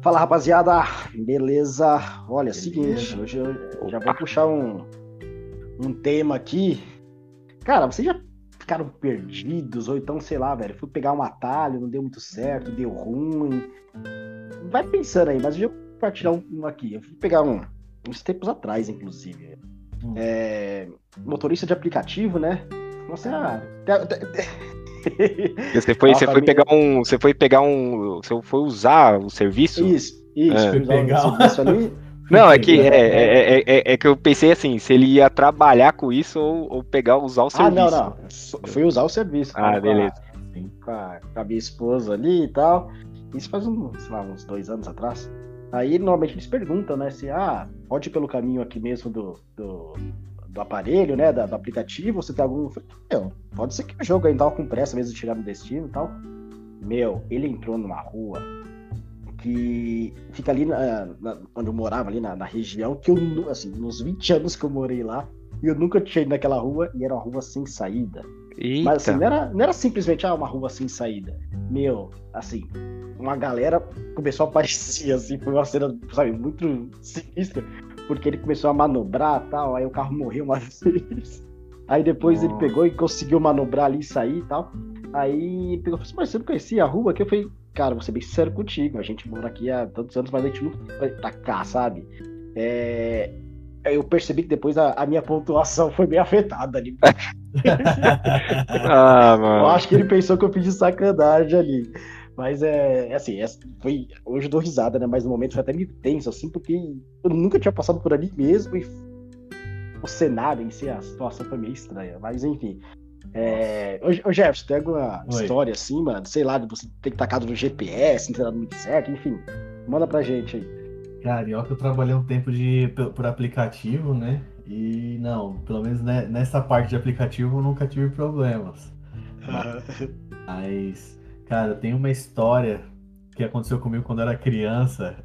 Fala rapaziada, beleza? Olha, beleza. seguinte, hoje eu já vou puxar um, um tema aqui. Cara, vocês já ficaram perdidos, ou então, sei lá, velho, fui pegar um atalho, não deu muito certo, deu ruim. Vai pensando aí, mas eu vou compartilhar um aqui. Eu fui pegar um, uns tempos atrás, inclusive. Hum. É, motorista de aplicativo, né? Nossa, ah, você foi, você foi pegar um, você foi pegar um, você foi usar o serviço? Isso, isso, é. foi pegar o serviço ali. Não, é que, é, é, é, é, que eu pensei assim, se ele ia trabalhar com isso ou, ou pegar, usar o serviço. Ah, não, não. Fui usar o serviço. Ah, beleza. Com a, com a, minha esposa ali e tal. Isso faz um, sei lá, uns dois anos atrás. Aí normalmente eles perguntam, né? Se ah, pode ir pelo caminho aqui mesmo do, do, do aparelho, né? Da, do aplicativo, você tem algum. Meu, pode ser que o jogo ainda tava com pressa mesmo de chegar no destino e tal. Meu, ele entrou numa rua que fica ali na, na, onde eu morava, ali na, na, região, que eu, assim, nos 20 anos que eu morei lá, eu nunca tinha ido naquela rua e era uma rua sem saída. Eita. Mas assim, não era, não era simplesmente ah, uma rua sem saída. Meu, assim, uma galera começou a aparecer, assim, foi uma cena, sabe, muito sinistra porque ele começou a manobrar tal, aí o carro morreu uma vez. Aí depois Nossa. ele pegou e conseguiu manobrar ali e sair e tal. Aí ele pegou e falou assim, mas você não conhecia a rua aqui? Eu falei, cara, vou ser bem sincero contigo, a gente mora aqui há tantos anos, mas a gente não vai pra cá, sabe? É... Eu percebi que depois a, a minha pontuação foi bem afetada ali. ah, mano. Eu acho que ele pensou que eu pedi sacanagem ali. Mas é, é assim, é, foi, hoje eu dou risada, né? Mas no momento foi até meio tenso, assim, porque eu nunca tinha passado por ali mesmo e o cenário em si, a situação foi meio estranha. Mas enfim. É... Ô, Jefferson, tem alguma Oi. história assim, mano? Sei lá, de você ter tacado no GPS, não ter dado muito certo, enfim. Manda pra gente aí. Carioca, eu trabalhei um tempo de, por aplicativo, né? E não, pelo menos nessa parte de aplicativo eu nunca tive problemas. Mas Cara, tem uma história que aconteceu comigo quando eu era criança.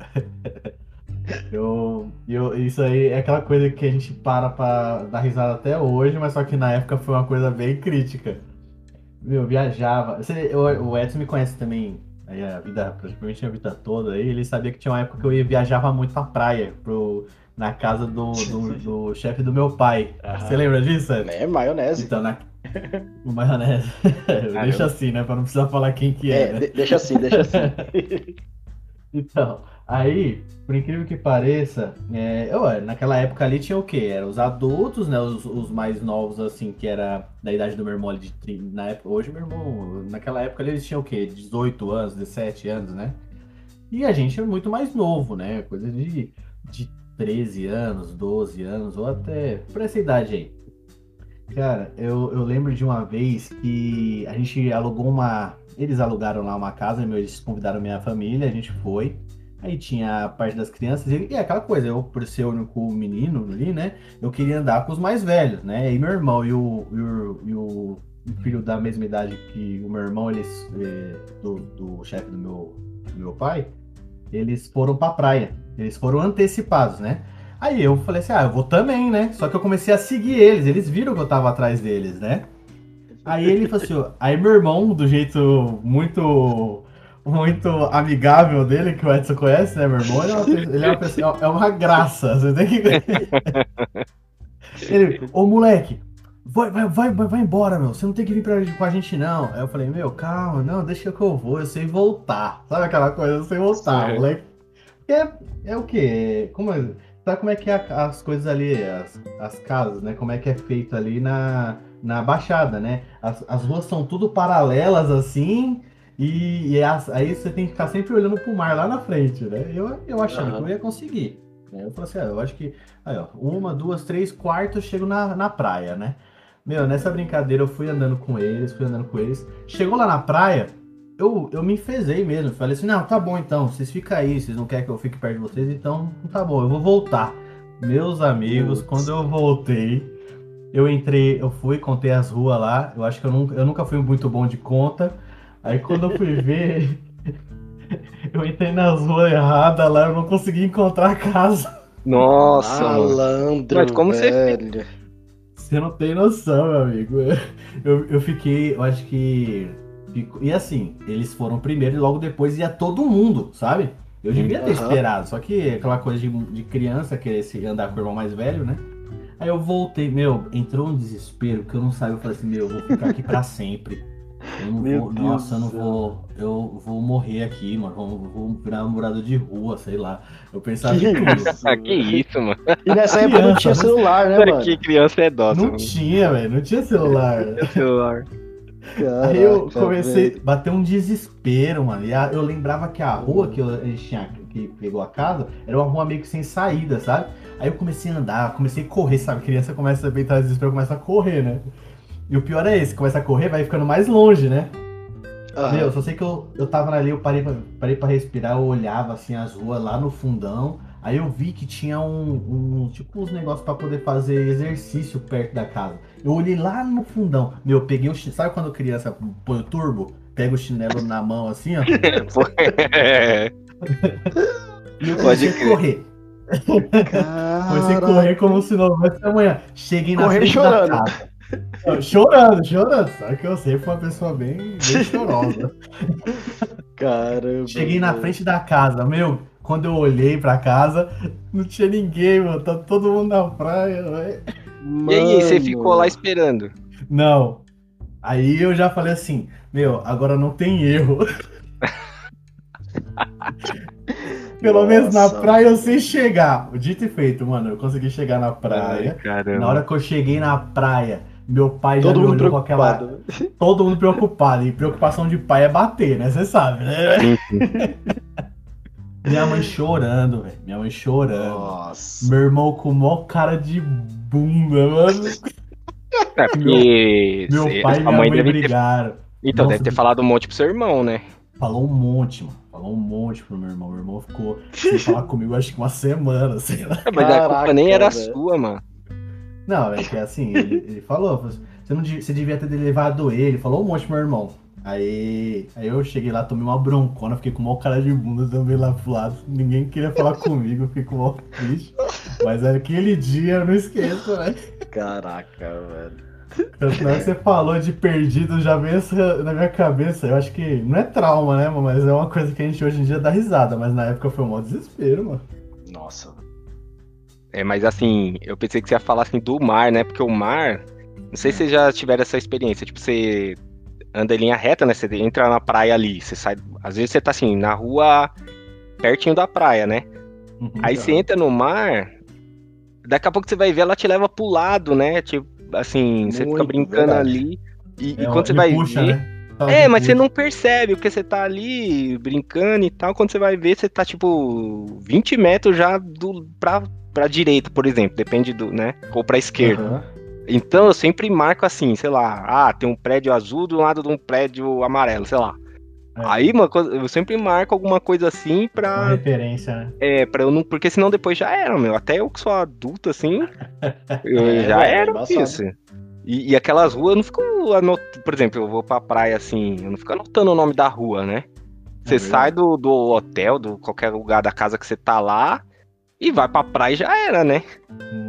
eu, eu, isso aí é aquela coisa que a gente para pra dar risada até hoje, mas só que na época foi uma coisa bem crítica. Eu viajava. Você, o Edson me conhece também aí a vida, praticamente a vida toda aí. Ele sabia que tinha uma época que eu ia, viajava muito pra praia, pro, na casa do, do, do chefe do meu pai. Você lembra disso? É, maionese. Então, na, o maionese. deixa assim, né? Pra não precisar falar quem que é. é né? Deixa assim, deixa assim. então, aí, por incrível que pareça, é, eu, naquela época ali tinha o quê? Era os adultos, né? Os, os, mais novos, assim, que era da idade do meu irmão de 30. Na época, hoje, meu irmão, naquela época ali, eles tinham o quê? 18 anos, 17 anos, né? E a gente é muito mais novo, né? Coisa de, de 13 anos, 12 anos, ou até por essa idade aí. Cara, eu, eu lembro de uma vez que a gente alugou uma. Eles alugaram lá uma casa, eles convidaram minha família, a gente foi. Aí tinha a parte das crianças, e é aquela coisa, eu, por ser o único menino ali, né? Eu queria andar com os mais velhos, né? E meu irmão e o, e o, e o filho da mesma idade que o meu irmão, eles. Eh, do, do chefe do meu, do meu pai, eles foram pra praia. Eles foram antecipados, né? Aí eu falei assim, ah, eu vou também, né? Só que eu comecei a seguir eles, eles viram que eu tava atrás deles, né? Aí ele falou assim, aí meu irmão, do jeito muito muito amigável dele, que o Edson conhece, né, meu irmão? Ele é uma, ele é uma pessoa, é uma graça, você tem que ver. Ele, ô moleque, vai, vai, vai, vai embora, meu, você não tem que vir pra, com a gente, não. Aí eu falei, meu, calma, não, deixa que eu vou, eu sei voltar. Sabe aquela coisa, eu sei voltar, Sim. moleque. É, é o quê? Como é? Sabe como é que é as coisas ali, as, as casas, né? Como é que é feito ali na, na Baixada, né? As, as ruas são tudo paralelas assim, e, e as, aí você tem que ficar sempre olhando pro mar lá na frente, né? Eu, eu achando uhum. que eu ia conseguir. Né? Eu falei assim, ah, eu acho que aí, ó, uma, duas, três quartos eu chego na, na praia, né? Meu, nessa brincadeira eu fui andando com eles, fui andando com eles. Chegou lá na praia, eu, eu me enfezei mesmo. Falei assim, não, tá bom então, vocês ficam aí, vocês não querem que eu fique perto de vocês, então tá bom, eu vou voltar. Meus amigos, quando eu voltei, eu entrei, eu fui, contei as ruas lá. Eu acho que eu nunca, eu nunca fui muito bom de conta. Aí quando eu fui ver, eu entrei nas ruas erradas lá, eu não consegui encontrar a casa. Nossa, malandro, Mas como velho. você Você não tem noção, meu amigo. Eu, eu fiquei, eu acho que e assim, eles foram primeiro e logo depois ia todo mundo, sabe? Eu devia ter Aham. esperado, só que aquela coisa de, de criança querer se andar com o irmão mais velho, né? Aí eu voltei, meu, entrou um desespero que eu não sabia. Eu falei assim, meu, eu vou ficar aqui pra sempre. Eu não Meu vou, Deus nossa, eu não vou, eu vou morrer aqui, mano. Vou, vou virar morador de rua, sei lá. Eu pensava Que em tudo. isso, que isso, mano. E nessa época não Criança, tinha mas- celular, né, mano? que criança é dócil. Não mano. tinha, velho, não tinha celular. celular. Aí eu Caraca, comecei velho. a bater um desespero, mano. E a- eu lembrava que a rua que eu- a gente tinha, que pegou a casa, era uma rua meio que sem saída, sabe? Aí eu comecei a andar, comecei a correr, sabe? Criança começa a entrar desespero, começa a correr, né? E o pior é esse, começa a correr, vai ficando mais longe, né? Ah, Meu, só sei que eu, eu tava ali, eu parei pra, parei pra respirar, eu olhava assim as ruas lá no fundão. Aí eu vi que tinha um, um tipo uns negócios pra poder fazer exercício perto da casa. Eu olhei lá no fundão. Meu, eu peguei o chinelo. Sabe quando criança põe o turbo? Pega o chinelo na mão assim, ó. E eu Pode crer. correr. Comecei a correr como se não houvesse amanhã. Cheguei na frente chorando. da casa. Chorando, chorando. Sabe que eu sempre fui uma pessoa bem, bem chorosa. Caramba. Cheguei na frente da casa, meu. Quando eu olhei pra casa, não tinha ninguém, mano. Tá todo mundo na praia, velho. E aí, você ficou lá esperando? Não. Aí eu já falei assim, meu, agora não tem erro. Pelo menos na Nossa, praia eu sei chegar. Dito e feito, mano. Eu consegui chegar na praia. Ai. Na hora que eu cheguei na praia, meu pai já Todo me mundo olhou com aquela. preocupado. Todo mundo preocupado. E preocupação de pai é bater, né? Você sabe, né? Minha mãe chorando, velho. Minha mãe chorando. Nossa. Meu irmão com mó cara de bunda, mano. É porque Meu cê- pai e minha mãe ter... brigaram. Então, Nossa, deve ter falado um monte pro seu irmão, né? Falou um monte, mano. Falou um monte pro meu irmão. Meu irmão ficou sem falar comigo acho que uma semana, sei lá. Mas a culpa Caraca, nem era velho. sua, mano. Não, é que assim, ele, ele falou, você, não, devia- você devia ter levado ele, falou um monte pro meu irmão. Aí, aí eu cheguei lá, tomei uma broncona, fiquei com uma cara de bunda também lá pro lado. Ninguém queria falar comigo, fiquei com uma triste. Mas aquele dia eu não esqueço, né? Caraca, velho. Tanto que você falou de perdido, já veio na minha cabeça. Eu acho que não é trauma, né, mano? Mas é uma coisa que a gente hoje em dia dá risada. Mas na época foi um maior desespero, mano. Nossa. É, mas assim, eu pensei que você ia falar assim do mar, né? Porque o mar, não sei se vocês já tiveram essa experiência, tipo, você anda em linha reta, né? Você entra na praia ali, você sai. Às vezes você tá assim, na rua pertinho da praia, né? Uhum. Aí você entra no mar, daqui a pouco você vai ver, ela te leva pro lado, né? Tipo, assim, você fica brincando verdade. ali. E, e É, quando você vai puxa, ver. né? É, mas você puxa. não percebe, porque você tá ali brincando e tal. Quando você vai ver, você tá tipo 20 metros já do, pra, pra direita, por exemplo. Depende do, né? Ou pra esquerda. Aham. Então eu sempre marco assim, sei lá. Ah, tem um prédio azul do lado de um prédio amarelo, sei lá. É. Aí, mano, eu sempre marco alguma coisa assim Uma pra. referência, né? É, pra eu não. Porque senão depois já era, meu. Até eu que sou adulto, assim. eu É, já velho, é era isso. E, e aquelas ruas, eu não fico anotando. Por exemplo, eu vou pra praia assim, eu não fico anotando o nome da rua, né? Você É sai do, do hotel, do qualquer lugar da casa que você tá lá, e vai pra praia e já era, né? Uhum.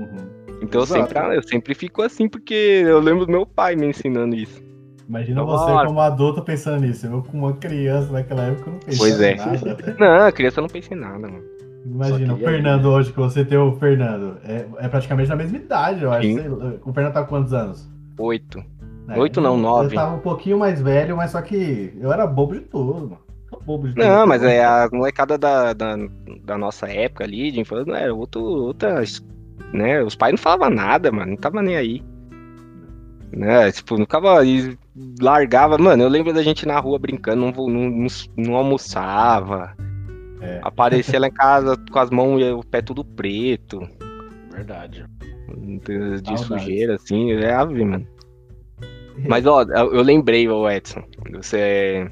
Então eu sempre, eu sempre fico assim, porque eu lembro do meu pai me ensinando isso. Imagina Então, você como adulto pensando nisso. Eu com uma criança naquela época eu não pensava Pois é. em nada. Não, a criança não pensa em nada, mano. Imagina, o Fernando hoje, que você tem o Fernando. É, é praticamente da mesma idade, eu acho. O Fernando tá com quantos anos? Oito. É, Oito não, nove. Eu tava um pouquinho mais velho, mas só que eu era bobo de tudo, mano. Bobo de tudo. Não, mas é a molecada da, da, da nossa época ali, de infância, não era outro, outras. Né? Os pais não falavam nada, mano. Não tava nem aí. Né? Tipo, não ficava. e largava. Mano, eu lembro da gente na rua brincando, não, não, não, não almoçava. É. Aparecia lá em casa com as mãos e o pé tudo preto. Verdade. De, de sujeira, assim. É ave, mano. Mas, ó, eu lembrei, ô Edson. Você.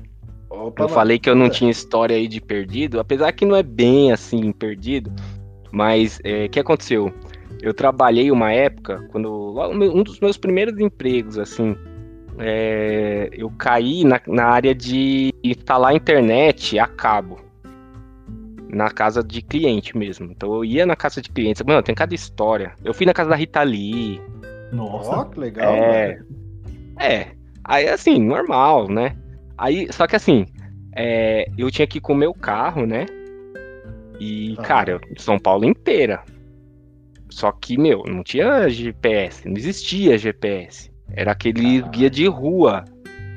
Opa, Eu mano. falei que eu não tinha história aí de perdido, apesar que não é bem assim perdido, mas é, o que aconteceu? Eu trabalhei uma época, quando um dos meus primeiros empregos, assim, é, eu caí na, na área de instalar internet a cabo. Na casa de cliente mesmo. Então eu ia na casa de clientes. Mano, tem cada história. Eu fui na casa da Rita Lee. Nossa. Que legal. É. mano. É. Aí assim, normal, né? Aí, só que assim, é, eu tinha que ir com o meu carro, né? E, Ah. cara, São Paulo inteira. Só que, meu, não tinha GPS, não existia GPS. Era aquele Caralho. guia de rua.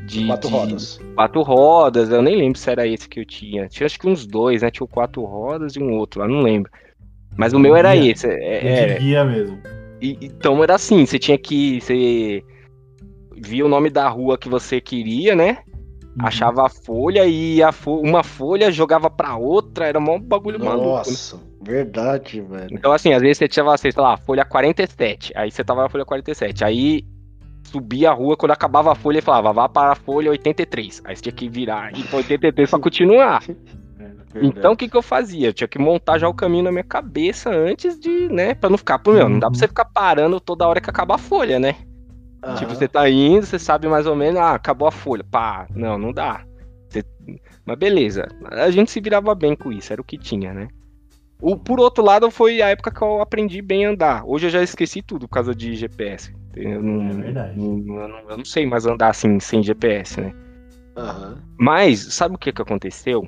De, Quatro de rodas. quatro rodas, eu nem lembro se era esse que eu tinha. Tinha acho que uns dois, né? Tinha o quatro rodas e um outro lá, não lembro. Mas o meu era Guia. esse. é- É era. de guia mesmo. E- então era assim, você tinha que. Você via o nome da rua que você queria, né? Uhum. Achava a folha e a fo- uma folha jogava pra outra, era mó bagulho maluco. né? Nossa, verdade, velho. Então, assim, às vezes você tinha, sei lá, folha 47. Aí você tava na folha 47. Aí subia a rua, quando acabava a folha, ele falava, vá para a folha 83. Aí você tinha que virar e pra 83 pra continuar. Então, o que que eu fazia? Eu tinha que montar já o caminho na minha cabeça antes de, né, pra não ficar, meu, não dá pra você ficar parando toda hora que acaba a folha, né? Aham. Tipo, você tá indo, você sabe mais ou menos, ah, acabou a folha. Pá, não, não dá. Você- Mas beleza, a gente se virava bem com isso, era o que tinha, né? O, por outro lado, foi a época que eu aprendi bem a andar. Hoje eu já esqueci tudo por causa de GPS. Eu não, É verdade. não- eu, não, eu não sei mais andar assim, sem GPS, né? Aham. Mas, sabe o que que aconteceu?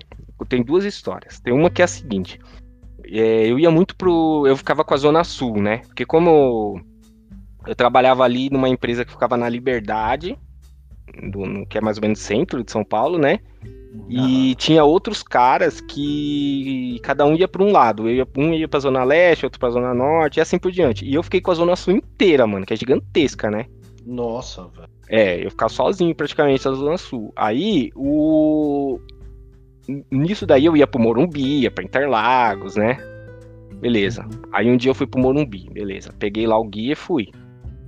Tem duas histórias. Tem uma que é a seguinte. É, eu ia muito pro. Eu ficava com a Zona Sul, né? Porque como eu trabalhava ali numa empresa que ficava na Liberdade, do- que é mais ou menos centro de São Paulo, né? E tinha outros caras que cada um ia para um lado. Eu ia, um ia pra Zona Leste, outro pra Zona Norte, e assim por diante. E eu fiquei com a Zona Sul inteira, mano, que é gigantesca, né? Nossa, velho. É, eu ficava sozinho praticamente na Zona Sul. Aí, o. Nisso daí eu ia pro Morumbi, ia pra Interlagos, né? Beleza. Aí um dia eu fui pro Morumbi, beleza. Peguei lá o guia e fui.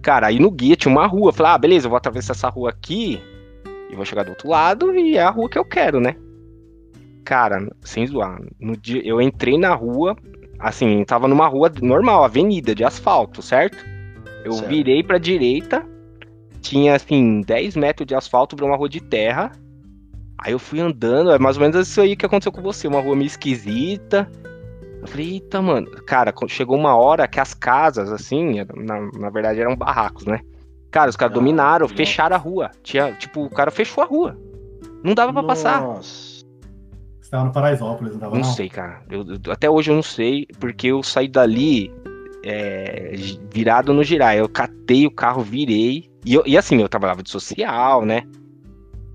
Cara, aí no guia tinha uma rua. Falei, ah, beleza, eu vou atravessar essa rua aqui e vou chegar do outro lado e é a rua que eu quero, né? Cara, sem zoar. No dia, eu entrei na rua, assim, tava numa rua normal, avenida, de asfalto, certo? Eu Certo. virei pra direita, tinha assim 10 metros de asfalto pra uma rua de terra. Aí eu fui andando, é mais ou menos isso aí que aconteceu com você, uma rua meio esquisita. Eu falei, eita, mano. Cara, chegou uma hora que as casas, assim, na, na verdade eram barracos, né? Cara, os caras Ah, dominaram, nossa. fecharam a rua. Tinha, tipo, o cara fechou a rua. Não dava pra passar. Nossa. Você tava no Paraisópolis, não tava Não não? sei, cara. Eu- eu- até hoje eu não sei, porque eu saí dali é, virado no girar. Eu catei o carro, virei. E, eu- e assim, eu trabalhava de social, né?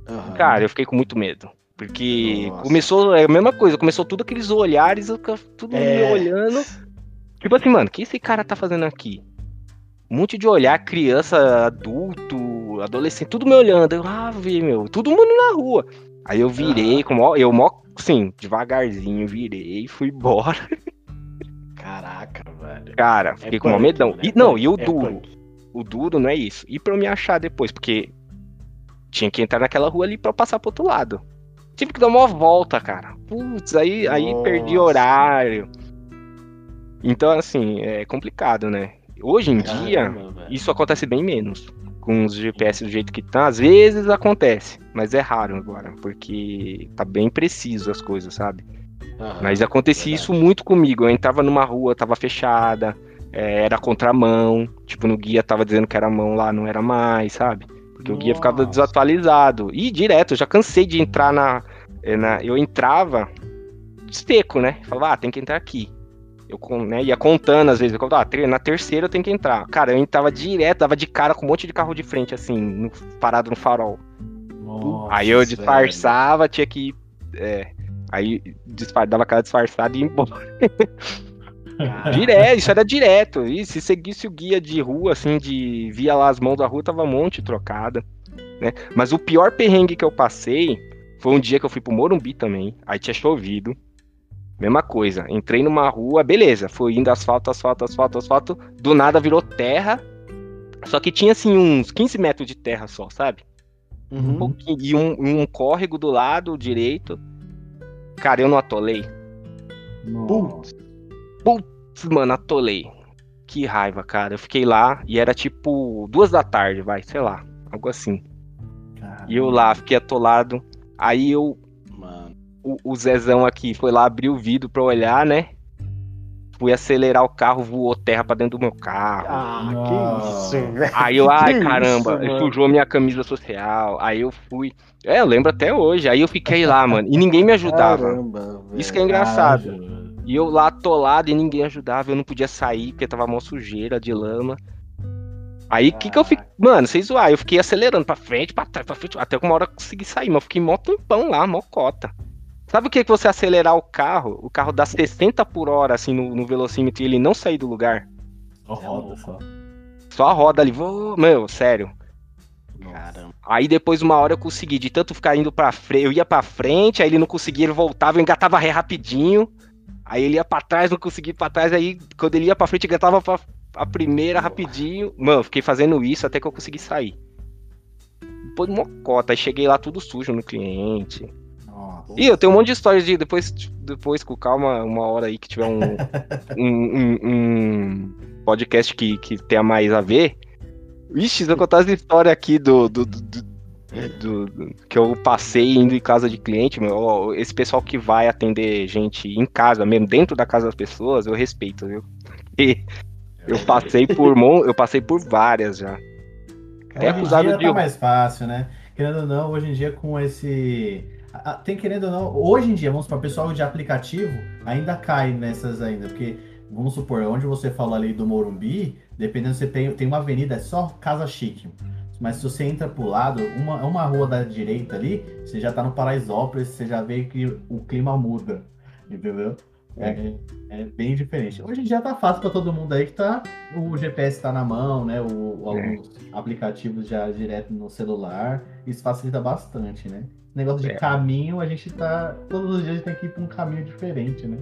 Aham. Cara, eu fiquei com muito medo. Porque Nossa. começou, é a mesma coisa, começou tudo aqueles olhares, tudo É. me olhando. Tipo assim, mano, o que esse cara tá fazendo aqui? Um monte de olhar, criança, adulto, adolescente, tudo me olhando. Eu, ah, vi, meu, todo mundo na rua. Aí eu virei, Aham. com mó, eu mó, assim, devagarzinho, virei e fui embora. Caraca, velho. Cara, fiquei com mó punk, medão. mano, E, é não, punk, e o é duro, punk. o duro não é isso. E pra eu me achar depois, porque tinha que entrar naquela rua ali pra eu passar pro outro lado. Tive que dar uma volta, cara. Putz, aí, aí perdi horário. Então, assim, é complicado, né? Hoje em dia, velho. isso acontece bem menos. Com os GPS do jeito que tá, às vezes acontece, mas é raro agora, porque tá bem preciso as coisas, sabe? Aham, Mas acontecia verdade. isso muito comigo. Eu entrava numa rua, tava fechada, é, era contramão. Tipo, no guia tava dizendo que era mão lá, não era mais, sabe? Porque o guia ficava Nossa. desatualizado. E direto, eu já cansei de entrar na. é, na- eu entrava seco, né? Falava, ah, tem que entrar aqui. Eu né, ia contando às vezes, eu contava, ah, na terceira eu tenho que entrar. Cara, eu entrava direto, dava de cara com um monte de carro de frente, assim, no- parado no farol. Nossa, Aí eu velho. disfarçava, tinha que. É, aí disfar, dava aquela disfarçada e ia embora. Direto, isso era direto. E se seguisse o guia de rua, assim, de via lá as mãos da rua, tava um monte trocada. Né? Mas o pior perrengue que eu passei foi um dia que eu fui pro Morumbi também. Aí tinha chovido. Mesma coisa. Entrei numa rua, beleza. Foi indo asfalto, asfalto, asfalto, asfalto. Do nada virou terra. Só que tinha assim uns 15 metros de terra só, sabe? Um Uhum. pouquinho. E um, um córrego do lado direito. Cara, eu não atolei. Nossa. Putz, Mano, atolei. Que raiva, cara. Eu fiquei lá e era tipo duas da tarde, vai, sei lá, algo assim. Cara. E eu lá, fiquei atolado. Aí eu, Mano. o, o Zezão aqui foi lá abrir o vidro pra olhar, né? Fui acelerar o carro, voou terra pra dentro do meu carro. Ah, Nossa. que isso, velho. Aí eu, ai Que caramba, isso, sujou minha camisa social. Aí eu fui. É, eu lembro até hoje. Aí eu fiquei lá, mano. E ninguém me ajudava. Caramba, velho. Isso que é engraçado. Cara, E eu lá atolado e ninguém ajudava, eu não podia sair porque tava mó sujeira de lama. Aí o que que eu fiquei. Mano, vocês zoar, eu fiquei acelerando pra frente, pra trás, pra frente, até uma hora eu consegui sair, mas eu fiquei mó tempão lá, mó cota. Sabe o que que você acelerar o carro, o carro dá 60 por hora assim no, no velocímetro e ele não sair do lugar? Só roda só. Só a roda ali, vou, meu, sério. Caramba. Aí depois uma hora eu consegui, de tanto ficar indo pra frente, eu ia pra frente, aí ele não conseguia, ele voltava, eu engatava ré rapidinho. Aí ele ia pra trás, não conseguia ir pra trás, aí quando ele ia pra frente, engatava pra a primeira rapidinho. Mano, fiquei fazendo isso até que eu consegui sair. Depois mocota, aí cheguei lá tudo sujo no cliente. Nossa. Ih, eu tenho um monte de histórias de depois, depois com calma, uma hora aí que tiver um, um, um- um podcast que, que tenha mais a ver. Ixi, se eu contar as histórias aqui do, do, do- do- do- que eu passei indo em casa de cliente, meu, esse pessoal que vai atender gente em casa, mesmo dentro da casa das pessoas, eu respeito, viu? E eu passei por eu passei por várias já. Até Hoje em acusado dia de tá mais fácil, né? Querendo ou não, hoje em dia com esse. Tem querendo ou não, hoje em dia, vamos para pessoal de aplicativo, ainda cai nessas ainda, porque vamos supor, onde você falou ali do Morumbi, dependendo você tem, tem uma avenida, é só casa chique. Mas se você entra pro lado, uma, uma rua da direita ali, você já tá no Paraisópolis, você já vê que o clima muda. Entendeu? É, é bem diferente. Hoje em dia tá fácil para todo mundo aí que tá. O GPS tá na mão, né? O, alguns aplicativos já direto no celular. Isso facilita bastante, né? Negócio de É. caminho, a gente tá. Todos os dias a gente tem que ir pra um caminho diferente, né?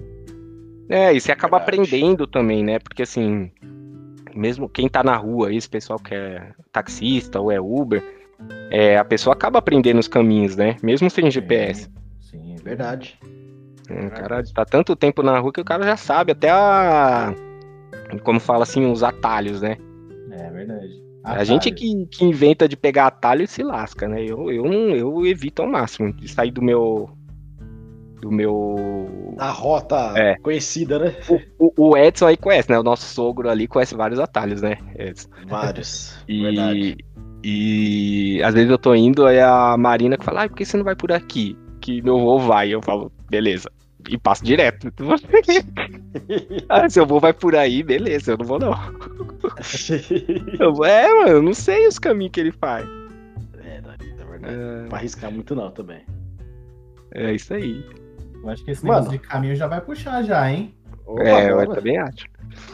É, e você acaba Verdade. aprendendo também, né? Porque assim, mesmo quem tá na rua, esse pessoal que é taxista ou é Uber, é, a pessoa acaba aprendendo os caminhos, né? Mesmo sem GPS. Sim, é Verdade. É, O cara tá tanto tempo na rua que o cara já sabe até a. Como fala assim, os atalhos, né? É verdade. A gente que, que inventa de pegar atalho e se lasca, né? Eu, eu, eu evito ao máximo de sair do meu. Do meu. A rota É. conhecida, né? O, o Edson aí conhece, né? O nosso sogro ali conhece vários atalhos, né? Edson? Vários. Verdade. E, e às vezes eu tô indo, aí a Marina que fala, ah, por que você não vai por aqui? Que meu avô vai. Eu falo, beleza. E passo direto. ah, seu avô vai por aí, beleza, eu não vou não. Eu vou- é, mano, eu não sei os caminhos que ele faz. Verdade, é verdade. Não vai arriscar muito não também. É, é isso aí. Eu acho que esse Mano. negócio de caminho já vai puxar já, hein? Opa, é, eu bora. também acho.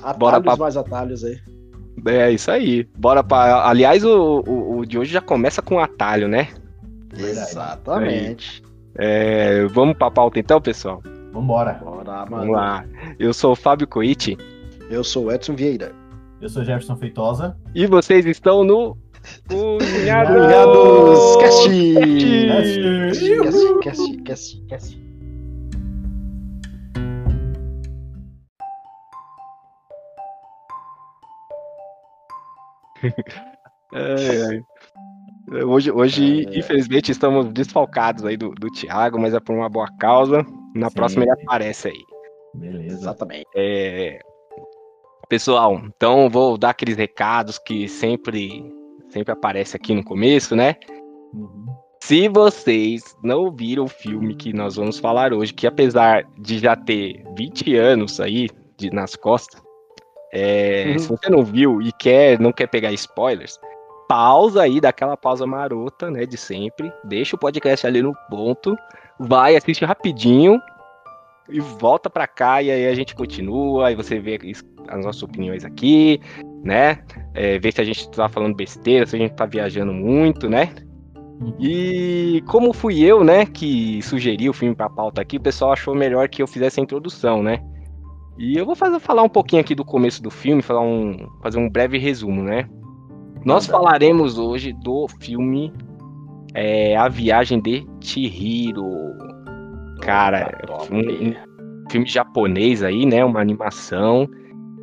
Atalhos Bora pra- mais atalhos aí. É isso aí. Bora pra. Aliás, o, o, o de hoje já começa com um atalho, né? Verdade. Exatamente. É, vamos pra pauta então, pessoal? Vambora. Bora, mano. Vamos lá. Eu sou o Fábio Coiti Eu sou o Edson Vieira. Eu sou Jefferson Feitosa. e vocês estão no. Cunhados! Cunhados Cast! Cast! Cast, cast, cast, Ai, ai. Hoje, hoje É. infelizmente, estamos desfalcados aí do, do Thiago, mas é por uma boa causa. Na Sim. próxima ele aparece aí. Beleza. Exatamente. É, Pessoal, então vou dar aqueles recados que sempre, sempre aparece aqui no começo, né? Uhum. Se vocês não viram o filme que nós vamos falar hoje, que apesar de já ter 20 anos aí de- nas costas, é, Uhum. se você não viu e quer, não quer pegar spoilers, pausa aí, dá aquela pausa marota, né, de sempre, deixa o podcast ali no ponto, vai, assiste rapidinho e volta pra cá e aí a gente continua, aí você vê as nossas opiniões aqui, né, é, vê se a gente tá falando besteira, se a gente tá viajando muito, né, e como fui eu, né, que sugeri o filme pra pauta aqui, o pessoal achou melhor que eu fizesse a introdução, né? E eu vou fazer, falar um pouquinho aqui do começo do filme, falar um, fazer um breve resumo, né? Nós falaremos hoje do filme é, A Viagem de Chihiro. Cara, um, um filme japonês aí, né? Uma animação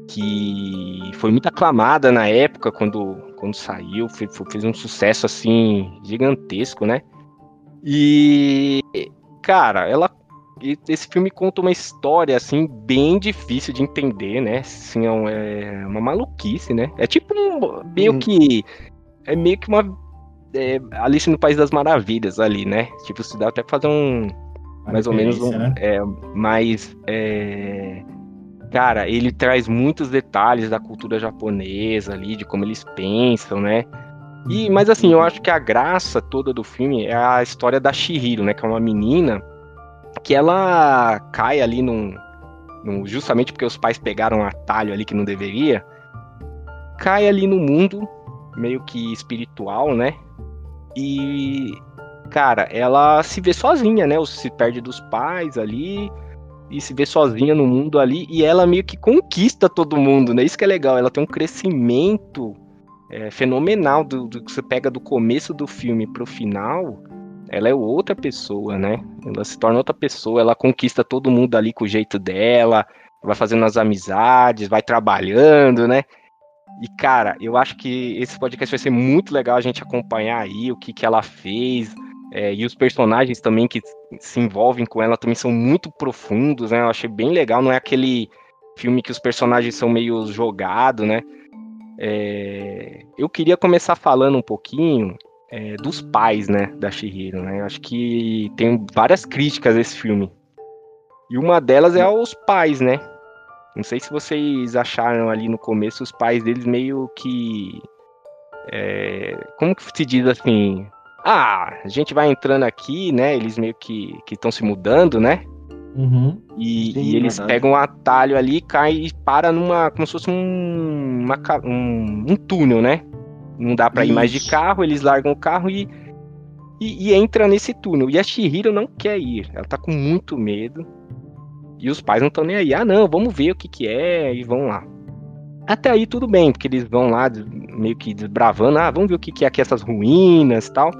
que foi muito aclamada na época quando, quando saiu, fe- fe- fez um sucesso assim gigantesco, né? E cara, ela e- esse filme conta uma história assim bem difícil de entender, né? Assim, é é uma maluquice, né? É tipo um, meio Hum. que é meio que uma é, Alice no País das Maravilhas ali, né? Tipo, se dá até pra fazer um mais ou menos um, né? é, mais é, cara, ele traz muitos detalhes da cultura japonesa ali, de como eles pensam, né? E, mas assim, eu acho que a graça toda do filme é a história da Shihiro, né? Que é uma menina que ela cai ali num, num justamente porque os pais pegaram um atalho ali que não deveria, cai ali no mundo meio que espiritual, né? E cara, ela se vê sozinha, né? Ou se perde dos pais ali e se vê sozinha no mundo ali e ela meio que conquista todo mundo, né? Isso que é legal, ela tem um crescimento é, fenomenal do, do, que você pega do começo do filme pro final. Ela é outra pessoa, né? Ela se torna outra pessoa, ela conquista todo mundo ali com o jeito dela, vai fazendo as amizades, vai trabalhando, né? E, cara, eu acho que esse podcast vai ser muito legal a gente acompanhar aí o que, que ela fez. É, e os personagens também que se envolvem com ela também são muito profundos, né? Eu achei bem legal, não é aquele filme que os personagens são meio jogados, né? É, eu queria começar falando um pouquinho é, dos pais, né, da Shihiro, né? Eu acho que tem várias críticas a esse filme. E uma delas é aos pais, né? Não sei se vocês acharam ali no começo os pais deles meio que. É, como que se diz assim? Ah, a gente vai entrando aqui, né? Eles meio que estão se mudando, né? Uhum. E, Sim, e, eles verdade. pegam um atalho ali, cai e para numa. como se fosse um, uma, um, um túnel, né? Não dá para ir mais de carro, eles largam o carro e, e, e, entra nesse túnel. E a Shihiro não quer ir, ela tá com muito medo. E os pais não estão nem aí. Ah, não, vamos ver o que que é e vão lá. Até aí tudo bem, porque eles vão lá meio que desbravando. Ah, vamos ver o que que é aqui essas ruínas e tal.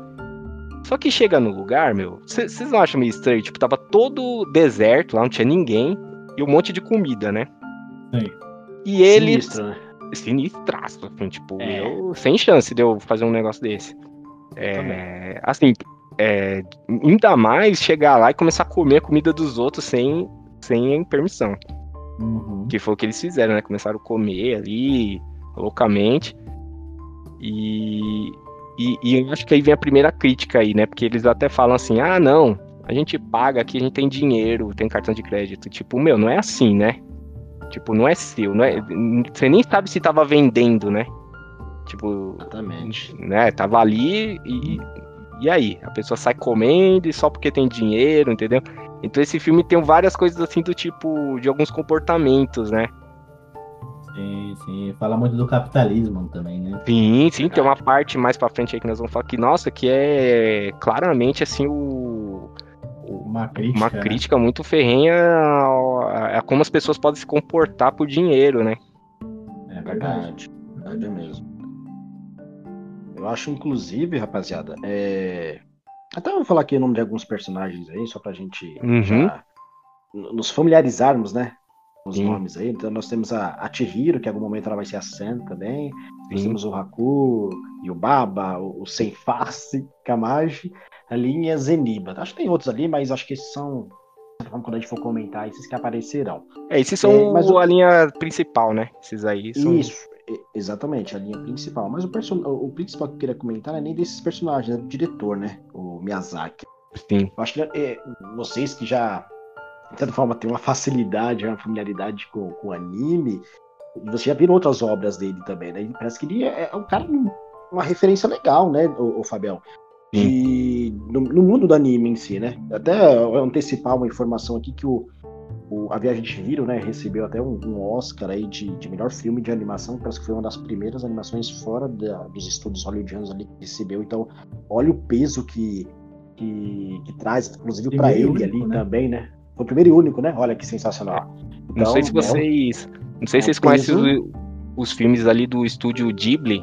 Só que chega no lugar, meu, vocês não acham meio estranho? Tipo, tava todo deserto lá, não tinha ninguém. E um monte de comida, né? Sim. E eles. Sinistro, né? Sinistraço, assim, tipo, é. eu, sem chance de eu fazer um negócio desse. É, assim, é, ainda mais chegar lá e começar a comer a comida dos outros sem sem permissão. Uhum. Que foi o que eles fizeram, né? Começaram a comer ali loucamente. E, e, e eu acho que aí vem a primeira crítica aí, né? Porque eles até falam assim: ah, não, a gente paga aqui, a gente tem dinheiro, tem cartão de crédito. Tipo, meu, não é assim, né? Tipo, não é seu, não é, você nem sabe se tava vendendo, né? Tipo, Exatamente. né? Tava ali e, e aí? A pessoa sai comendo e só porque tem dinheiro, entendeu? Então esse filme tem várias coisas assim do tipo de alguns comportamentos, né? Sim, sim. Fala muito do capitalismo também, né? Sim, sim. Tem uma parte mais pra frente aí que nós vamos falar que, nossa, que é claramente assim o. Uma crítica, uma né? crítica né? muito ferrenha a, a, como as pessoas podem se comportar por dinheiro, né? É verdade. Verdade mesmo. Eu acho, inclusive, rapaziada, é... Até vou falar aqui o nome de alguns personagens aí, só pra gente uhum. já nos familiarizarmos, né? Os Sim. nomes aí. Então nós temos a, a Chihiro, que em algum momento ela vai ser a Sen também. Sim. Nós temos o Haku, e o Baba, o, o Sem Face, Kamaji, a linha Zeniba. Acho que tem outros ali, mas acho que esses são. Quando a gente for comentar, esses que aparecerão. É, esses são é, mas o, a linha principal, né? Esses aí são. Isso, Exatamente, a linha principal. Mas o, person... o principal que eu queria comentar não é nem desses personagens, é do diretor, né? O Miyazaki. Sim. Eu acho que é, vocês que já, de certa forma, têm uma facilidade, uma familiaridade com, com anime, você já viram outras obras dele também, né? Parece que ele é, é um cara, uma referência legal, né, o, o Fabião? E no, no, mundo do anime em si, né? Até antecipar uma informação aqui que o, o, a Viagem de Chihiro, né, recebeu até um, um Oscar aí de, de, melhor filme de animação, parece que foi uma das primeiras animações fora da, dos estúdios hollywoodianos ali que recebeu. Então, olha o peso que, que, que traz, inclusive para ele único, ali né? também, né? Foi o primeiro e único, né? Olha que sensacional. Então, não sei se vocês, não sei se é vocês conhecem os, os, filmes ali do estúdio Ghibli,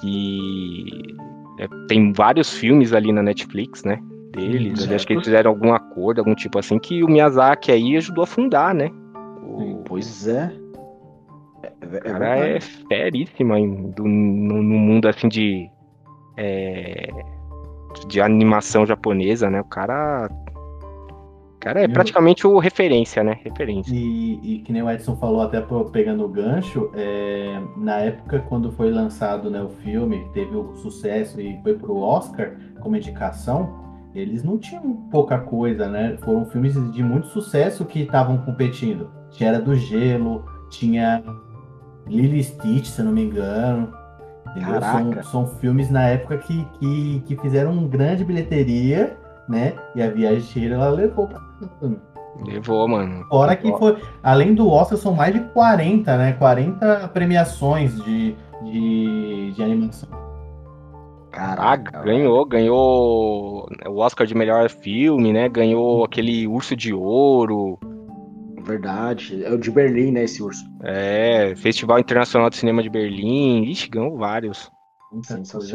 que é, tem vários filmes ali na Netflix, né? deles. Acho que eles fizeram algum acordo, algum tipo assim, que o Miyazaki aí ajudou a fundar, né? O... Pois é. é, é o cara é feríssimo no, no, mundo assim de. É, de animação japonesa, né? O cara. Cara é praticamente o referência, né? Referência. E, e que nem o Edson falou, até pegando o gancho, é, na época quando foi lançado né, o filme, teve o sucesso e foi pro Oscar como indicação, eles não tinham pouca coisa, né? Foram filmes de muito sucesso que estavam competindo. Tinha Era do Gelo, tinha Lily Stitch, se não me engano. São, são, filmes na época que, que, que fizeram grande bilheteria, né? E a Viagem ela levou pra Levou, mano. Fora que foi. Além do Oscar, são mais de 40, né? 40 premiações de, de, de animação. Caraca, ganhou, ganhou o Oscar de melhor filme, né? Ganhou aquele Urso de Ouro. Verdade, é o de Berlim, né, esse urso. É, Festival Internacional de Cinema de Berlim. Ixi, ganhou vários.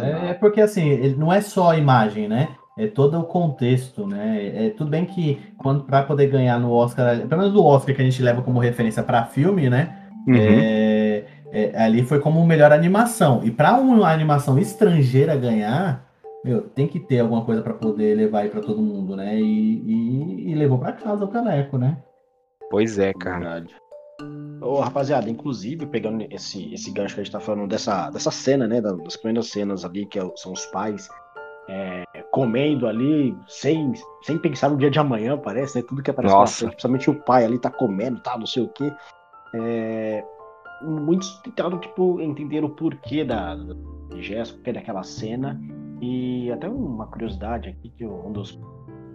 É, é porque assim, ele não é só a imagem, né? É todo o contexto, né? É tudo bem que quando para poder ganhar no Oscar, pelo menos o Oscar que a gente leva como referência para filme, né? Uhum. É, é, ali foi como melhor animação. E para uma animação estrangeira ganhar, meu, tem que ter alguma coisa para poder levar aí para todo mundo, né? E, e, e levou para casa o caneco, né? Pois é, cara. Verdade. Ô, rapaziada, inclusive, pegando esse, esse gancho que a gente tá falando dessa, dessa cena, né? Das primeiras cenas ali, que é são os pais é, comendo ali, sem, sem pensar no dia de amanhã, parece, né? Tudo que aparece Nossa. Frente, principalmente o pai ali tá comendo, tá, não sei o quê. É, muitos tentaram, tipo, entender o porquê da, da gesto, porquê daquela cena. E até uma curiosidade aqui, que um dos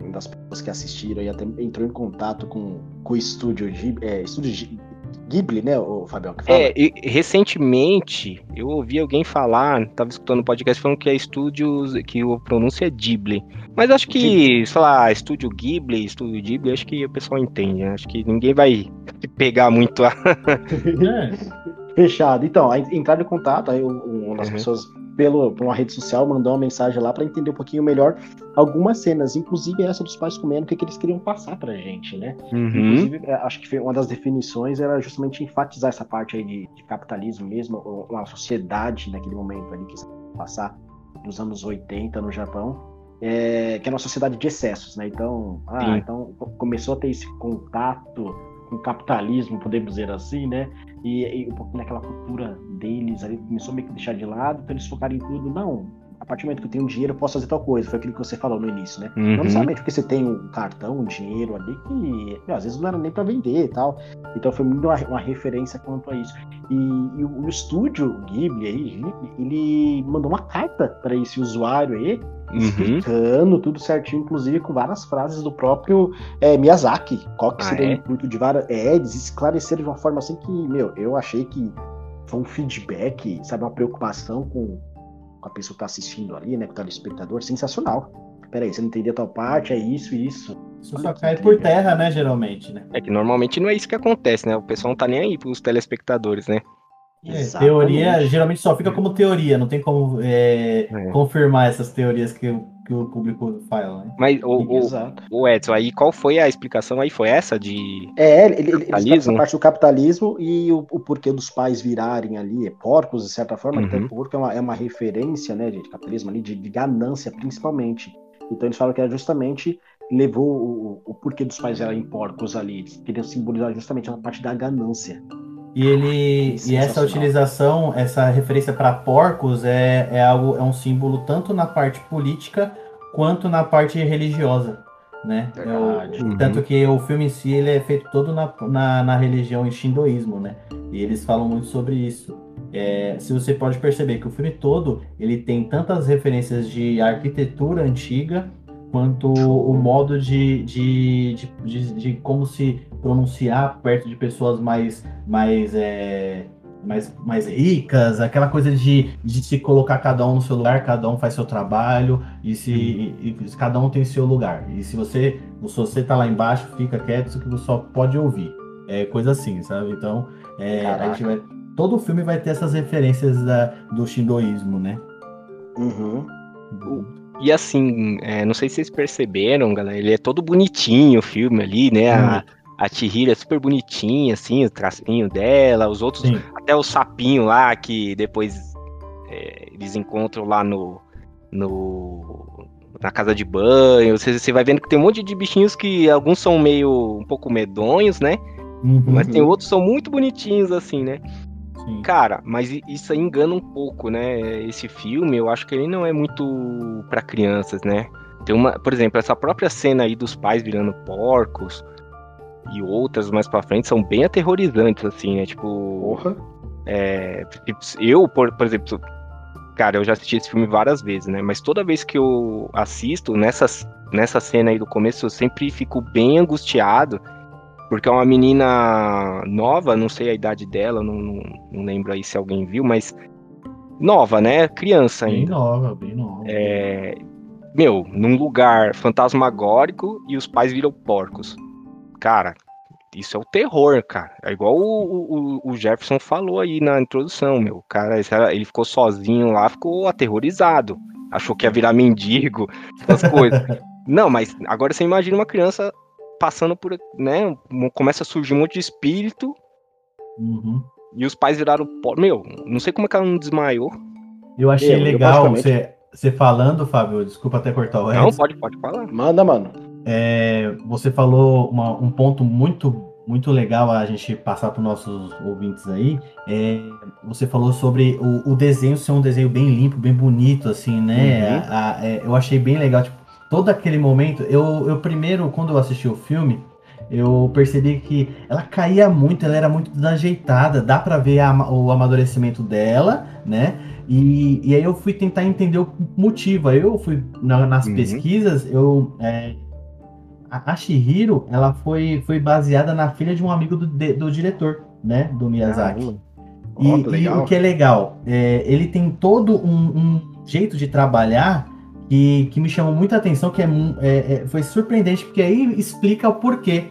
uma das pessoas que assistiram e até entrou em contato com, com o estúdio, é, estúdio Ghibli, né, o Fabião? Que fala? É, e, recentemente eu ouvi alguém falar, tava escutando um podcast falando que é estúdios, que o pronúncia é Ghibli. Mas acho que, Ghibli. sei lá, estúdio Ghibli, estúdio Ghibli, acho que o pessoal entende, né? Acho que ninguém vai pegar muito a. é. Fechado. Então, entrar em contato, aí uma das uhum. pessoas pelo, por uma rede social, mandou uma mensagem lá para entender um pouquinho melhor algumas cenas, inclusive essa dos pais comendo, o que, que eles queriam passar pra gente, né? Uhum. Inclusive, é, acho que uma das definições era justamente enfatizar essa parte aí de, de capitalismo mesmo, uma sociedade naquele momento ali que passar nos anos 80 no Japão, é, que é uma sociedade de excessos, né? Então, ah, então começou a ter esse contato com o capitalismo, podemos dizer assim, né? E, e um pouquinho naquela cultura deles ali, começou a meio que deixar de lado, então eles focaram em tudo, não, a partir do momento que eu tenho dinheiro, eu posso fazer tal coisa. Foi aquilo que você falou no início, né? Uhum. Não necessariamente porque você tem um cartão, um dinheiro ali, que meu, às vezes não era nem para vender e tal. Então foi muito uma, uma referência quanto a isso. E, e o, o, estúdio Ghibli aí, ele mandou uma carta para esse usuário aí, uhum. explicando tudo certinho, inclusive com várias frases do próprio é, Miyazaki. Qual que ah, seria é? o intuito de várias. É, eles esclareceram de uma forma assim que, meu, eu achei que foi um feedback, sabe, uma preocupação com a pessoa que tá assistindo ali, né, com o telespectador, sensacional. Peraí, você não entendeu tal parte, é isso, isso. Isso só cai por terra, né, geralmente, né? É que normalmente não é isso que acontece, né? O pessoal não tá nem aí pros telespectadores, né? É, teoria geralmente só fica como teoria, não tem como é, é. confirmar essas teorias que, que o público fala. Né? Mas o, o, o, Edson, aí qual foi a explicação aí? Foi essa de. É, ele, ele, ele parte do capitalismo e o, o, porquê dos pais virarem ali é porcos, de certa forma, uhum. até porco é uma, é uma referência né, de capitalismo ali, de, de ganância principalmente. Então eles falam que era justamente levou o, o porquê dos pais virarem porcos ali. Eles queriam simbolizar justamente a parte da ganância. E ele e essa utilização, essa referência para porcos é, é algo é um símbolo tanto na parte política quanto na parte religiosa, né? É o, uhum. Tanto que o filme em si ele é feito todo na, na, na religião e shindoísmo, né? E eles falam muito sobre isso. É, se você pode perceber que o filme todo ele tem tantas referências de arquitetura antiga quanto o modo de, de, de, de, de como se pronunciar perto de pessoas mais, mais, é, mais, mais ricas, aquela coisa de, de se colocar cada um no seu lugar, cada um faz seu trabalho e se e, e cada um tem seu lugar. E se você se você tá lá embaixo, fica quieto, isso que você só pode ouvir. É coisa assim, sabe? Então, é, a gente vai, todo o filme vai ter essas referências da, do shindoísmo, né? Uhum. E assim, é, não sei se vocês perceberam, galera, ele é todo bonitinho o filme ali, né? Uhum. a Chihiro é super bonitinha, assim, o tracinho dela, os outros, Sim. até o sapinho lá, que depois é, eles encontram lá no, no na casa de banho, você, você vai vendo que tem um monte de bichinhos que alguns são meio um pouco medonhos, né? Uhum. Mas tem outros que são muito bonitinhos, assim, né? Sim. Cara, mas isso aí engana um pouco, né? Esse filme, eu acho que ele não é muito para crianças, né? Tem uma, por exemplo, essa própria cena aí dos pais virando porcos e outras mais pra frente são bem aterrorizantes, assim, né? Tipo. Porra. É, eu, por, por exemplo, cara, eu já assisti esse filme várias vezes, né? Mas toda vez que eu assisto, nessas, nessa cena aí do começo, eu sempre fico bem angustiado, porque é uma menina nova, não sei a idade dela, não, não, não lembro aí se alguém viu, mas nova, né? Criança Bem ainda. nova, bem nova. É, meu, num lugar fantasmagórico e os pais viram porcos. Cara, isso é o terror, cara. É igual o, o, o Jefferson falou aí na introdução, meu. O Cara, ele ficou sozinho lá, ficou aterrorizado. Achou que ia virar mendigo, essas coisas. Não, mas agora você imagina uma criança passando por, né? Começa a surgir um monte de espírito Uhum. e os pais viraram. Meu, não sei como é que ela não desmaiou. Eu achei Eu- eu legal basicamente- você, você falando, Fábio, desculpa até cortar o Não, Edson. pode, pode falar. Manda, mano. É, você falou uma- um ponto muito, muito legal a gente passar para os nossos ouvintes aí. É, você falou sobre o, o desenho ser um desenho bem limpo, bem bonito, assim, né? Uhum. A- a- é, eu achei bem legal. Tipo, todo aquele momento. Eu, eu primeiro, quando eu assisti o filme, eu percebi que ela caía muito, ela era muito desajeitada. Dá para ver a o amadurecimento dela, né? E, e aí eu fui tentar entender o motivo. Aí eu fui na- nas Uhum. pesquisas, eu é, a, a Chihiro, ela foi, foi baseada na filha de um amigo do, do diretor, né? Do Miyazaki. E, Ó, que e o que é legal, é, ele tem todo um, um jeito de trabalhar que, que me chamou muita atenção, que é, é- é- foi surpreendente, porque aí explica o porquê.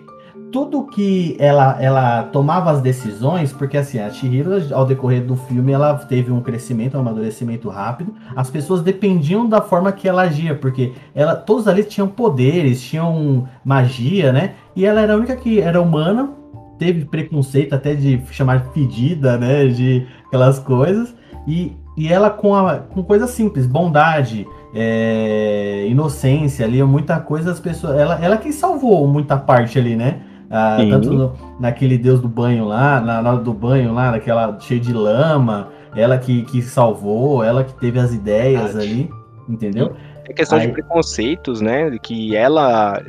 Tudo que ela, ela tomava as decisões, porque assim, a Chihiro, ao decorrer do filme, ela teve um crescimento, um amadurecimento rápido. As pessoas dependiam da forma que ela agia, porque ela, todos ali tinham poderes, tinham magia, né? E ela era a única que era humana, teve preconceito até de chamar de fedida, né? De aquelas coisas. E, e ela com, a, com coisas simples, bondade, é, inocência ali, muita coisa, as pessoas. Ela, ela que salvou muita parte ali, né? Ah, tanto no- naquele deus do banho lá, na, hora do banho lá, naquela cheio de lama, ela que, que salvou, ela que teve as ideias Verdade. ali, entendeu? É questão Aí- de preconceitos, né? Que ela,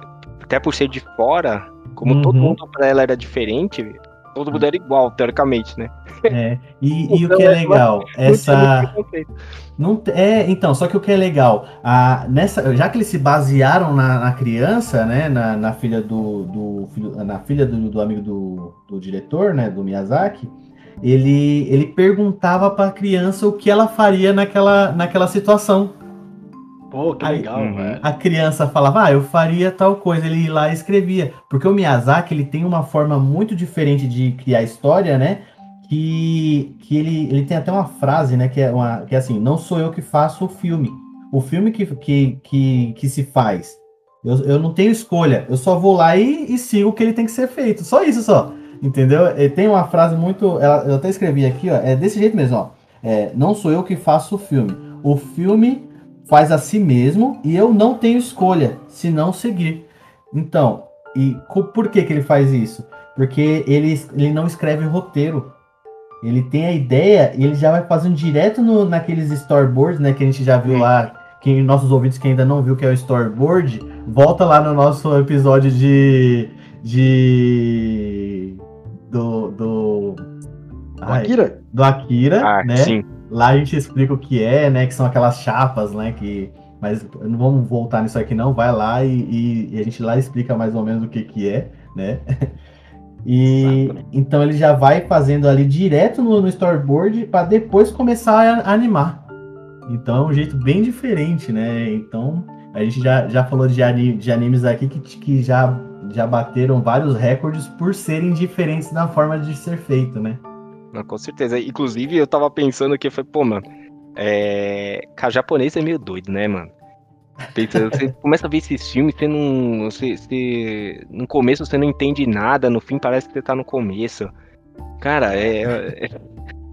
até por ser de fora, como todo Uhum. mundo pra ela era diferente, todo mundo era igual, teoricamente, né? É, e, e o Então, que é ela- legal, essa. Não, é, então, só que o que é legal, a, nessa, já que eles se basearam na, na criança, né, na, na filha do, do na filha do, do amigo do, do diretor, né, do Miyazaki, ele, ele perguntava para a criança o que ela faria naquela, naquela situação. Pô, que Aí- legal, Uhum. velho. A criança falava, ah, eu faria tal coisa, ele ia lá e escrevia. Porque o Miyazaki, ele tem uma forma muito diferente de criar história, né? Que, que ele, ele tem até uma frase, né? Que é, uma, que é assim, não sou eu que faço o filme. O filme que, que, que, que se faz. Eu, eu não tenho escolha. Eu só vou lá e, e sigo o que ele tem que ser feito. Só isso, só. Entendeu? Ele tem uma frase muito... ela- Eu até escrevi aqui, ó. É desse jeito mesmo, ó. É, não sou eu que faço o filme. O filme faz a si mesmo e eu não tenho escolha se não seguir. Então, e por que, que ele faz isso? Porque ele, ele não escreve roteiro. Ele tem a ideia e ele já vai fazendo direto no, naqueles storyboards, né? Que a gente já viu lá. Quem, nossos ouvintes que ainda não viu que é o storyboard, volta lá no nosso episódio de. de. do. do. ai, Akira? do Akira, Ah, né? sim. Lá a gente explica o que é, né? Que são aquelas chapas, né? Que, mas não vamos voltar nisso aqui não. Vai lá e, e- e a gente lá explica mais ou menos o que que é, né? E então ele já vai fazendo ali direto no, no storyboard para depois começar a, animar. Então é um jeito bem diferente, né? Então a gente já, já falou de, de animes aqui que, que já, já bateram vários recordes por serem diferentes na forma de ser feito, né? Não, com certeza. Inclusive, eu tava pensando que foi, pô, mano, é... cara, japonês é meio doido, né, mano? Pensa, Você começa a ver esses filmes, você não. Você, você- no começo você não entende nada, no fim parece que você tá no começo. Cara, é. é-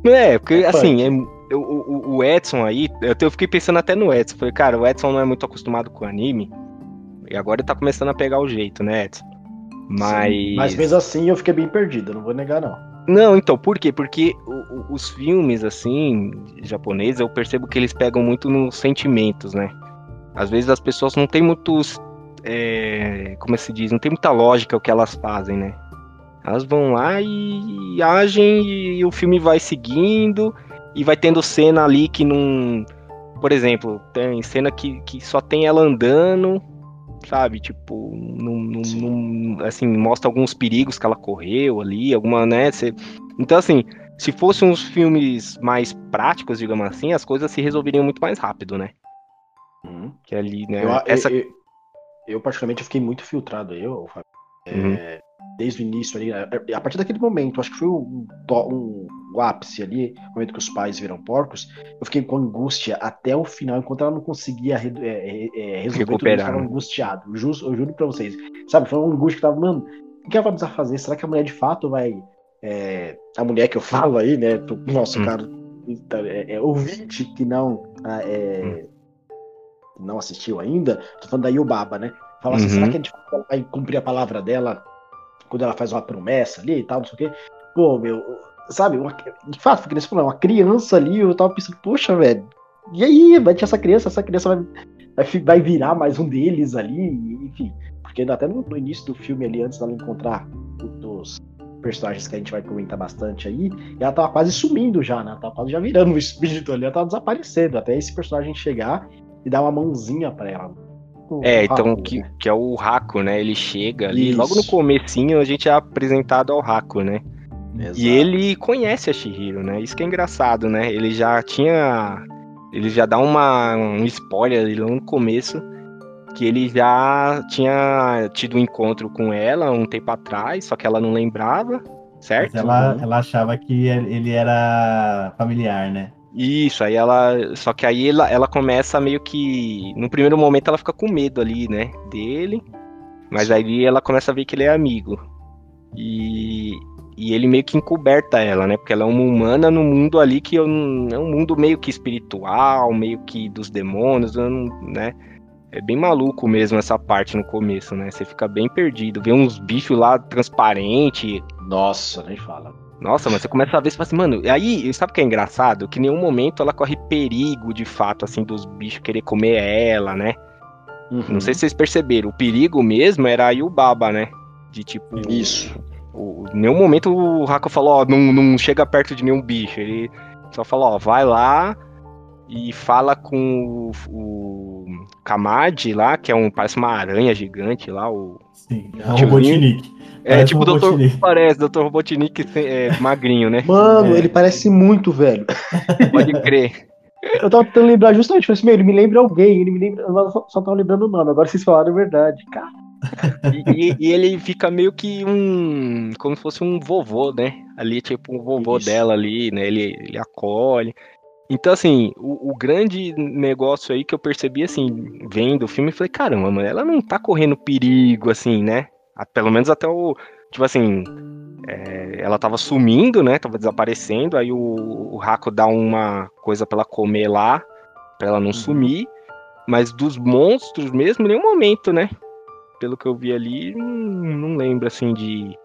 Não é, porque É assim, é, o, o- o Edson aí, eu, eu fiquei pensando até no Edson. Falei, cara, o Edson não é muito acostumado com anime. E agora ele tá começando a pegar o jeito, né, Edson? Mas. Sim, Mas mesmo assim eu fiquei bem perdido, não vou negar, não. Não, então, por quê? Porque os filmes, assim, japoneses, eu percebo que eles pegam muito nos sentimentos, né? Às vezes as pessoas não têm muitos. É, como se diz? Não tem muita lógica o que elas fazem, né? Elas vão lá e, e agem e o filme vai seguindo e vai tendo cena ali que não. Por exemplo, tem cena que, que só tem ela andando, sabe? Tipo, não, não, não, assim, mostra alguns perigos que ela correu ali, alguma, né? Cê... Então, assim, se fossem uns filmes mais práticos, digamos assim, as coisas se resolveriam muito mais rápido, né? Uhum. Que ali, né? Eu, essa... eu, eu, particularmente, fiquei muito filtrado aí, eu, uhum. é, desde o início ali, a, a, partir daquele momento, acho que foi um, um, um ápice ali, o momento que os pais viram porcos, eu fiquei com angústia até o final, enquanto ela não conseguia é, é, é, resolver Recuperar. tudo, eu estava angustiado, eu juro, eu juro pra vocês, sabe, foi uma angústia que tava, mano, o que ela vai precisar fazer? Será que a mulher de fato vai é, a mulher que eu falo aí, né? Pro nosso hum. cara é, é, ouvinte que não ah, é, hum. não assistiu ainda, tô falando da Yubaba, né? Fala assim, uhum. será que a gente vai cumprir a palavra dela quando ela faz uma promessa ali e tal, não sei o quê? Pô, meu, sabe, uma, de fato, porque nesse falou, uma criança ali, eu tava pensando, poxa, velho, e aí, vai ter essa criança, essa criança vai, vai, vai virar mais um deles ali, enfim. Porque até no, no início do filme ali, antes dela encontrar os, personagens que a gente vai comentar bastante aí, ela tava quase sumindo já, né? Ela tava quase já virando o espírito ali, ela tava desaparecendo, até esse personagem chegar e dar uma mãozinha pra ela. É, então, que, né? que é o Raco, né? Ele chega ali, Isso. logo no comecinho a gente é apresentado ao Raco, né? Exato. E ele conhece a Shihiro, né? Isso que é engraçado, né? Ele já tinha... Ele já dá uma, um spoiler ali no começo, que ele já tinha tido um encontro com ela um tempo atrás, só que ela não lembrava, certo? Mas ela, ela achava que ele era familiar, né? Isso, aí ela. Só que aí ela, ela começa meio que. No primeiro momento ela fica com medo ali, né? Dele. Mas aí ela começa a ver que ele é amigo. E, e ele meio que encoberta ela, né? Porque ela é uma humana no mundo ali que é um, é um mundo meio que espiritual, meio que dos demônios, né? É bem maluco mesmo essa parte no começo, né? Você fica bem perdido. Vê uns bichos lá transparente. Nossa, nem fala. Nossa, mas você começa a ver, você fala assim, mano, aí, sabe o que é engraçado? Que em nenhum momento ela corre perigo, de fato, assim, dos bichos querer comer ela, né? Uhum. Não sei se vocês perceberam, o perigo mesmo era aí o Baba, né? De tipo. Isso. O, em nenhum momento o Rako falou, ó, não, não chega perto de nenhum bicho. Ele só falou, ó, vai lá e fala com o, o Kamad lá, que é um. Parece uma aranha gigante lá, o. Sim, é o Robotnik. É, tipo o doutor. Parece, Dr. Robotnik é, magrinho, né? Mano, é. ele parece muito, velho. Pode crer. Eu tava tentando lembrar justamente, falei assim, meu, ele me lembra alguém, ele me lembra. Eu só, só tava lembrando o nome, agora vocês falaram a verdade, cara. E, e, ele fica meio que um. como se fosse um vovô, né? Ali, tipo, um vovô Isso. dela ali, né? Ele, ele acolhe. Então, assim, o, o, grande negócio aí que eu percebi, assim, vendo o filme, falei, caramba, mano, ela não tá correndo perigo, assim, né? Pelo menos até o. Tipo assim. É, ela tava sumindo, né? Tava desaparecendo. Aí o, o Raco dá uma coisa pra ela comer lá, pra ela não uhum. sumir. Mas dos monstros mesmo, nenhum momento, né? Pelo que eu vi ali, não, não lembro, assim, de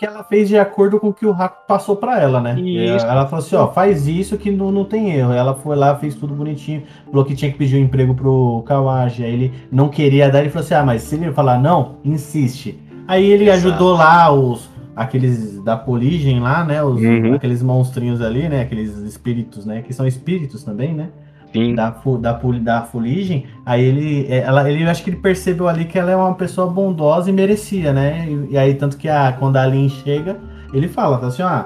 porque ela fez de acordo com o que o Raco passou para ela, né? Isso. Ela falou assim, ó, faz isso que não, não tem erro. Ela foi lá, fez tudo bonitinho, falou que tinha que pedir um emprego pro Kawaji, aí ele não queria dar, ele falou assim, ah, mas se ele falar não, insiste. Aí ele Exato. ajudou lá os aqueles da Poligem lá, né? Os, uhum. Aqueles monstrinhos ali, né? Aqueles espíritos, né? Que são espíritos também, né? Sim. Da, da, da fuligem, aí ele, é, ela, ele acho que ele percebeu ali que ela é uma pessoa bondosa e merecia, né? E, e aí, tanto que a, quando a Lin chega, ele fala, tá assim, ó,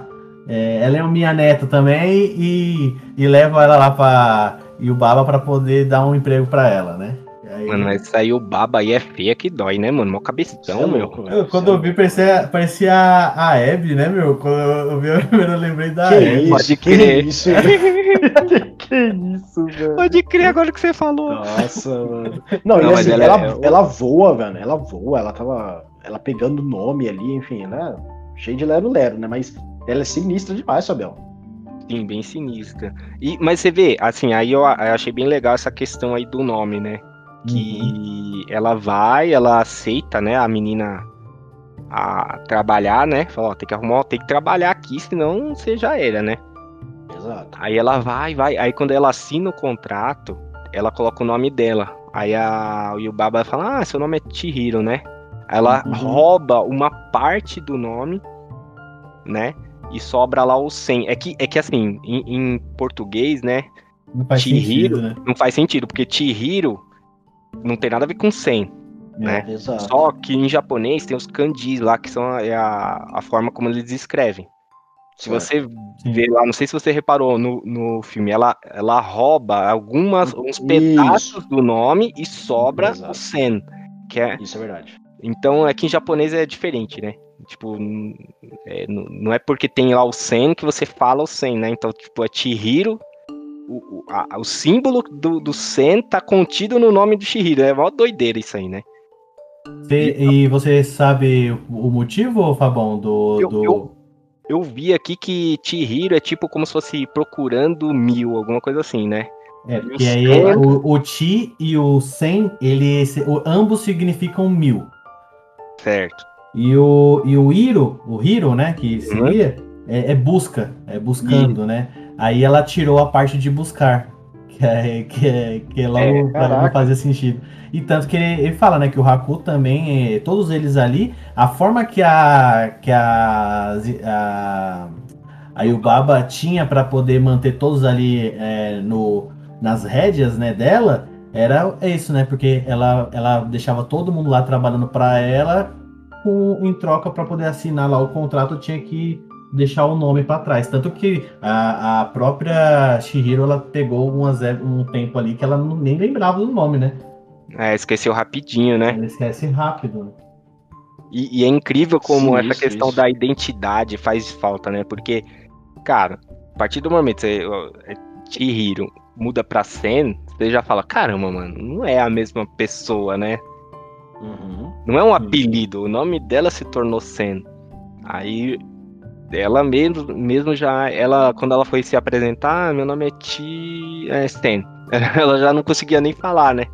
é, ela é minha neta também e, e leva ela lá pra e o Baba para poder dar um emprego para ela, né? Aí... Mano, mas aí o baba aí é feia que dói, né, mano? Mó cabeção, é meu. Eu, quando eu vi, parecia, parecia a, a Abby, né, meu? Quando eu vi, eu lembrei da que Abby. Isso, Pode crer. Que isso, que isso, velho. Pode crer agora que você falou. Nossa, mano. Não, Não e assim, ela, ela, é... ela voa, velho. Ela voa, ela tava. Ela pegando o nome ali, enfim, ela é cheia de lero-lero, né? Mas ela é sinistra demais, Fabel. Sim, bem sinistra. E, mas você vê, assim, aí eu, eu achei bem legal essa questão aí do nome, né? Que uhum. ela vai, ela aceita, né, a menina a trabalhar, né? Fala, ó, tem que arrumar, tem que trabalhar aqui, senão você já era, né? Exato. Aí ela vai, vai. Aí quando ela assina o contrato, ela coloca o nome dela. Aí a Yubaba fala, ah, seu nome é Chihiro, né? Aí ela Uhum. rouba uma parte do nome, né? E sobra lá o Sen. É que, é que assim, em, em português, né? Não faz Chihiro? sentido, né? Não faz sentido, porque Chihiro não tem nada a ver com Sen. né? Exato. Só que em japonês tem os kanjis lá, que são a, é a, a forma como eles escrevem. Se você Sim. vê lá, não sei se você reparou no, no filme, ela, ela rouba algumas, uns Isso. pedaços do nome e sobra Exato. o sen. Que é, Isso é verdade. então aqui em japonês é diferente, né? Tipo, é, não é porque tem lá o sen que você fala o sen, né? Então, tipo, é Chihiro. O, o, a- o símbolo do, do sen tá contido no nome do Chihiro. É mó doideira isso aí, né? Você- e você sabe o motivo, Fabão, do. Eu- do... eu- Eu vi aqui que Chihiro é tipo como se fosse procurando mil, alguma coisa assim, né? É, porque aí sen- o, o Chi e o Sen, ele, se- o- ambos significam mil. Certo. E o, e o Hiro, o Hiro, né, que seria, é, é busca, é buscando, né? Aí ela tirou a parte de buscar, que, é, que, é, que é logo É, não fazia sentido. E tanto que ele, ele fala, né, que o Haku também, eh, todos eles ali, a forma que a que a, a, a Yubaba tinha para poder manter todos ali eh, no, nas rédeas, né, dela, era isso, né? Porque ela, ela deixava todo mundo lá trabalhando para ela, com, em troca para poder assinar lá o contrato, tinha que deixar o nome para trás. Tanto que a, a própria Shihiro ela pegou umas, é- um tempo ali que ela não, nem lembrava do nome, né? É, esqueceu rapidinho, né? Ela esquece rápido. né? E, e é incrível como Sim, essa isso, questão isso. da identidade faz falta, né? Porque, cara, a partir do momento que você, é Chihiro muda pra Sen, você já fala, caramba, mano, não é a mesma pessoa, né? Uhum. Não é um apelido, o nome dela se tornou Sen. Aí ela mesmo, mesmo já, ela quando ela foi se apresentar, "Ah, meu nome é Ti, é. Ela já não conseguia nem falar, né?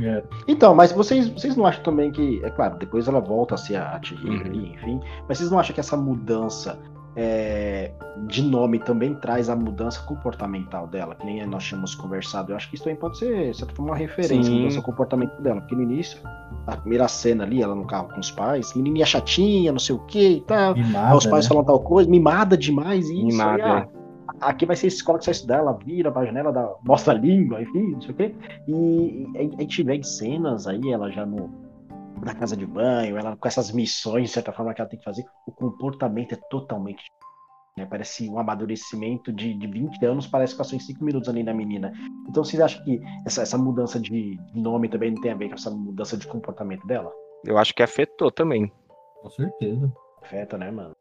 É. Então, mas vocês, vocês não acham também que, é claro, depois ela volta a ser a Chihiro Uhum. enfim, mas vocês não acham que essa mudança é, de nome também traz a mudança comportamental dela, que nem nós tínhamos conversado? Eu acho que isso também pode ser, certa forma, uma referência, Sim. a mudança comportamento dela, porque no início, a primeira cena ali, ela no carro com os pais, menininha chatinha, não sei o que e tal, Mimada, os pais né? falam tal coisa, mimada demais, e isso. Mimada, aí, ah, aqui vai ser a escola que sai estudar, ela vira pra janela, mostra a língua, enfim, não sei o quê. E a a gente vê cenas aí, ela já no, na casa de banho, ela com essas missões, de certa forma, que ela tem que fazer, o comportamento é totalmente diferente, né? Parece um amadurecimento de, de 20 anos, parece que passou em 5 minutos ali na menina. Então vocês acham que essa, essa mudança de nome também não tem a ver com essa mudança de comportamento dela? Eu acho que afetou também. Com certeza. Afeta, né, mano?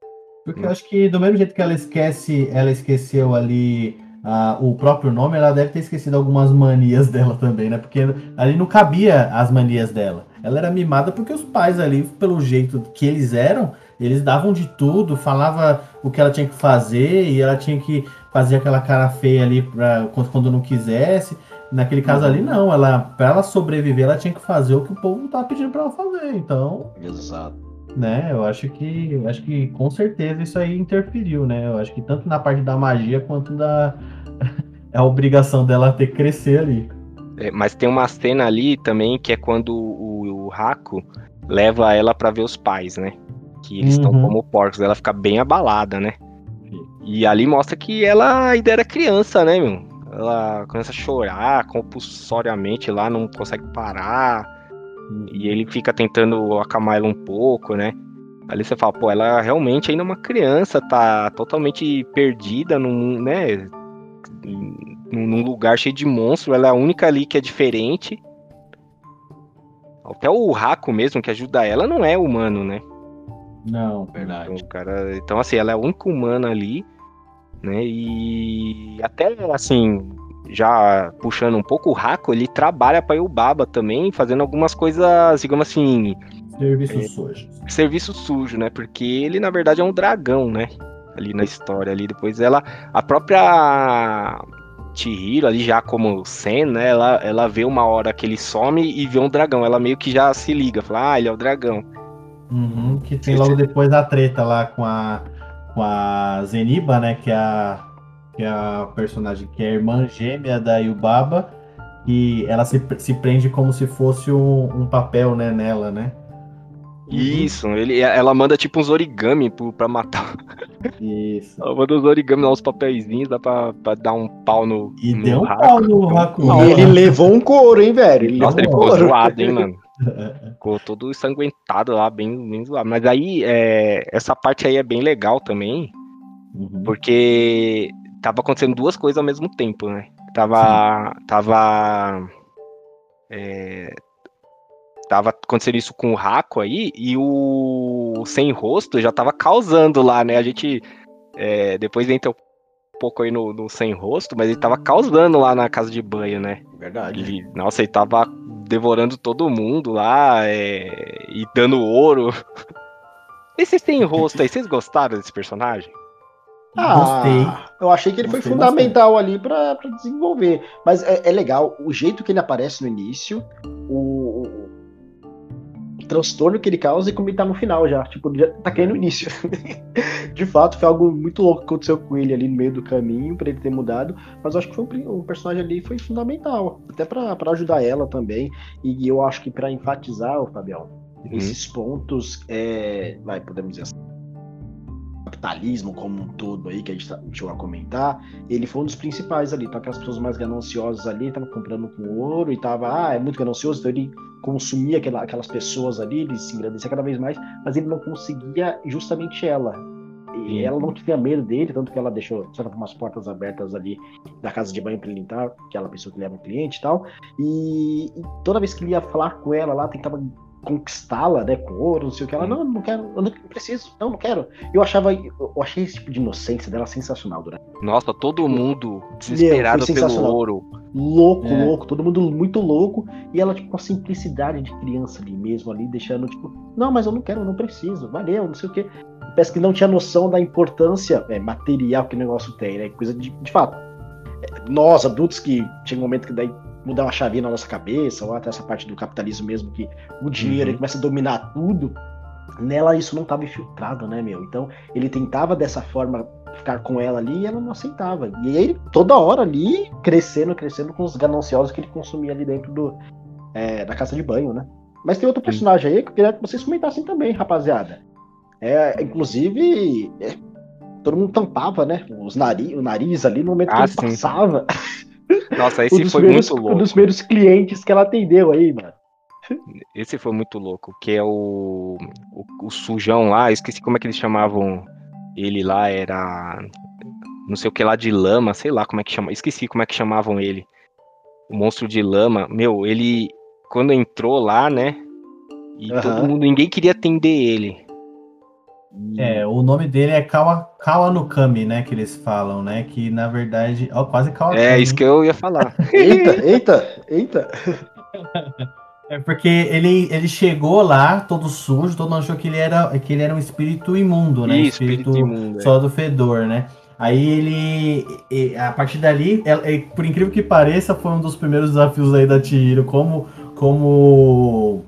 Porque eu acho que do mesmo jeito que ela esquece, ela esqueceu ali ah, o próprio nome, ela deve ter esquecido algumas manias dela também, né? Porque ali não cabia as manias dela. Ela era mimada porque os pais ali, pelo jeito que eles eram, eles davam de tudo, falava o que ela tinha que fazer e ela tinha que fazer aquela cara feia ali pra, quando não quisesse. Naquele caso ali, não. Ela, pra ela sobreviver, ela tinha que fazer o que o povo tava pedindo pra ela fazer. Então, Exato. Né? Eu acho que eu acho que com certeza isso aí interferiu, né? Eu acho que tanto na parte da magia quanto da é a obrigação dela ter que crescer ali. É, mas tem uma cena ali também que é quando o, o Haku leva ela pra ver os pais, né? Que eles estão Uhum. como porcos, ela fica bem abalada, né? E ali mostra que ela ainda era criança, né, meu? Ela começa a chorar compulsoriamente lá, não consegue parar. E ele fica tentando acalmar ela um pouco, né? Ali você fala, pô, ela realmente ainda é uma criança, tá totalmente perdida num, né? Num lugar cheio de monstros, ela é a única ali que é diferente. Até o Raco mesmo, que ajuda ela, não é humano, né? Não. Verdade. Então, cara, então assim, ela é a única humana ali, né? E até assim, já puxando um pouco o Raco, ele trabalha para o Baba também, fazendo algumas coisas, digamos assim, Serviços É. sujos. serviço sujo, né? Porque ele na verdade é um dragão, né? Ali na história ali, depois ela a própria Chihiro ali já como Sen, né? Ela, ela vê uma hora que ele some e vê um dragão, ela meio que já se liga, fala: "Ah, ele é o dragão". Uhum, que tem logo depois a treta lá com a com a Zeniba, né, que é a que é a personagem que é a irmã gêmea da Yubaba, que ela se, se prende como se fosse um, um papel, né, nela, né? Isso, ele, ela manda tipo uns origami pro, pra matar. Isso. Ela manda uns origami lá, uns papeizinhos, dá pra, pra dar um pau no. E no deu um Haku. pau no Haku. E ele levou um couro, hein, velho? Ele Nossa, ele levou um ficou couro. zoado, hein, mano. Ficou todo ensanguentado lá, bem, bem zoado. Mas aí, é, essa parte aí é bem legal também, Uhum. porque tava acontecendo duas coisas ao mesmo tempo, né? Tava. Tava. é, tava acontecendo isso com o Raco aí, e o Sem Rosto já tava causando lá, né? A gente. é, depois entra um pouco aí no, no Sem Rosto, mas ele tava causando lá na casa de banho, né? Verdade. Ele, nossa, ele tava devorando todo mundo lá é, e dando ouro. E vocês têm rosto aí? Vocês gostaram desse personagem? Ah, Gostei. eu achei que ele foi Gostei fundamental ali pra, pra desenvolver. Mas é, é legal, o jeito que ele aparece no início, o, o- transtorno que ele causa e como ele tá no final já. Tipo, já tá caindo no início. De fato, foi algo muito louco que aconteceu com ele ali no meio do caminho, pra ele ter mudado. Mas eu acho que foi um, um personagem ali foi fundamental. Até pra ajudar ela também. E eu acho que pra enfatizar, o Fabião, Uhum. esses pontos, é, vai, podemos dizer assim, capitalismo como um todo aí, que a gente tá- chegou a comentar, ele foi um dos principais ali. Então, aquelas pessoas mais gananciosas ali estavam comprando com ouro e tava, ah, é muito ganancioso, então ele consumia aquela- aquelas pessoas ali, ele se engrandecia cada vez mais, mas ele não conseguia justamente ela. E ela não tinha medo dele, tanto que ela deixou, de certa forma, as portas abertas ali da casa de banho para ele entrar, aquela pessoa que leva um cliente e tal. E, e toda vez que ele ia falar com ela lá, tentava conquistá-la, né, com ouro, não sei o que. Ela, não, não quero, eu não preciso, não, não quero. Eu achava, eu achei esse tipo de inocência dela sensacional durante. Nossa, todo mundo desesperado foi pelo ouro. Louco, É. louco, todo mundo muito louco. E ela, tipo, com a simplicidade de criança ali mesmo, ali, deixando, tipo, não, mas eu não quero, eu não preciso, valeu, não sei o que. Parece que não tinha noção da importância é, material que o negócio tem, né? Coisa de, de fato. é, Nós, adultos, que chega um momento que daí mudar uma chavinha na nossa cabeça, ou até essa parte do capitalismo mesmo, que o dinheiro Uhum. ele começa a dominar tudo. Nela isso não estava infiltrado, né, meu? Então ele tentava dessa forma ficar com ela ali e ela não aceitava. E aí, toda hora ali, crescendo, crescendo com os gananciosos que ele consumia ali dentro do, é, da casa de banho, né? Mas tem outro personagem aí que eu queria que vocês comentassem também, rapaziada. É, inclusive, é, todo mundo tampava, né? Os nariz, o nariz ali no momento que Ah, ele sim. passava. Nossa, Um esse dos foi primeiros- muito Um louco. dos primeiros clientes que ela atendeu aí, mano. Esse foi muito louco, que é o, o, o sujão lá, esqueci como é que eles chamavam ele lá, era não sei o que lá de lama, sei lá como é que chama, esqueci como é que chamavam ele. O monstro de lama, meu, ele quando entrou lá, né? E Aham. todo mundo, ninguém queria atender ele. É, o nome dele é Kawa, Kawanukami, né? Que eles falam, né? Que na verdade. Ó, quase Kawakami. É isso que eu ia falar. Eita, eita, eita. É porque ele, ele chegou lá todo sujo, todo mundo achou que ele era, que ele era um espírito imundo, né? Ih, espírito imundo. é. só do fedor, né? Aí ele, e- a partir dali, ela- e por incrível que pareça, foi um dos primeiros desafios aí da Chihiro, como, como,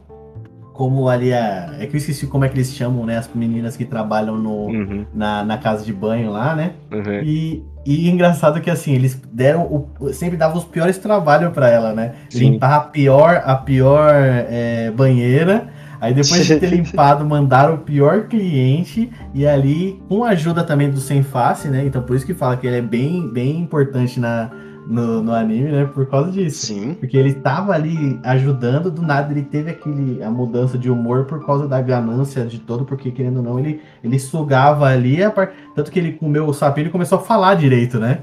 como ali a, é que eu esqueci como é que eles chamam, né? As meninas que trabalham no, Uhum, na, na casa de banho lá, né? uhum. E, e engraçado que assim, eles deram o, sempre davam os piores trabalhos pra ela, né? Sim. Limpar a pior, a pior é, banheira. Aí depois de ter limpado, mandaram o pior cliente. E ali, com a ajuda também do Sem Face, né? Então por isso que fala que ele é bem, bem importante na, no, no anime, né? Por causa disso. Sim. Porque ele tava ali ajudando, do nada ele teve aquele, a mudança de humor por causa da ganância de todo, porque querendo ou não, ele, ele sugava ali, a par- tanto que ele comeu o sapinho e começou a falar direito, né?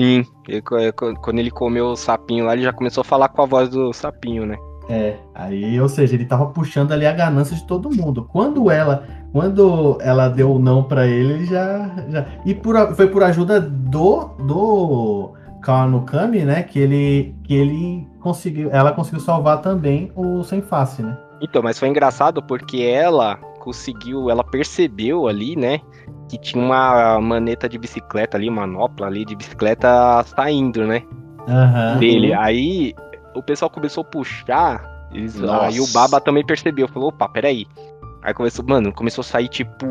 Sim, ele é, quando ele comeu o sapinho lá, ele já começou a falar com a voz do sapinho, né? É, aí, ou seja, ele tava puxando ali a ganância de todo mundo. Quando ela, quando ela deu o não pra ele, ele já, já e por, foi por ajuda do do Kawanukami, né, que ele que ele conseguiu, ela conseguiu salvar também o Sem Face, né? Então, mas foi engraçado porque ela conseguiu, ela percebeu ali, né, que tinha uma maneta de bicicleta ali, manopla ali de bicicleta saindo, né, Aham. dele. Aí o pessoal começou a puxar, eles, aí o Baba também percebeu, falou, opa, peraí. Aí começou, mano, começou a sair tipo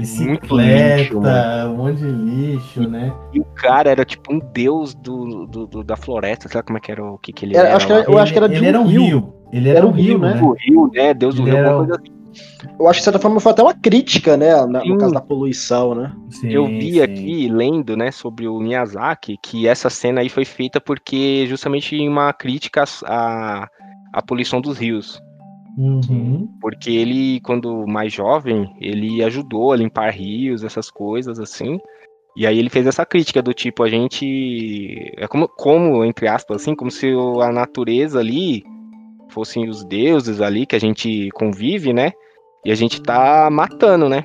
bicicleta, lixo, mano. um monte de lixo, né? E o cara era tipo um deus do, do- do- da floresta, sabe como é que era o que, que ele Era- era? acho que lá? era- Eu acho que era de ele um era um rio. rio. Ele era, Era um rio, rio, né? né? O rio, né? Deus do Ele rio, era alguma coisa assim. Eu acho que de certa forma foi até uma crítica, né? na- no caso da poluição, né? Sim, Eu vi sim. aqui, lendo, né, sobre o Miyazaki, que essa cena aí foi feita porque justamente em uma crítica à, à poluição dos rios. Uhum. Porque ele, quando mais jovem, ele ajudou a limpar rios, essas coisas assim. E aí ele fez essa crítica do tipo, a gente. É como, como entre aspas, assim, como se a natureza ali fossem os deuses ali que a gente convive, né? E a gente tá matando, né?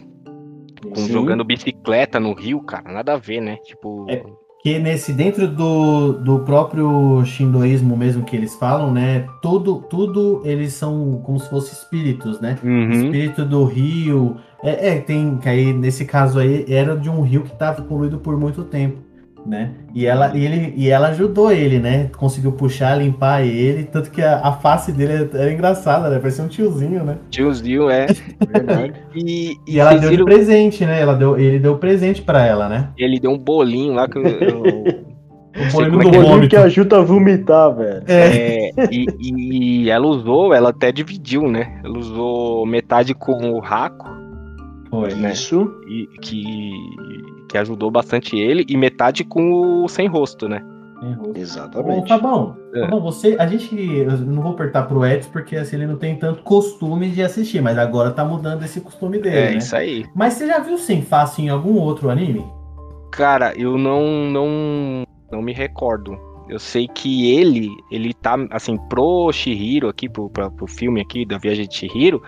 Sim. jogando bicicleta no rio, cara, nada a ver, né? Tipo. É. Que nesse, dentro do, do próprio shindoísmo mesmo que eles falam, né? Tudo, tudo eles são como se fossem espíritos, né? Uhum. Espírito do rio. É, é, tem. Que aí, nesse caso aí, era de um rio que estava poluído por muito tempo. Né? E ela, e ele, e ela ajudou ele, né? Conseguiu puxar, limpar ele, tanto que a, a face dele era engraçada, né? Parecia um tiozinho, né? Tiozinho, é. Verdade. E, E ela vocês deu de viram- presente, né? Ela deu, ele deu presente pra ela, né? ele deu um bolinho lá que eu, eu- O bolinho é do é. Bolinho vômito. que ajuda a vomitar, velho. É. É, e, e ela usou, ela até dividiu, né? Ela usou metade com o Raco, Foi. né? Isso. e, que, que ajudou bastante ele, e metade com o sem rosto, né? Ô, Exatamente. Fabão, É. Fabão, você, a gente, eu não vou apertar pro Edson porque assim, ele não tem tanto costume de assistir, mas agora tá mudando esse costume dele, É, né? isso aí. Mas você já viu sem face em algum outro anime? Cara, eu não, não, não me recordo. Eu sei que ele, ele tá, assim, pro Shihiro aqui, pro, pra- pro filme aqui da Viagem de Shihiro,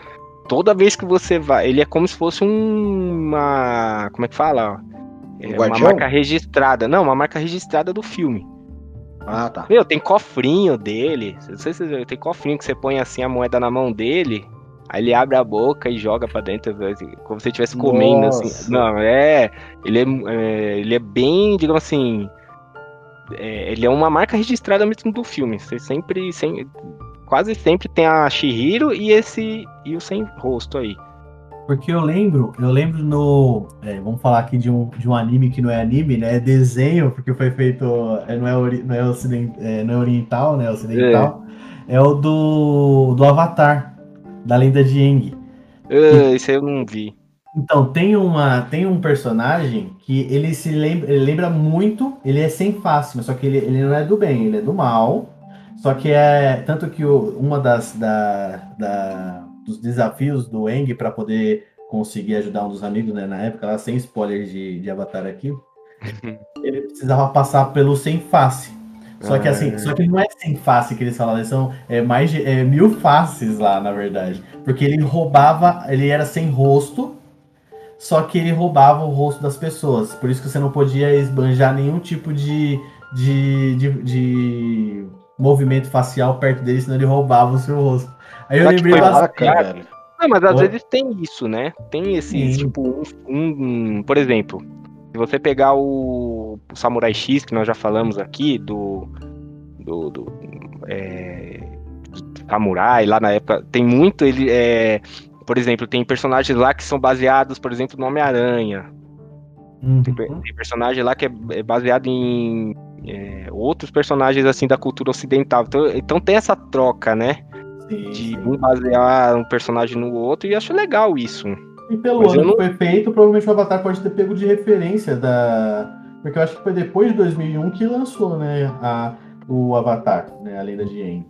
toda vez que você vai, ele é como se fosse um- uma, como é que fala? É, uma marca registrada. Não, uma marca registrada do filme. Ah, tá. Meu, tem cofrinho dele. Não sei se vocês viram, tem cofrinho que você põe assim a moeda na mão dele. Aí ele abre a boca e joga pra dentro, como se estivesse comendo, Nossa. assim. Não, é. Ele é, é, ele é bem, digamos assim. é, ele é uma marca registrada mesmo do filme. Você sempre, sem, quase sempre tem a Shihiro e esse e o sem rosto aí. Porque eu lembro, eu lembro no. é, vamos falar aqui de um, de um anime que não é anime, né? É desenho, porque foi feito. é, não, é não, é ociden- é, não é oriental, né? É ocidental. É. o do, do Avatar, da lenda de Aang. Ah, Esse aí eu não vi. Então, tem, uma, tem um personagem que ele se lembra, ele lembra muito, ele é sem face, mas só que ele, ele não é do bem, ele é do mal. Só que é. Tanto que o, uma das da, da- dos desafios do Eng para poder conseguir ajudar um dos amigos, né, na época, lá, sem spoiler de, de Avatar aqui, ele precisava passar pelo sem face. Só que assim, só que não é sem face que eles falam, são é, mais de é, mil faces lá, na verdade. Porque ele roubava, ele era sem rosto, só que ele roubava o rosto das pessoas. Por isso que você não podia esbanjar nenhum tipo de, de, de, de movimento facial perto dele, senão ele roubava o seu rosto. Aí eu Só lembrei bastante. Não, mas às vezes tem isso, né? Tem esse, Sim. tipo, um, um- Por exemplo, se você pegar o, o Samurai X, que nós já falamos aqui, do. Do. do, é, Samurai, lá na época, tem muito. Ele é. Por exemplo, tem personagens lá que são baseados, por exemplo, no Homem-Aranha. Uhum. Tem, tem personagem lá que é é baseado em é, outros personagens assim da cultura ocidental. Então, então tem essa troca, né? Sim, De sim. um basear um personagem no outro, e acho legal isso. E pelo Mas ano não- que foi feito, provavelmente o Avatar pode ter pego de referência da. Porque eu acho que foi depois de 2001 que lançou, né? A, o Avatar, né? A lenda de Aang.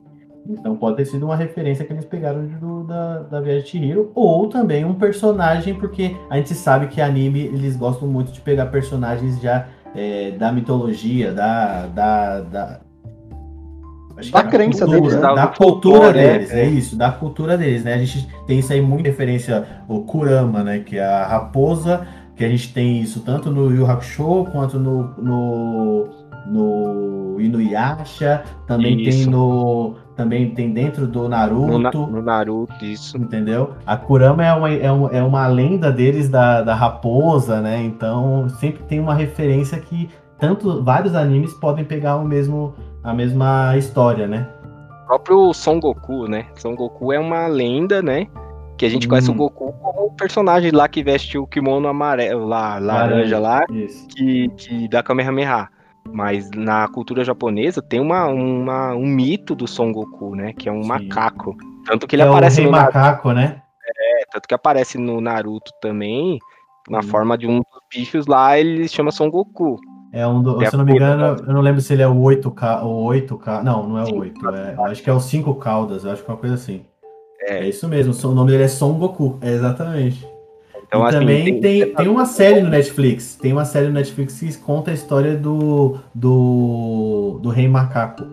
Então pode ter sido uma referência que eles pegaram do, da, da Viagem de Chihiro. Ou também um personagem, porque a gente sabe que anime eles gostam muito de pegar personagens já é, da mitologia, da. da, da acho Da crença cultura, deles, né? Da, Da cultura né? deles, é isso, da cultura deles, né? A gente tem isso aí muito referência o Kurama, né? Que é a raposa, que a gente tem isso tanto no Yu Hakusho quanto no, no, no Inuyasha, também tem Isso. no também tem dentro do Naruto, No, Na- no Naruto, isso. entendeu? A Kurama é uma, é, um- é uma lenda deles da, da raposa, né? Então sempre tem uma referência que tanto vários animes podem pegar o mesmo a mesma história, né? O próprio Son Goku, né? Son Goku é uma lenda, né? Que a gente conhece o Hum. Goku como o personagem lá que veste o kimono amarelo, lá, laranja lá, Isso. que, que dá Kamehameha. Mas na cultura japonesa tem uma, uma- um mito do Son Goku, né? Que é um Sim. macaco. Tanto que ele é aparece no Naruto, macaco, né? tanto que aparece no Naruto também, na Hum. forma de um dos bichos lá, ele chama Son Goku. É um do, É se eu não me engano, eu não lembro se ele é o 8K, o 8K, não, não é o Sim. 8, é, acho que é o 5 caudas, eu acho que é uma coisa assim. É. É, isso mesmo, o nome dele é Son Goku, é exatamente. Então, e assim, também tem, tem, uma série no Netflix, tem uma série no Netflix que conta a história do, do, do Rei Macaco.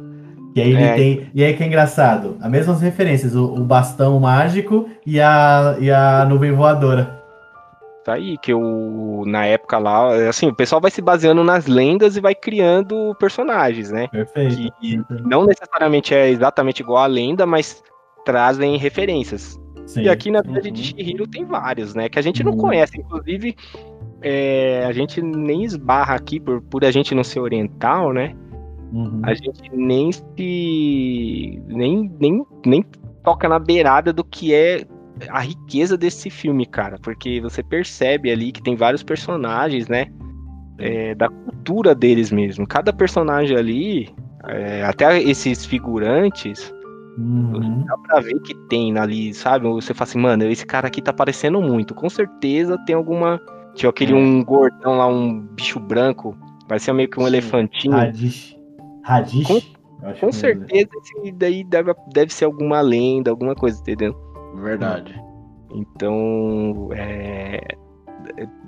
E aí ele É. tem. E aí que é engraçado, as mesmas referências, o, o bastão mágico e a, e a nuvem voadora. Tá aí, que o, na época lá, assim, o pessoal vai se baseando nas lendas e vai criando personagens, né? Perfeito. Que não necessariamente é exatamente igual à lenda, mas trazem referências. Sim. E aqui na verdade Uhum. de Shihiro tem vários, né? Que a gente não Uhum. conhece. Inclusive, é, a gente nem esbarra aqui por, por a gente não ser oriental, né? Uhum. A gente nem se. nem, nem, nem toca na beirada do que é a riqueza desse filme, cara. Porque você percebe ali que tem vários personagens, né? é, da cultura deles mesmo. Cada personagem ali, é, até esses figurantes, Uhum. dá pra ver que tem ali, sabe? Você fala assim, mano, esse cara aqui tá parecendo muito. Com certeza tem alguma. Tinha aquele É. um gordão lá, um bicho branco. Parecia meio que um Sim. elefantinho. Radish. Radish? Com- Com é. certeza esse daí deve, deve ser alguma lenda, alguma coisa, entendeu? Verdade. Então, é,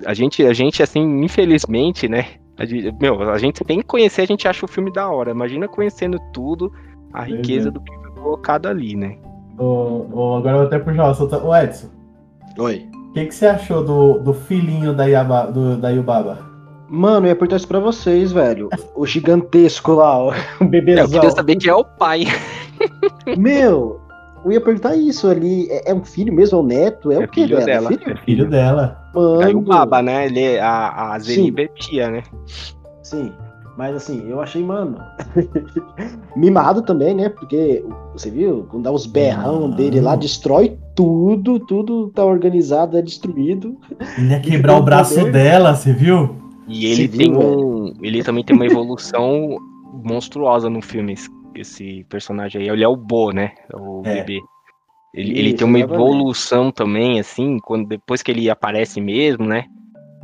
a gente, a gente, assim, infelizmente, né? A gente, meu, a gente tem que conhecer, a gente acha o filme da hora. Imagina conhecendo tudo, a riqueza é. do que foi colocado ali, né? Ô, ô, agora eu vou até puxar o assunto. Ô Edson, Oi. o que, que você achou do, do filhinho da, Yaba, do, da Yubaba? Mano, eu ia perguntar isso pra vocês, velho. O gigantesco lá, ó, o É, eu bebezão. queria saber quem é o pai. Meu, eu ia perguntar isso ali. É, é um filho mesmo, é um neto? É, É o que filho dela? dela. É filho? Filho dela. Mano. O Baba, né? Ele, é- a, a Zeniba é tia, né? Sim, mas assim, eu achei, mano, mimado também, né? Porque você viu, quando dá os berrão Mano. dele lá, destrói tudo, tudo tá organizado, é destruído. Ele ia quebrar o braço poder. dela, você viu? E ele Você viu, tem um. Ele também tem uma evolução monstruosa no filme, esse, esse personagem aí. Ele é o Bo, né? O É. bebê. Ele, ele tem uma evolução também, assim, quando, depois que ele aparece mesmo, né?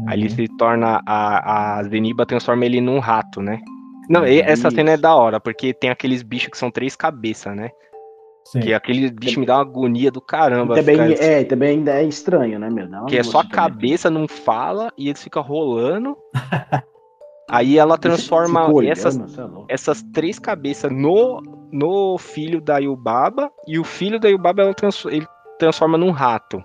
Aí ele Uhum. se torna. A, a Zeniba transforma ele num rato, né? Não, essa Isso. cena é da hora, porque tem aqueles bichos que são três cabeças, né? Sim. Que aquele bicho me dá uma agonia do caramba. também, ficar- é, também ainda é estranho, né, meu? Que é só a também. cabeça, não fala, e eles ficam rolando. Aí ela transforma olhando, essas, é essas três cabeças no, no filho da Yubaba, e o filho da Yubaba ela trans- ele transforma num rato.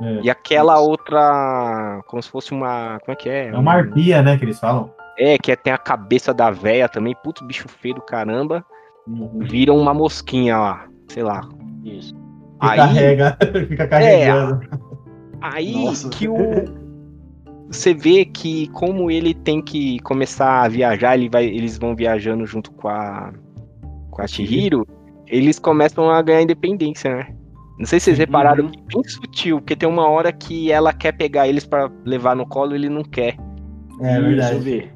É. E aquela Isso. outra. Como se fosse uma. Como é que é? É uma arpia, né, que eles falam. É, que é- tem a cabeça da véia também. Puto bicho feio do caramba. Uhum. Vira uma mosquinha lá. Sei lá. Isso. Que Aí, carrega, fica carregando. aí Nossa. que o. Você vê que como ele tem que começar a viajar, ele vai, eles vão viajando junto com a. Com a Chihiro, eles começam a ganhar independência, né? Não sei se vocês Sim. repararam Uhum. que é bem sutil, porque tem uma hora que ela quer pegar eles pra levar no colo e ele não quer. É verdade. eu vi.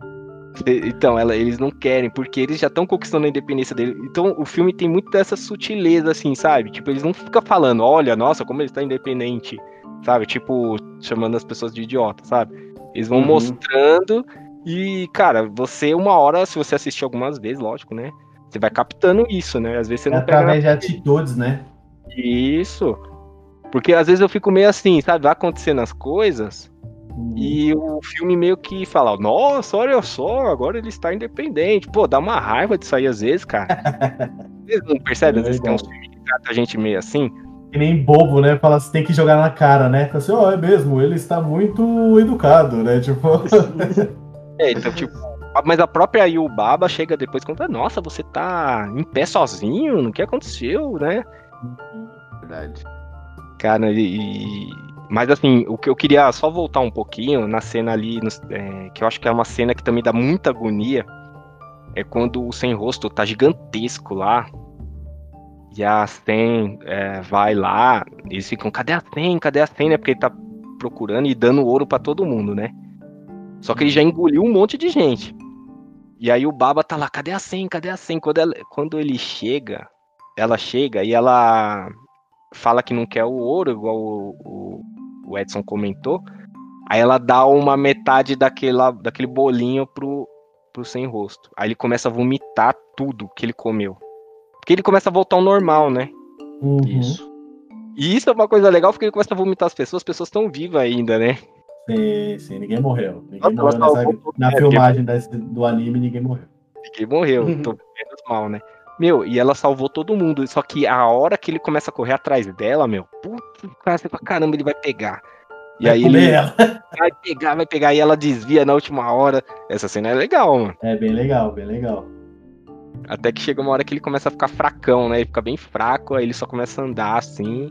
Então, ela- eles não querem, porque eles já estão conquistando a independência dele. Então, o filme tem muito dessa sutileza, assim, sabe? Tipo, eles não ficam falando, olha, nossa, como ele está independente, sabe? Tipo, chamando as pessoas de idiota, sabe? Eles vão Uhum. mostrando e, cara, você, uma hora, se você assistir algumas vezes, lógico, né? Você vai captando isso, né? Às vezes você É não pega na através de atitudes, né? Isso. Porque às vezes eu fico meio assim, sabe? Vai acontecendo as coisas e o filme meio que fala, nossa, olha só, agora ele está independente. Pô, dá uma raiva disso aí às vezes, cara. Vocês não percebem? Às vezes tem uns filmes que tratam a gente meio assim. Que nem bobo, né? Fala, você tem que jogar na cara, né? Fala assim, ó, é mesmo, ele está muito educado, né? Tipo. É, então, tipo. Mas a própria Yubaba chega depois e conta, nossa, você tá em pé sozinho? O que aconteceu, né? Verdade. Cara, e. Mas assim, o que eu queria só voltar um pouquinho na cena ali, no- é, que eu acho que é uma cena que também dá muita agonia, é quando o sem rosto tá gigantesco lá. E a Sen é, vai lá, eles ficam, cadê a Sen? Cadê a Sen? Né? Porque ele tá procurando e dando ouro para todo mundo, né? Só que ele já engoliu um monte de gente. E aí o Baba tá lá, cadê a Sen? Cadê a Sen? Quando, ela, quando ele chega, ela chega e ela fala que não quer o ouro, igual o, o, o Edson comentou. Aí ela dá uma metade daquela, daquele bolinho pro, pro sem rosto. Aí ele começa a vomitar tudo que ele comeu. Porque ele começa a voltar ao normal, né? Uhum. Isso. E isso é uma coisa legal porque ele começa a vomitar as pessoas, as pessoas estão vivas ainda, né? Sim, sim, ninguém morreu. Ninguém morreu nessa- na é, filmagem desse- do anime, ninguém morreu. Ninguém morreu, tô menos mal, né? Meu, e ela salvou todo mundo. Só que a hora que ele começa a correr atrás dela, meu, puta, cara, você fala, caramba, ele vai pegar. E Vai aí ele ela. vai pegar, vai pegar, e ela desvia na última hora. Essa cena é legal, mano. É bem legal, bem legal. Até que chega uma hora que ele começa a ficar fracão, né? Ele fica bem fraco, aí ele só começa a andar assim.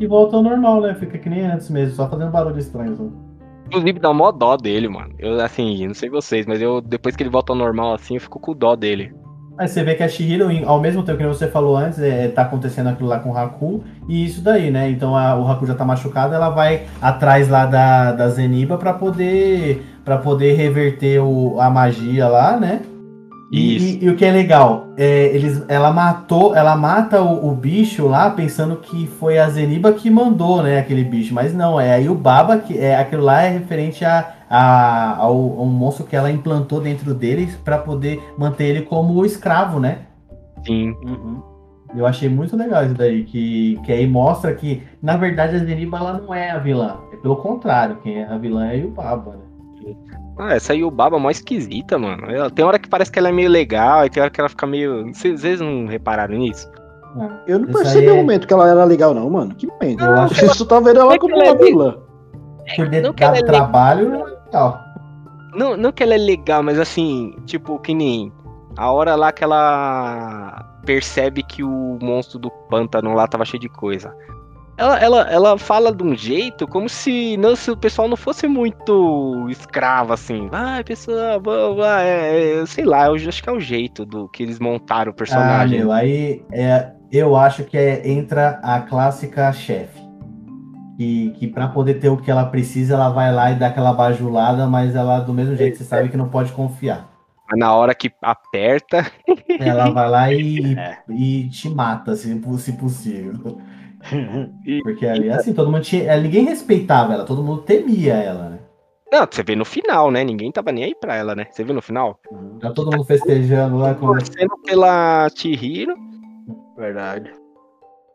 E volta ao normal, né? Fica que nem antes mesmo, só fazendo barulho estranho. assim. Inclusive dá mó dó dele, mano. Eu, assim, não sei vocês, mas eu, depois que ele volta ao normal assim, eu fico com dó dele. Aí você vê que a Shihiro, em- ao mesmo tempo que você falou antes, é, tá acontecendo aquilo lá com o Haku, e isso daí, né? Então a- o Haku já tá machucado, ela vai atrás lá da, da Zeniba pra poder para poder reverter o, a magia lá, né? E, e- e o que é legal, é, eles, ela matou, ela mata o, o bicho lá pensando que foi a Zeniba que mandou, né, aquele bicho, mas não, é aí o Baba que é aquilo lá é referente a, a ao, ao monstro que ela implantou dentro deles pra poder manter ele como escravo, né? Sim. Uhum. Eu achei muito legal isso daí, que, que aí mostra que, na verdade, a Zeniba ela não é a vilã. É pelo contrário, quem é a vilã é o Baba, né? Ah, essa aí o Baba é mó esquisita, mano. Ela- tem hora que parece que ela é meio legal, e tem hora que ela fica meio. Vocês vocês não repararam nisso? Eu não percebi aí o é- momento que ela era legal, não, mano. Que momento? Eu acho Você só tá vendo ela É como que uma é vilã. Por dentro que ela do é trabalho, é legal. Não, não que ela é legal, mas assim, tipo, que nem a hora lá que ela percebe que o monstro do pântano lá tava cheio de coisa. Ela, ela, ela fala de um jeito como se, não, se o pessoal não fosse muito escravo, assim. Vai, pessoal, vá, vá, é, é, sei lá, eu acho que é o jeito do que eles montaram o Ah, personagem. meu, aí é, eu acho que é, entra a clássica chefe. Que, que para poder ter o que ela precisa, ela vai lá e dá aquela bajulada, mas ela, do mesmo jeito, você sabe que não pode confiar. Mas na hora que aperta, Ela vai lá e, É. e te mata, se, se possível. e- Porque ali, assim, todo mundo tinha. Ninguém respeitava ela, todo mundo temia ela, né? não, você vê no final, né? Ninguém tava nem aí pra ela, né? Você viu no final? Já todo mundo festejando lá com. Torcendo pela Chihiro Verdade.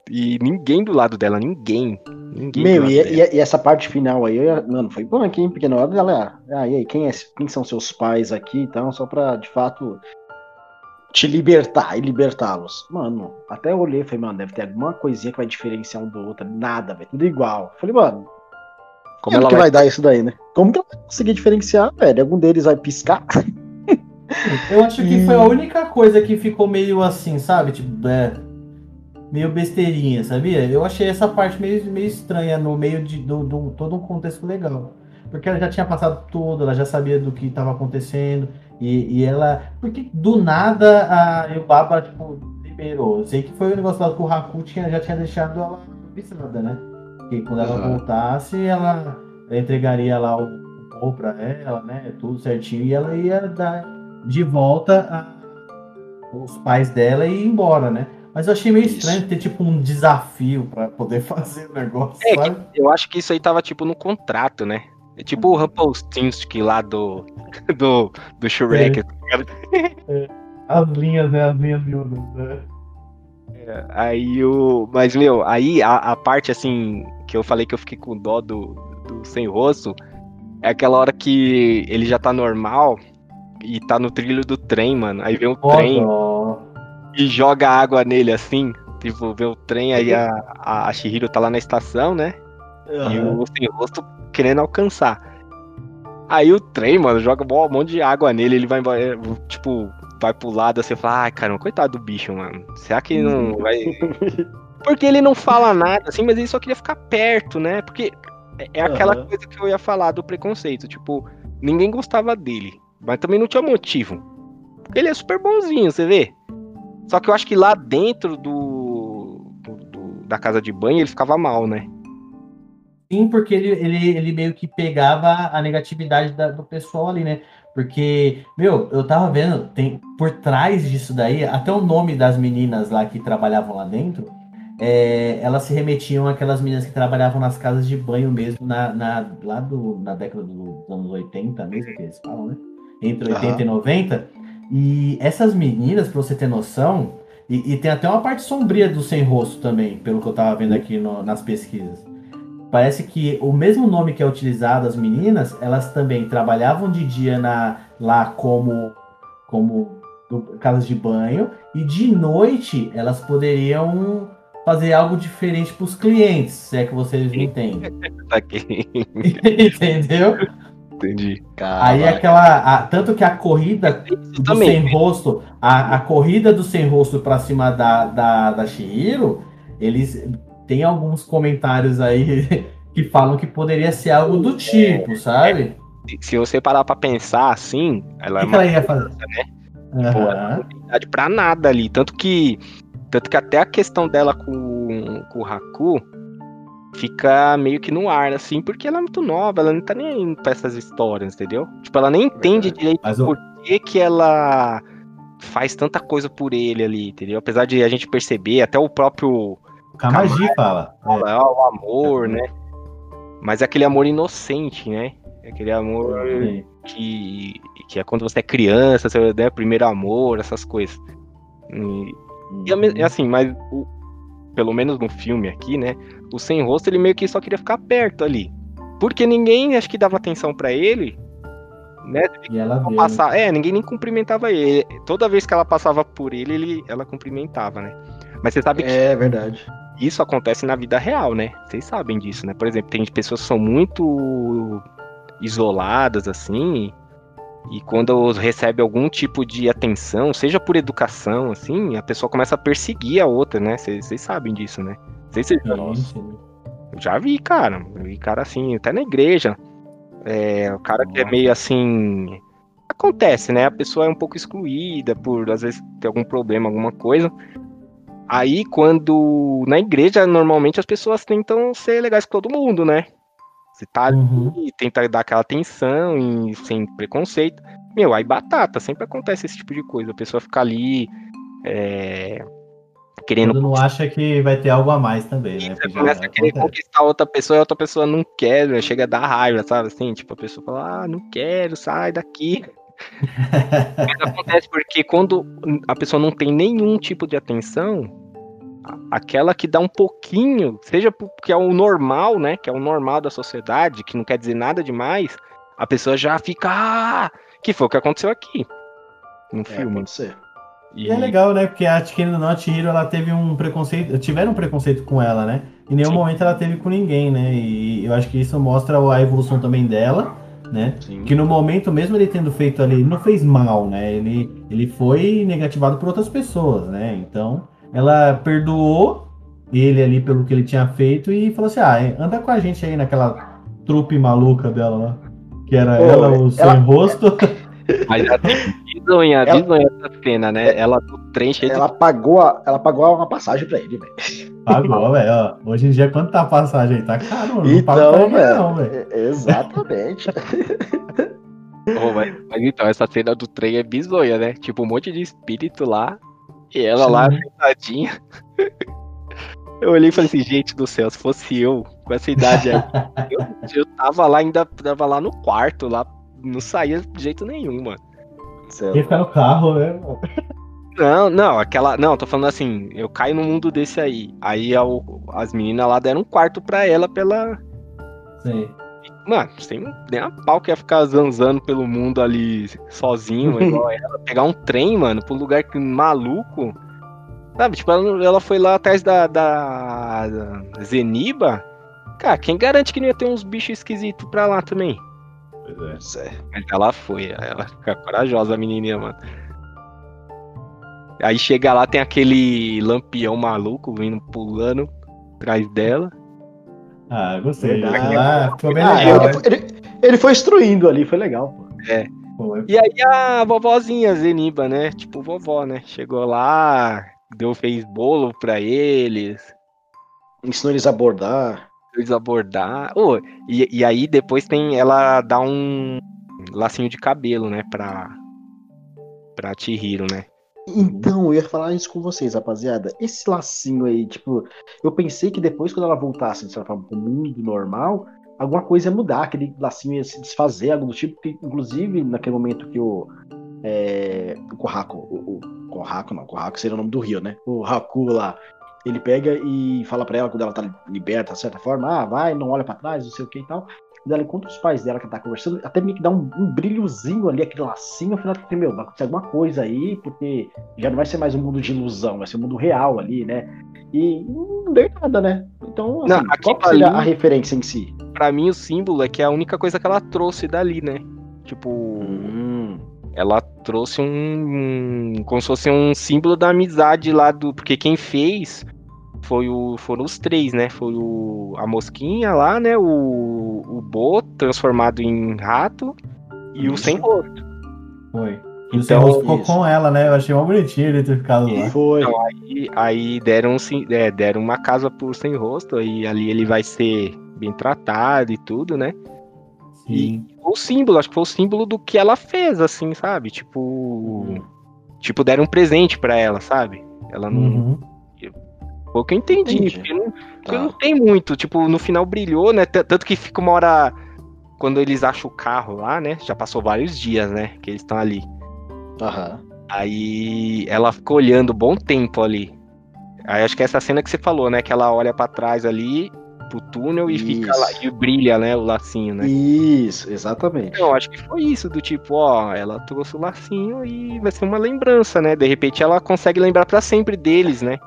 e ninguém do lado dela, ninguém. Ninguém Meu, e, e- e essa parte final aí, eu mano, foi bom aqui, hein? Porque na hora dela, ah, e aí, quem, é, quem são seus pais aqui então, só pra, de fato, te libertar e libertá-los. Mano, até eu olhei e falei, mano, deve ter alguma coisinha que vai diferenciar um do outro. Nada, velho, tudo igual. Falei, mano, Como como ela que vai... vai dar isso daí, né? Como que ela vai conseguir diferenciar, velho? Algum deles vai piscar? Eu acho que foi a única coisa que ficou meio assim, sabe? Tipo, é, meio besteirinha, sabia? Eu achei essa parte meio, meio estranha no meio de do, do- todo um contexto legal. Porque ela já tinha passado tudo, ela já sabia do que estava acontecendo. E, e ela. Porque do nada a Yubaba, tipo, liberou. Eu sei que foi o negócio lá que o Haku tinha, já tinha deixado ela avisada, né? Que quando ela Aham. voltasse, ela, entregaria lá o o pra ela, né? Tudo certinho. E ela ia dar de volta a- os pais dela e ir embora, né? Mas eu achei meio Isso. estranho ter tipo um desafio pra poder fazer o negócio, É, sabe? Eu acho que isso aí tava tipo no contrato, né? É tipo o Rumpelstiltskin lá do, do, do Shrek. tá ligado? As linhas, né? As linhas miúdas. Né? Aí o. Mas, meu, aí a, a parte assim que eu falei que eu fiquei com dó do, do sem rosto é aquela hora que ele já tá normal e tá no trilho do trem, mano. Aí vem o trem Ó, e joga água nele assim. Tipo, vê o trem, aí a, a, a Shihiro tá lá na estação, né? E o sem rosto querendo alcançar. Aí o trem, mano, joga um monte de água nele, ele vai embora, tipo, vai pro lado assim, fala, ai, caramba, coitado do bicho, mano. Será que não vai. Porque ele não fala nada, assim, mas ele só queria ficar perto, né? Porque é- é aquela Aham. coisa que eu ia falar do preconceito. Tipo, ninguém gostava dele, mas também não tinha motivo. Porque ele é super bonzinho, você vê? Só que eu acho que lá dentro do. da casa de banho, ele ficava mal, né? Sim, porque ele, ele, ele meio que pegava a negatividade da- do pessoal ali, né? Porque, meu, eu tava vendo, tem por trás disso daí, até o nome das meninas lá que trabalhavam lá dentro, é, elas se remetiam àquelas meninas que trabalhavam nas casas de banho mesmo, na, na, lá do, na década dos anos 80 mesmo, que eles falam, né? Entre 80 e 90. E essas meninas, pra você ter noção, e, e tem até uma parte sombria do sem rosto também, pelo que eu tava vendo aqui no- nas pesquisas. Parece que o mesmo nome que é utilizado, as meninas, elas também trabalhavam de dia na, lá como, como casas de banho, e de noite elas poderiam fazer algo diferente para os clientes, se é que vocês me entendem. Tá. Entendeu? Entendi. Aí aquela. a- tanto que a corrida Isso do também. sem rosto, a, a corrida do sem rosto pra cima da, da, da Shihiro, eles tem alguns comentários aí que falam que poderia ser algo do tipo, sabe? Se- Se você parar pra pensar assim, ela é que, que uma ela ia fazer? né? Pô, Aham. utilidade pra nada ali. Tanto que, tanto que até a questão dela com, com o Haku fica meio que no ar, assim, porque ela é muito nova, ela não tá nem aí pra essas histórias, entendeu? Tipo, ela nem entende Verdade. direito Mas por que, que ela faz tanta coisa por ele ali, entendeu? Apesar de a gente perceber, até o próprio O Kamaji fala. É. fala, "Ah, o amor, né? Mas é aquele amor inocente, né? É aquele amor É. que, que é quando você é criança, seu né, primeiro amor, essas coisas. E, e é assim, mas o- pelo menos no filme aqui, né? O sem rosto ele meio que só queria ficar perto ali. Porque ninguém acho que dava atenção pra ele, né? E ela? Passar, é, ninguém nem cumprimentava ele. Toda vez que ela passava por ele, ele ela cumprimentava, né? Mas você sabe que É verdade. isso acontece na vida real, né? Vocês sabem disso, né? Por exemplo, tem pessoas que são muito isoladas, assim, e quando recebe algum tipo de atenção, seja por educação, assim, a pessoa começa a perseguir a outra, né? Vocês sabem disso, né? Não sei se vocês sim. eu já vi, cara. Eu vi cara assim, até na igreja. É, o cara que é meio assim. Acontece, né? A pessoa é um pouco excluída por, às vezes, ter algum problema, alguma coisa. Aí, quando. Na igreja, normalmente as pessoas tentam ser legais com todo mundo, né? Você tá ali, Uhum. tenta dar aquela atenção e sem preconceito. Meu, aí batata, sempre acontece esse tipo de coisa. A pessoa fica ali. É, querendo Quando não acha que vai ter algo a mais também, né? você começa a querer conquistar outra pessoa e a outra pessoa não quer, né? chega a dar raiva, sabe? Assim, tipo, a pessoa fala, ah, não quero, sai daqui. Mas acontece porque quando a pessoa não tem nenhum tipo de atenção, aquela que dá um pouquinho, seja porque é o normal, né? Que é o normal da sociedade, que não quer dizer nada demais, a pessoa já fica, ah! Que foi o que aconteceu aqui. No É, filme. pode ser. E é legal, né? Porque a querendo ou não, a Chihiro, ela teve um preconceito, tiveram um preconceito com ela, né? Em nenhum Sim. momento ela teve com ninguém, né? E eu acho que isso mostra a evolução também dela, né? Sim. Que no momento, mesmo ele tendo feito ali, ele não fez mal, né? Ele, ele foi negativado por outras pessoas, né? Então, ela perdoou ele ali pelo que ele tinha feito e falou assim: ah, anda com a gente aí naquela trupe maluca dela lá. Que era Pô, ela, o sem ela- rosto. Mas tem bizonha, Ela- bizonha essa cena, né? Ela do trem cheio de Ela pagou, a, ela pagou uma passagem pra ele, velho. Pagou, velho. Hoje em dia, quanto tá a passagem aí? Tá caro, Então, não, velho. velho. é- Exatamente. Oh, mas, mas então, essa cena do trem é bizonha, né? Tipo, um monte de espírito lá. E ela lá Sim. sentadinha. Eu olhei e falei assim, gente do céu, se fosse eu, com essa idade aí, eu, eu tava lá, ainda tava lá no quarto, lá, não saía de jeito nenhum, mano. Céu. Ia ficar no carro, né? mano? Não, não, aquela. Não, tô falando assim, eu caio no mundo desse aí. Aí a- o- as meninas lá deram um quarto pra ela pela. Sim. Mano, sem nem a pau que ia ficar zanzando pelo mundo ali sozinho, igual ela. Pegar um trem, mano, pro lugar que maluco. Sabe, tipo, ela, ela foi lá atrás da, da, da Zeniba. Cara, quem garante que não ia ter uns bichos esquisitos pra lá também? Pois é. Pois é. Mas ela foi, ela fica corajosa, a menininha, mano. Aí chega lá, tem aquele lampião maluco vindo pulando atrás dela. Ah, gostei. Verdade. Ah, ficou bem Ah, legal. ele, foi- ele, ele foi instruindo ali, foi legal, pô. Pô, E aí a vovozinha Zeniba, né? Tipo vovó, né? Chegou lá, deu, fez bolo pra eles. Ensinou eles a bordar. Eles abordar. Oh, e, e aí depois tem. Ela dá um lacinho de cabelo, né? Pra. Pra Chihiro, né? Então, eu ia falar isso com vocês, rapaziada. Esse lacinho aí, tipo, eu pensei que depois, quando ela voltasse, de certa pro mundo normal, alguma coisa ia mudar, aquele lacinho ia se desfazer, algo do tipo, que, inclusive, naquele momento que o. É, o Kohaku, o, o Kohaku não, Kohaku seria o nome do rio, né? O Haku lá, ele pega e fala para ela quando ela tá liberta, de certa forma, ah, vai, não olha para trás, não sei o que e tal. Quando ela encontra os pais dela que tá conversando, até meio que dá um, um brilhozinho ali, aquele lacinho, afinal, que meu, vai acontecer alguma coisa aí, porque já não vai ser mais um mundo de ilusão, vai ser um mundo real ali, né? E não deu nada, né? Então, assim, não, qual seria a referência em si? Pra mim, o símbolo é que é a única coisa que ela trouxe dali, né? Tipo, hum. ela trouxe um, um. Como se fosse um símbolo da amizade lá do. Porque quem fez foi o, foram os três, né? Foi o, a mosquinha lá, né? O, o Bo transformado em rato e o sem rosto. Foi. E então, o sem rosto ficou com ela, né? Eu achei uma bonitinho ele ter ficado lá. Foi. Então, aí, aí deram, é, deram uma casa pro sem rosto, e ali ele vai ser bem tratado e tudo, né? Sim. E o símbolo, acho que foi o símbolo do que ela fez, assim, sabe? Tipo. Tipo, deram um presente para ela, sabe? Ela não. Uhum foi o que eu entendi, entendi. porque, não, porque tá. não tem muito. Tipo, no final brilhou, né? Tanto que fica uma hora. Quando eles acham o carro lá, né? Já passou vários dias, né? Que eles estão ali. Aham. Aí ela ficou olhando um bom tempo ali. Aí acho que é essa cena que você falou, né? Que ela olha para trás ali pro túnel e isso. fica lá e brilha, né, o lacinho, né? Isso, exatamente. Então, acho que foi isso, do tipo, ó, ela trouxe o lacinho e vai ser uma lembrança, né? De repente ela consegue lembrar para sempre deles, né?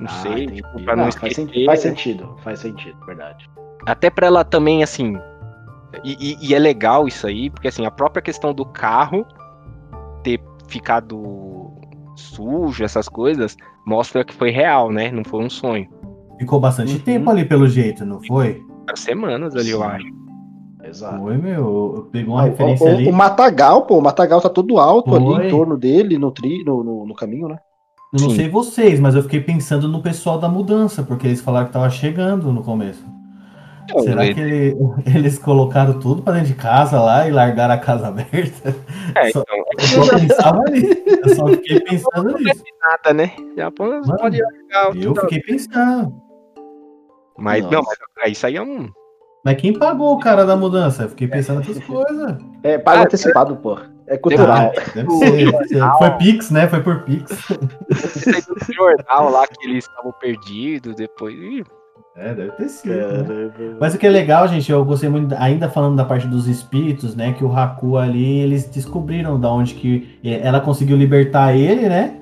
Não ah, sei, tipo, pra não, não faz, sentido, faz sentido, faz sentido, verdade. Até pra ela também, assim. E, e, e, é legal isso aí, porque assim, a própria questão do carro ter ficado sujo, essas coisas, mostra que foi real, né? Não foi um sonho. Ficou bastante uhum. tempo ali pelo jeito, não foi? Semanas ali, Sim. eu acho. Exato. Foi, meu. Pegou uma o, referência o, ali. O Matagal, pô, o Matagal tá todo alto foi. ali em torno dele, no, tri, no, no, no caminho, né? Eu não Sim. sei vocês, mas eu fiquei pensando no pessoal da mudança, porque eles falaram que tava chegando no começo. Não, Será ele... que ele, eles colocaram tudo para dentro de casa lá e largaram a casa aberta? É, só, então... Eu só pensava ali. Eu só fiquei pensando nisso. Nada, né? Japão Mano, pode largar. Eu fiquei pensando. Mas Nossa. não, mas isso aí é um. Mas quem pagou o cara da mudança? Eu fiquei pensando nessas coisas. É, paga ah, antecipado, pô. É cultural. Deve, deve ser. Foi Pix, né? Foi por Pix. Esse jornal lá que eles estavam perdidos, depois. É, deve ter sido. Né? Mas o que é legal, gente, eu gostei muito, ainda falando da parte dos espíritos, né? Que o Haku ali, eles descobriram da onde que ela conseguiu libertar ele, né?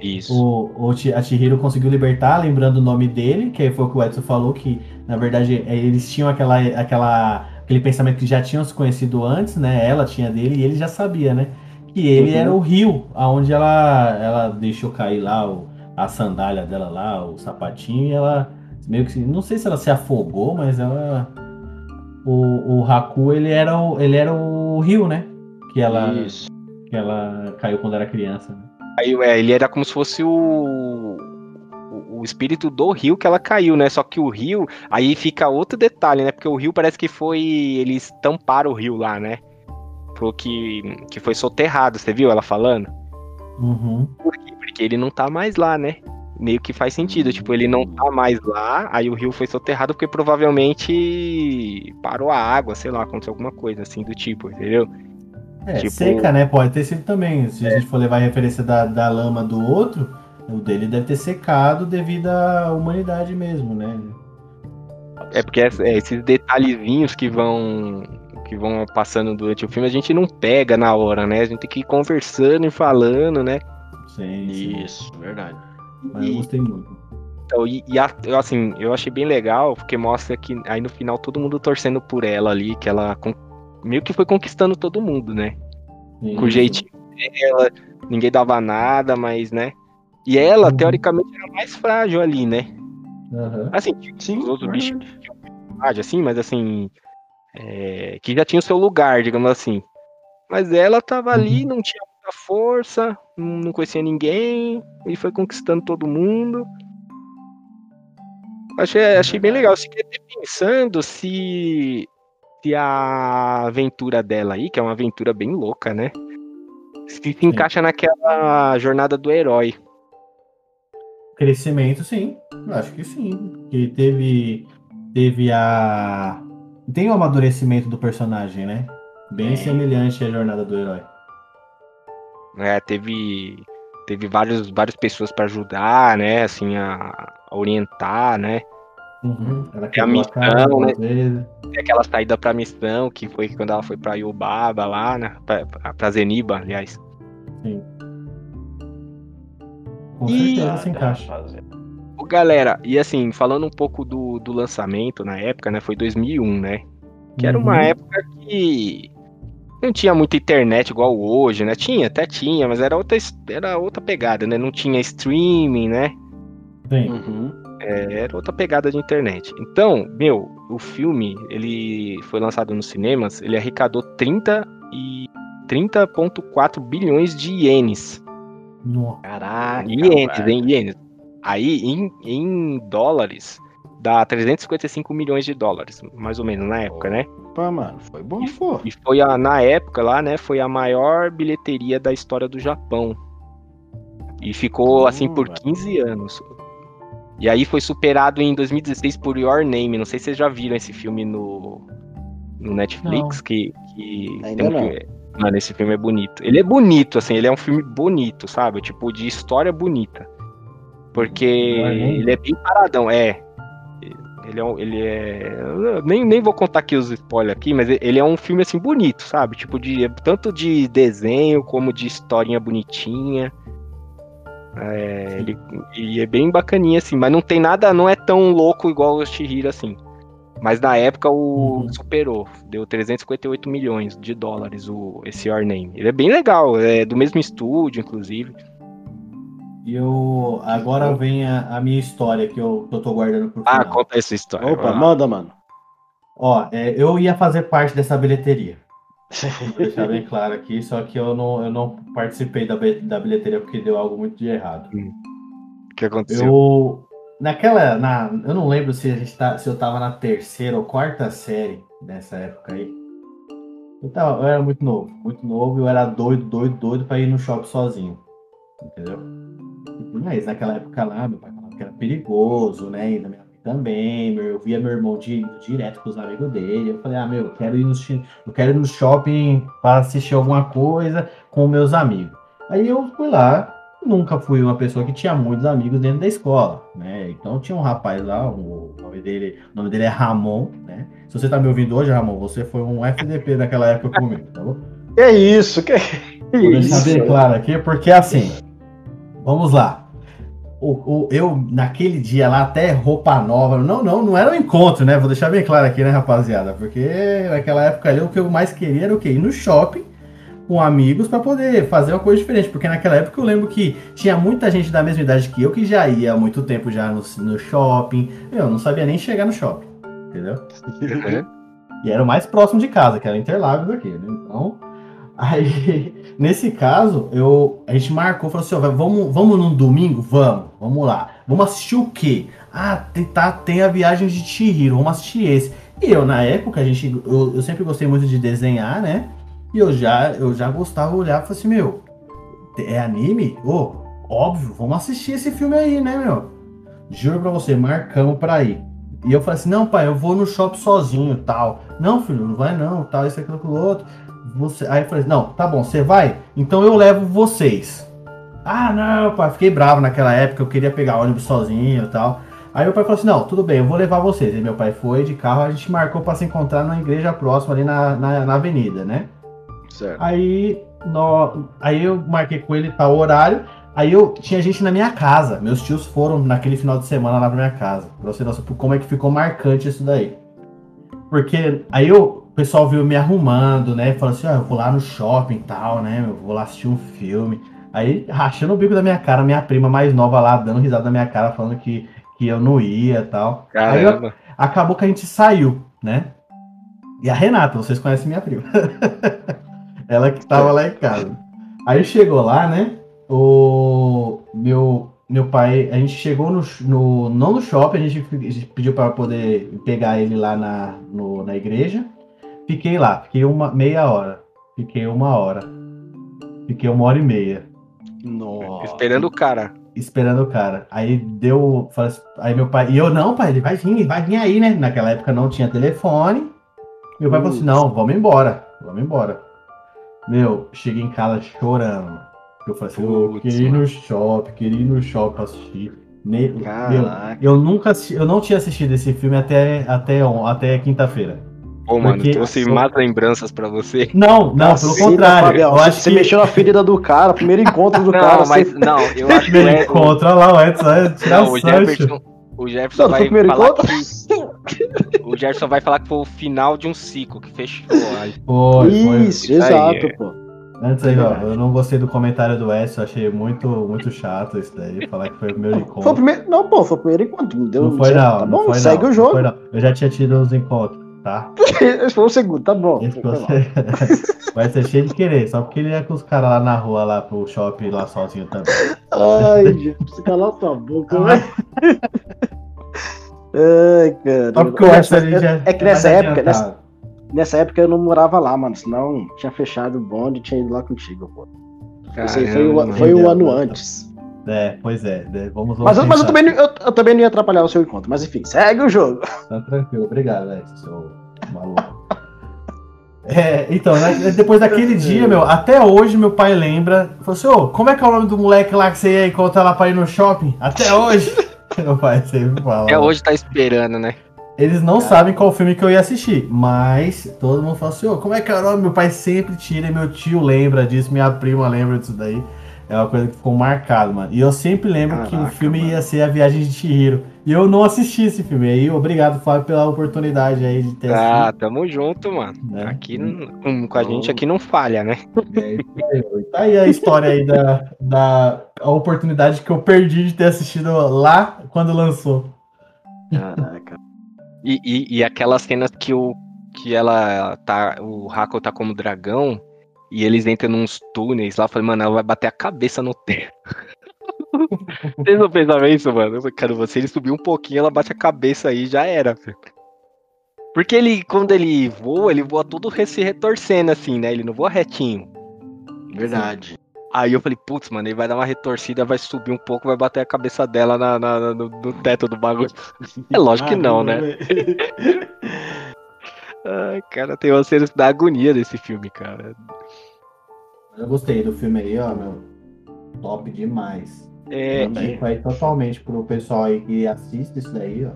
Isso. O, o, a Chihiro conseguiu libertar, lembrando o nome dele, que foi o que o Edson falou, que na verdade é, eles tinham aquela, aquela aquele pensamento que já tinham se conhecido antes, né? Ela tinha dele e ele já sabia, né? Que ele uhum. era o rio, aonde ela, ela deixou cair lá o, a sandália dela lá, o sapatinho, e ela meio que não sei se ela se afogou, mas ela o, o Haku ele era o, ele era o rio, né? Que ela Isso. que ela caiu quando era criança. Né? Aí é, ele era como se fosse o o espírito do rio que ela caiu, né? Só que o rio, aí fica outro detalhe, né? Porque o rio parece que foi. Eles tamparam o rio lá, né? Falou que, que foi soterrado, você viu ela falando? Uhum. Por quê? Porque ele não tá mais lá, né? Meio que faz sentido, tipo, ele não tá mais lá, aí o rio foi soterrado porque provavelmente parou a água, sei lá, aconteceu alguma coisa assim do tipo, entendeu? É, tipo... seca, né? Pode ter sido também. Se a gente for levar a referência da, da lama do outro, o dele deve ter secado devido à humanidade mesmo, né? É porque é, esses detalhezinhos que vão que vão passando durante o filme a gente não pega na hora, né? A gente tem que ir conversando e falando, né? Sim, sim. Isso, verdade. Mas eu gostei muito. Então, e, e assim, eu achei bem legal, porque mostra que aí no final todo mundo torcendo por ela ali, que ela meio que foi conquistando todo mundo, né? Sim. Com o jeitinho dela, ninguém dava nada, mas, né? E ela, uhum. teoricamente, era mais frágil ali, né? Uhum. Assim, Sim, os outros bichos tinham assim, mas assim. É, que já tinha o seu lugar, digamos assim. Mas ela tava uhum. ali, não tinha muita força, não conhecia ninguém, e foi conquistando todo mundo. Achei, achei bem legal. Fiquei até pensando se, se a aventura dela aí, que é uma aventura bem louca, né? Se se encaixa naquela jornada do herói. Crescimento, sim. Eu acho que sim. Que teve. Teve a. Tem o amadurecimento do personagem, né? Bem É. semelhante à jornada do herói. É, teve teve vários, várias pessoas para ajudar, né? Assim, a, a orientar, né? Uhum. Ela a missão, né? aquela saída pra missão, que foi quando ela foi pra Yubaba lá, né? Pra- pra Zeniba, aliás. Sim. Com E- certeza se encaixa. Fazer. Galera, e assim, falando um pouco do, do lançamento na época, né? Foi 2001, né? Que era uma Uhum. época que não tinha muita internet igual hoje, né? Tinha, até tinha, mas era outra, era outra pegada, né? Não tinha streaming, né? Sim. Uhum. É, era outra pegada de internet. Então, meu, o filme, ele foi lançado nos cinemas, ele arrecadou 30 e 30.4 bilhões de ienes. Nossa. Caraca. Ienes, hein, ienes. Aí, em, em dólares, dá 355 milhões de dólares, mais ou menos, na época, né? Opa, mano, foi bom, pô. E foi a, na época lá, né, foi a maior bilheteria da história do Japão. E ficou assim por Hum, 15 anos. E aí foi superado em 2016 por Your Name. Não sei se vocês já viram esse filme no, no Netflix, que, que Ainda tem um não. filme- Mano, esse filme é bonito. Ele é bonito, assim, ele é um filme bonito, sabe? Tipo, de história bonita. Porque Name? ele é bem paradão, é. Ele é, ele é. Nem, nem vou contar aqui os spoilers aqui, mas ele é um filme assim bonito, sabe? Tipo, de tanto de desenho como de historinha bonitinha. É, ele, e é bem bacaninha, assim, mas não tem nada, não é tão louco igual o Shihiro, assim. Mas na época o Uhum. superou, deu 358 milhões de dólares o, esse Your Name. Ele é bem legal, é do mesmo estúdio, inclusive. E eu. Agora vem a, a minha história que eu, que eu tô guardando pro final. Ah, conta essa história. Opa, manda, mano. Ó, é, eu ia fazer parte dessa bilheteria. Vou deixar bem claro aqui, só que eu não, eu não participei da, da bilheteria porque deu algo muito de errado. O que aconteceu? Eu. Naquela. Na, eu não lembro se, a gente tá, se eu tava na terceira ou quarta série nessa época aí. Eu, tava, eu era muito novo, muito novo, eu era doido, doido, doido pra ir no shopping sozinho. Entendeu? Mas naquela época lá, meu pai falava que era perigoso, né? E minha mãe também. Eu via meu irmão di- direto com os amigos dele. Eu falei, ah, meu, eu quero ir no, eu quero ir no shopping para assistir alguma coisa com meus amigos. Aí eu fui lá, nunca fui uma pessoa que tinha muitos amigos dentro da escola, né? Então tinha um rapaz lá, o nome dele, o nome dele é Ramon, né? Se você tá me ouvindo hoje, Ramon, você foi um FDP naquela época comigo, tá bom? Que isso, que Vou deixar isso. bem claro aqui, porque assim, vamos lá. O, o- eu, naquele dia lá, até roupa nova, não, não, não era um encontro, né? Vou deixar bem claro aqui, né, rapaziada? Porque naquela época ali, o que eu mais queria era o quê? Ir no shopping com amigos para poder fazer uma coisa diferente. Porque naquela época eu lembro que tinha muita gente da mesma idade que eu que já ia há muito tempo já no, no shopping. Eu não sabia nem chegar no shopping, entendeu? Uhum. E era o mais próximo de casa, que era Interlagos aqui, né? Então, aí, nesse caso, eu, a gente marcou, falou assim, ó, vamos, vamos num domingo? Vamos, vamos lá. Vamos assistir o quê? Ah, tem, tá, tem a viagem de Chihiro, vamos assistir esse. E eu, na época, a gente, eu, eu sempre gostei muito de desenhar, né? E eu já, eu já gostava de olhar e falei assim, meu, é anime? Ô, óbvio, vamos assistir esse filme aí, né, meu? Juro pra você, marcamos pra ir. E eu falei assim, não, pai, eu vou no shopping sozinho tal. Não, filho, não vai não, tal, isso, aquilo, aquilo outro. Você... Aí eu falei, não, tá bom, você vai? Então eu levo vocês. Ah, não, pai, fiquei bravo naquela época, eu queria pegar ônibus sozinho e tal. Aí meu pai falou assim, não, tudo bem, eu vou levar vocês. Aí meu pai foi de carro, a gente marcou pra se encontrar numa igreja próxima ali na, na, na avenida, né? Certo. Aí, nó- aí eu marquei com ele tal horário. Aí eu tinha gente na minha casa. Meus tios foram naquele final de semana lá pra minha casa. Pra você noção como é que ficou marcante isso daí. Porque aí eu, o pessoal viu me arrumando, né? Falou assim, ó, eu vou lá no shopping e tal, né? Eu vou lá assistir um filme. Aí, rachando o bico da minha cara, minha prima mais nova lá, dando risada da minha cara, falando que, que eu não ia e tal. Aí Caramba. acabou que a gente saiu, né? E a Renata, vocês conhecem minha prima. Ela que tava lá em casa. Aí chegou lá, né? O meu. meu pai, a gente chegou no, no não no shopping, a gente, a gente pediu para poder pegar ele lá na, no, na igreja. Fiquei lá, fiquei uma meia hora. Fiquei uma hora. Fiquei uma hora e meia. Nossa. Esperando o cara. Esperando o cara. Aí deu. assim, Aí meu pai. E eu, não, pai, ele vai vir, ele vai vir aí, né? Naquela época não tinha telefone. Meu pai falou assim: não, vamos embora. Vamos embora. Meu, cheguei em casa chorando. Eu falei assim, eu Putz, queria ir no shopping, queria ir no shopping pra assistir. Meu, eu nunca assisti, eu não tinha assistido esse filme até, até, até quinta-feira. Pô, mano, Porque- trouxe más lembranças pra você. Não, não, pelo Caceta, contrário. Fabião, eu acho você que mexeu na ferida do cara, primeiro encontro do Não, cara. mas você... não, eu acho que ele é, o, encontra lá o Edson, é tirar não, o. Jefferson, o Jefferson Não, foi vai o primeiro falar encontro? que o Jefferson vai falar que foi o final de um ciclo que fechou. Aí, Foi, foi. Isso, Isso aí, exato, é. pô. Antes aí, ó, eu não gostei do comentário do Edson, achei muito, muito chato isso daí, falar que foi o primeiro encontro. Foi o primeiro. Não, pô, foi o primeiro encontro. Não, deu Não foi não, Tá não bom, foi segue não, o não jogo. foi não. Eu já tinha tido uns encontros, tá? Esse foi o segundo, tá bom. Esse você... Vai ser cheio de querer, só porque ele ia com os caras lá na rua, lá pro shopping, lá sozinho também. Ai, gente, você calar sua boca, né? Ai, cara. Só porque o Edson ali já É que mais nessa época, nessa, nessa época eu não morava lá, mano. Senão tinha fechado o bonde e tinha ido lá contigo, pô. Foi, caramba, o, foi um entendeu, ano antes. É, pois é, né, vamos Mas, eu- mas eu, também, não- eu, eu também não ia atrapalhar o seu encontro. Mas enfim, segue o jogo. Tá tranquilo, obrigado, Edson, seu maluco. É, então, né, depois daquele dia, meu, até hoje meu pai lembra. Falou assim: Ô, como é que é o nome do moleque lá que você ia encontrar lá pra ir no shopping? Até hoje! meu pai sempre fala. Até hoje tá esperando, né? Eles não sabem qual filme que eu ia assistir, mas todo mundo fala assim: Ô, como é que é o nome? Meu pai sempre tira e meu tio lembra disso, minha prima lembra disso daí. É uma coisa que ficou marcado, mano. E eu sempre lembro que o Caraca, filme mano. ia ser A Viagem de Chihiro. E eu não assisti esse filme. Aí, obrigado, Fábio, pela oportunidade aí de ter Ah, assistido. tamo junto, mano. né? Aqui não- com, com a gente aqui não falha, né? É, aí. Tá aí a história aí da, da a oportunidade que eu perdi de ter assistido lá quando lançou. Caraca. E, e, e aquelas cenas que o que ela tá, o Hako tá como dragão e eles entram nos túneis lá, eu falei, mano, ela vai bater a cabeça no teto. Vocês não pensavam isso, mano? Eu falei, Cara, se ele subir um pouquinho, ela bate a cabeça aí, já era. filho. Porque ele, quando ele voa, ele voa todo se retorcendo assim, né? Ele não voa retinho. Verdade. Aí eu falei, putz, mano, ele vai dar uma retorcida, vai subir um pouco, vai bater a cabeça dela na, na- na- no, no teto do bagulho. É lógico que não, né? Ai, cara, tem uma cena da agonia desse filme, cara. Eu gostei do filme aí, ó, meu. Top demais. É, Também. Indico aí totalmente pro pessoal aí que assiste isso daí, ó.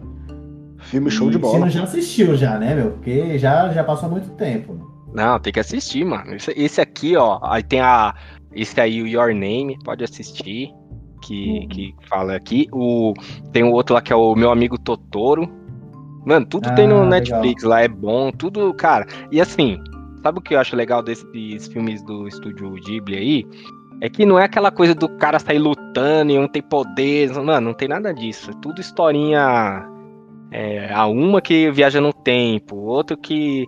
Filme show de E Se bola. não já assistiu já, né, meu? Porque já, já passou muito tempo. né? não, tem que assistir, mano. Esse, esse aqui, ó, aí tem a. Esse aí, o Your Name, pode assistir. Que, Uhum. que fala aqui. O, tem o outro lá que é o Meu Amigo Totoro. Mano, tudo tem no Ah, Netflix lá, é bom, tudo, cara. E assim, sabe o que eu acho legal desses filmes do estúdio Ghibli aí? É que não é aquela coisa do cara sair lutando e um tem poderes, mano, não tem nada disso. É tudo historinha. É, a uma que viaja no tempo, outro que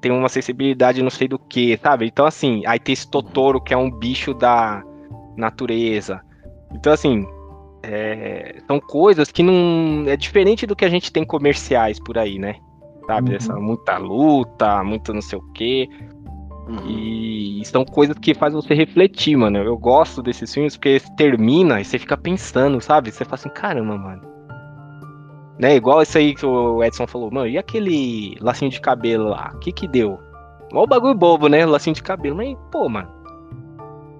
tem uma sensibilidade não sei do que, sabe? Então, assim, aí tem esse Totoro que é um bicho da natureza. Então, assim, é, são coisas que não. É diferente do que a gente tem comerciais por aí, né? Sabe? Uhum. Essa muita luta, muito não sei o quê. Uhum. E são coisas que fazem você refletir, mano. Eu gosto desses filmes porque termina e você fica pensando, sabe? Você fala assim, caramba, mano. Né? Igual esse aí que o Edson falou, mano, e aquele lacinho de cabelo lá? O que que deu? Mó bagulho bobo, né? Lacinho de cabelo. Mas, pô, mano.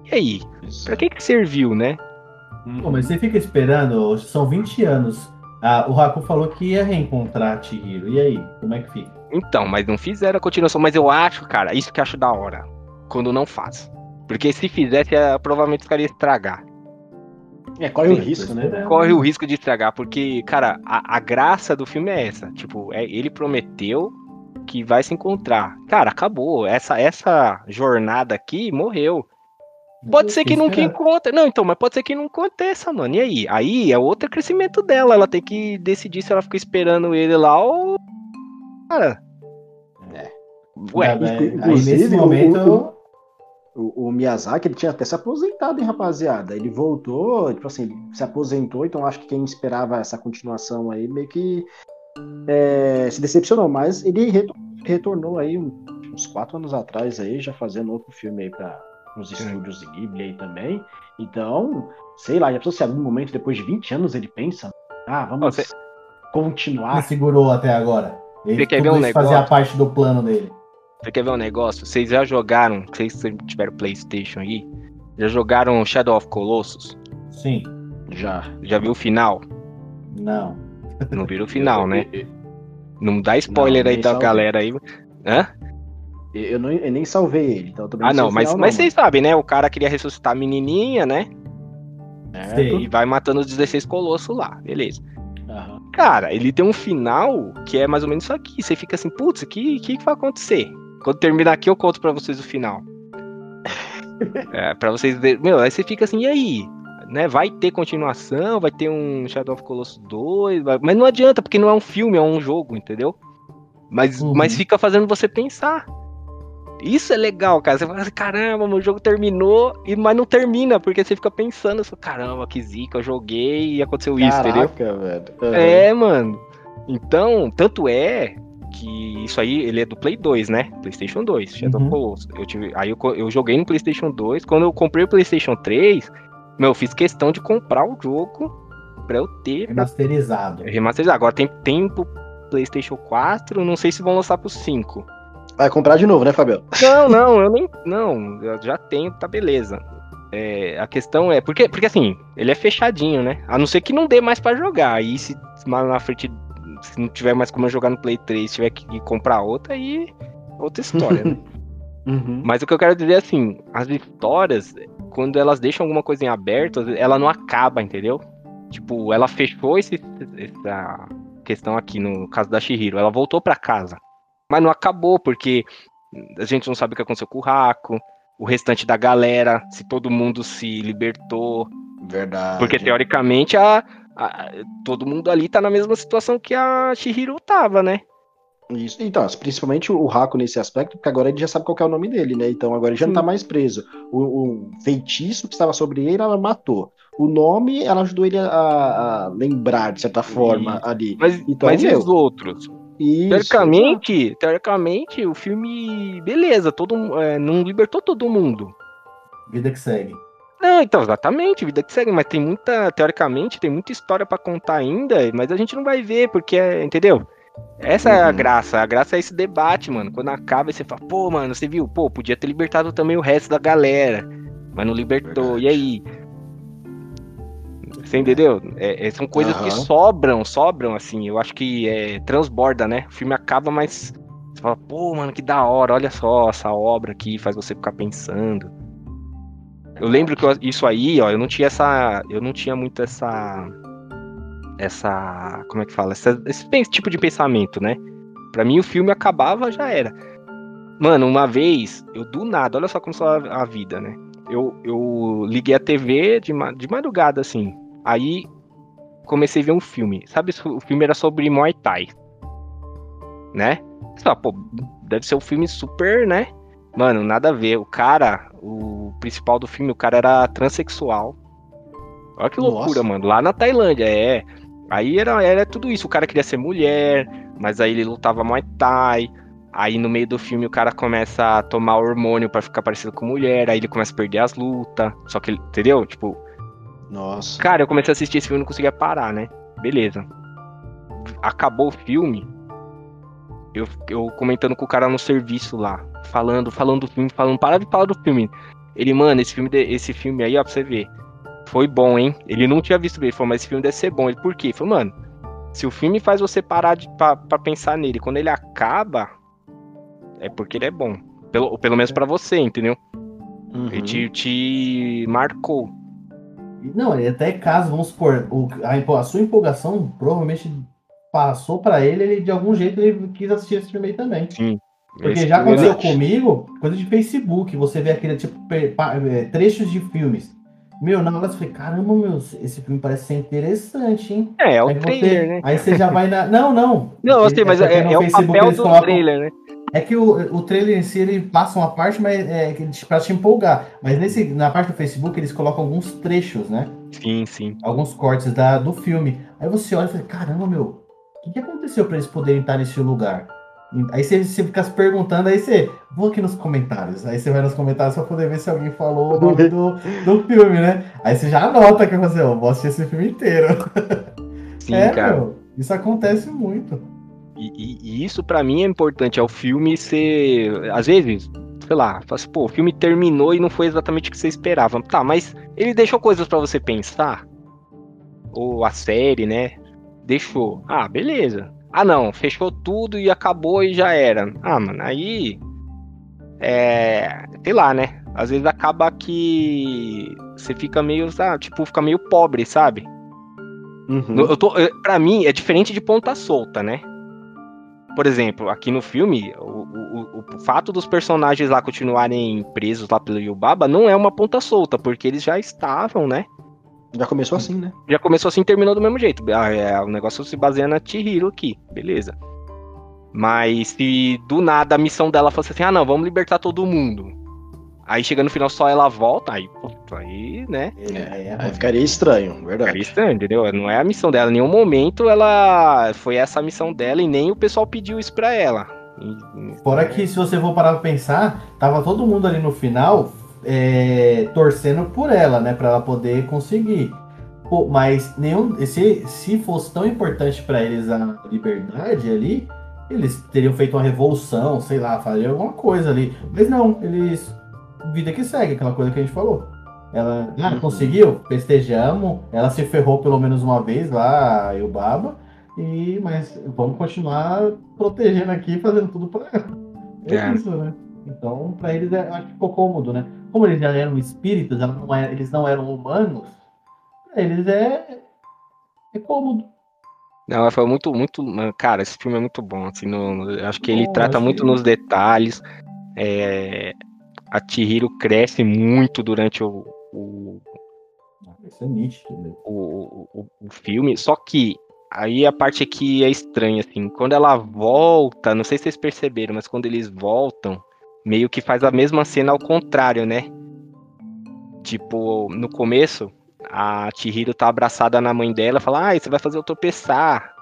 E aí? Pra que que serviu, né? Pô, mas você fica esperando, são 20 anos. Ah, o Raku falou que ia reencontrar a Chihiro. E aí, como é que fica? Então, mas não fizeram a continuação. Mas eu acho, cara, isso que eu acho da hora. Quando não faz. Porque se fizesse, eh, provavelmente ficaria estragar. É, corre o Sim, risco, tô né? esperando. corre o risco de estragar, porque, cara, a, a graça do filme é essa. Tipo, é, ele prometeu que vai se encontrar. Cara, acabou. Essa, essa jornada aqui morreu. Pode ser que nunca esperando. encontre. Não, então, mas pode ser que não aconteça, mano. E aí? Aí é outro crescimento dela. Ela tem que decidir se ela fica esperando ele lá ou. Cara. É. Ué. Aí inclusive, nesse o- momento. o- O, Miyazaki, ele tinha até se aposentado, hein, rapaziada? Ele voltou, tipo assim, se aposentou, então acho que quem esperava essa continuação aí meio que é, se decepcionou, mas ele retornou aí uns quatro anos atrás aí, já fazendo outro filme aí para os estúdios Ghibli aí também. Então, sei lá, já pensou se em algum momento, depois de 20 anos, ele pensa, ah, vamos Você... continuar. Ele segurou até agora. Ele Você quer ver um negócio? fazia parte do plano dele. Você quer ver um negócio? Vocês já jogaram, vocês tiveram Playstation aí, já jogaram Shadow of Colossus? Sim. Já. Já viu o final? Não. Não viu o final, né? Não dá spoiler não, aí da galera aí. Hã? Eu, não, eu nem salvei ele, então Ah, não, mas, final, mas não, vocês mano. sabem, né? O cara queria ressuscitar a menininha, né? É, e vai matando os 16 colossos lá, beleza. Cara, ele tem um final que é mais ou menos isso aqui. Você fica assim, putz, o que, que, que vai acontecer? Quando terminar aqui, eu conto pra vocês o final. é, pra vocês verem. Meu, aí você fica assim, e aí? Né, vai ter continuação, vai ter um Shadow of Colossus 2, vai... mas não adianta, porque não é um filme, é um jogo, entendeu? Mas, uhum. mas fica fazendo você pensar. Isso é legal, cara. Você fala assim, caramba, o jogo terminou, e mas não termina, porque você fica pensando, assim, caramba, que zica, eu joguei e aconteceu Caraca, isso, entendeu? Velho. Uhum. É, mano. Então, tanto é que isso aí, ele é do Play 2, né? PlayStation 2, Shadow uhum. Colossus. Eu tive, aí eu, eu joguei no PlayStation 2. Quando eu comprei o PlayStation 3, meu, eu fiz questão de comprar o jogo pra eu ter. Remasterizado. Remasterizado. Agora tem tempo PlayStation 4, não sei se vão lançar pro 5. Vai comprar de novo, né, Fabio? Não, não, eu nem. Não, eu já tenho, tá beleza. É, a questão é. Porque, porque assim, ele é fechadinho, né? A não ser que não dê mais para jogar. Aí se na frente, se não tiver mais como eu jogar no Play 3, tiver que comprar outra, aí outra história, né? Uhum. Mas o que eu quero dizer é assim, as histórias, quando elas deixam alguma coisa em aberto, ela não acaba, entendeu? Tipo, ela fechou esse, essa questão aqui no caso da Shihiro. Ela voltou para casa. Mas não acabou, porque a gente não sabe o que aconteceu com o Raco, o restante da galera, se todo mundo se libertou. Verdade. Porque teoricamente a, a, todo mundo ali tá na mesma situação que a Shihiro tava, né? Isso. Então, principalmente o Raco nesse aspecto, porque agora ele já sabe qual é o nome dele, né? Então agora ele já Sim. não tá mais preso. O, o, feitiço que estava sobre ele, ela matou. O nome, ela ajudou ele a, a lembrar, de certa forma, ali. Mas, então, mas e os outros? Isso, teoricamente, teoricamente, o filme, beleza, todo, é, não libertou todo mundo. Vida que segue. Não, então, exatamente, vida que segue, mas tem muita, teoricamente, tem muita história para contar ainda, mas a gente não vai ver, porque, é, entendeu? Essa uhum. é a uhum. graça, a graça é esse debate, mano. Quando acaba, você fala, pô, mano, você viu, pô, podia ter libertado também o resto da galera, mas não libertou, Verdade. e aí? Você entendeu? É, é, são coisas uhum. que sobram, sobram, assim. Eu acho que é, transborda, né? O filme acaba, mas você fala, pô, mano, que da hora, olha só essa obra aqui, faz você ficar pensando. Eu lembro que eu, isso aí, ó, eu não tinha essa. Eu não tinha muito essa. Essa. Como é que fala? Essa, esse tipo de pensamento, né? Pra mim o filme acabava, já era. Mano, uma vez, eu do nada, olha só como só a, a vida, né? Eu, eu liguei a TV de, de madrugada, assim. Aí comecei a ver um filme. Sabe, o filme era sobre Muay Thai. Né? Só, pô, deve ser um filme super, né? Mano, nada a ver. O cara, o principal do filme, o cara era transexual. Olha que loucura, Nossa. mano. Lá na Tailândia, é. Aí era, era tudo isso. O cara queria ser mulher, mas aí ele lutava Muay Thai. Aí no meio do filme o cara começa a tomar hormônio para ficar parecido com mulher. Aí ele começa a perder as lutas. Só que ele, entendeu? Tipo, nossa. Cara, eu comecei a assistir esse filme e não conseguia parar, né? Beleza. Acabou o filme. Eu, eu comentando com o cara no serviço lá. Falando, falando do filme, falando, para de falar do filme. Ele, mano, esse filme, esse filme aí, ó, pra você ver. Foi bom, hein? Ele não tinha visto ele falou, mas esse filme deve ser bom. Ele, por quê? Ele falou, mano, se o filme faz você parar de, pra, pra pensar nele, quando ele acaba, é porque ele é bom. Pelo, pelo menos para você, entendeu? Uhum. Ele te, te marcou. Não, até caso, vamos supor, o, a, a sua empolgação provavelmente passou para ele, ele de algum jeito ele quis assistir esse filme aí também. Sim. Porque já aconteceu comigo, coisa de Facebook, você vê aquele tipo é, trechos de filmes. Meu, na hora você fala, caramba, meu, esse filme parece ser interessante, hein? É, é o aí trailer, você, né? Aí você já vai na. Não, não. Não, eu sei, mas é, é, é o papel do colocam... trailer, né? É que o, o trailer em si ele passa uma parte, mas é pra te empolgar. Mas nesse, na parte do Facebook eles colocam alguns trechos, né? Sim, sim. Alguns cortes da, do filme. Aí você olha e fala, caramba, meu, o que, que aconteceu para eles poderem estar nesse lugar? Aí você, você fica se perguntando, aí você. Vou aqui nos comentários. Aí você vai nos comentários pra poder ver se alguém falou o nome do, do filme, né? Aí você já anota que você, eu vou assistir esse filme inteiro. Sim, é, cara. Meu, isso acontece muito. E, e, e isso para mim é importante, é o filme ser. Às vezes, sei lá, assim, pô, o filme terminou e não foi exatamente o que você esperava. Tá, mas ele deixou coisas para você pensar? Ou a série, né? Deixou. Ah, beleza. Ah, não, fechou tudo e acabou e já era. Ah, mano, aí. É. Sei lá, né? Às vezes acaba que você fica meio, ah, tipo, fica meio pobre, sabe? Uhum. Eu tô, pra mim, é diferente de ponta solta, né? Por exemplo, aqui no filme, o, o, o, fato dos personagens lá continuarem presos lá pelo Yubaba não é uma ponta solta, porque eles já estavam, né? Já começou assim, né? Já começou assim e terminou do mesmo jeito. Ah, é, o negócio se baseia na Chihiro aqui, beleza. Mas se do nada a missão dela fosse assim, ah não, vamos libertar todo mundo. Aí chega no final só ela volta, aí, aí né? É, é, aí ficaria estranho, verdade. Ficaria estranho, entendeu? Não é a missão dela. Em nenhum momento ela foi essa a missão dela e nem o pessoal pediu isso pra ela. Fora que se você for parar pra pensar, tava todo mundo ali no final é, torcendo por ela, né? Pra ela poder conseguir. Pô, mas nenhum. Se, se fosse tão importante para eles a liberdade ali, eles teriam feito uma revolução, sei lá, fazer alguma coisa ali. Mas não, eles. Vida que segue, aquela coisa que a gente falou. Ela ah, uhum. conseguiu, festejamos. Ela se ferrou pelo menos uma vez lá, e o Baba. E, mas vamos continuar protegendo aqui, fazendo tudo para ela. É, é, isso, né? Então, para eles, é, acho que ficou cômodo, né? como eles já eram espíritos, não eram, eles não eram humanos, eles é, é cômodo. Não, foi muito, muito. Cara, esse filme é muito bom. Assim, no, acho que ele bom, trata muito que... nos detalhes. É, a Chihiro cresce muito durante o. o Isso é nítido, né? o, o, o filme. Só que aí a parte aqui é estranha, assim. Quando ela volta, não sei se vocês perceberam, mas quando eles voltam, meio que faz a mesma cena ao contrário, né? Tipo, no começo, a Chihiro tá abraçada na mãe dela, fala: "Ah, você vai fazer eu tropeçar".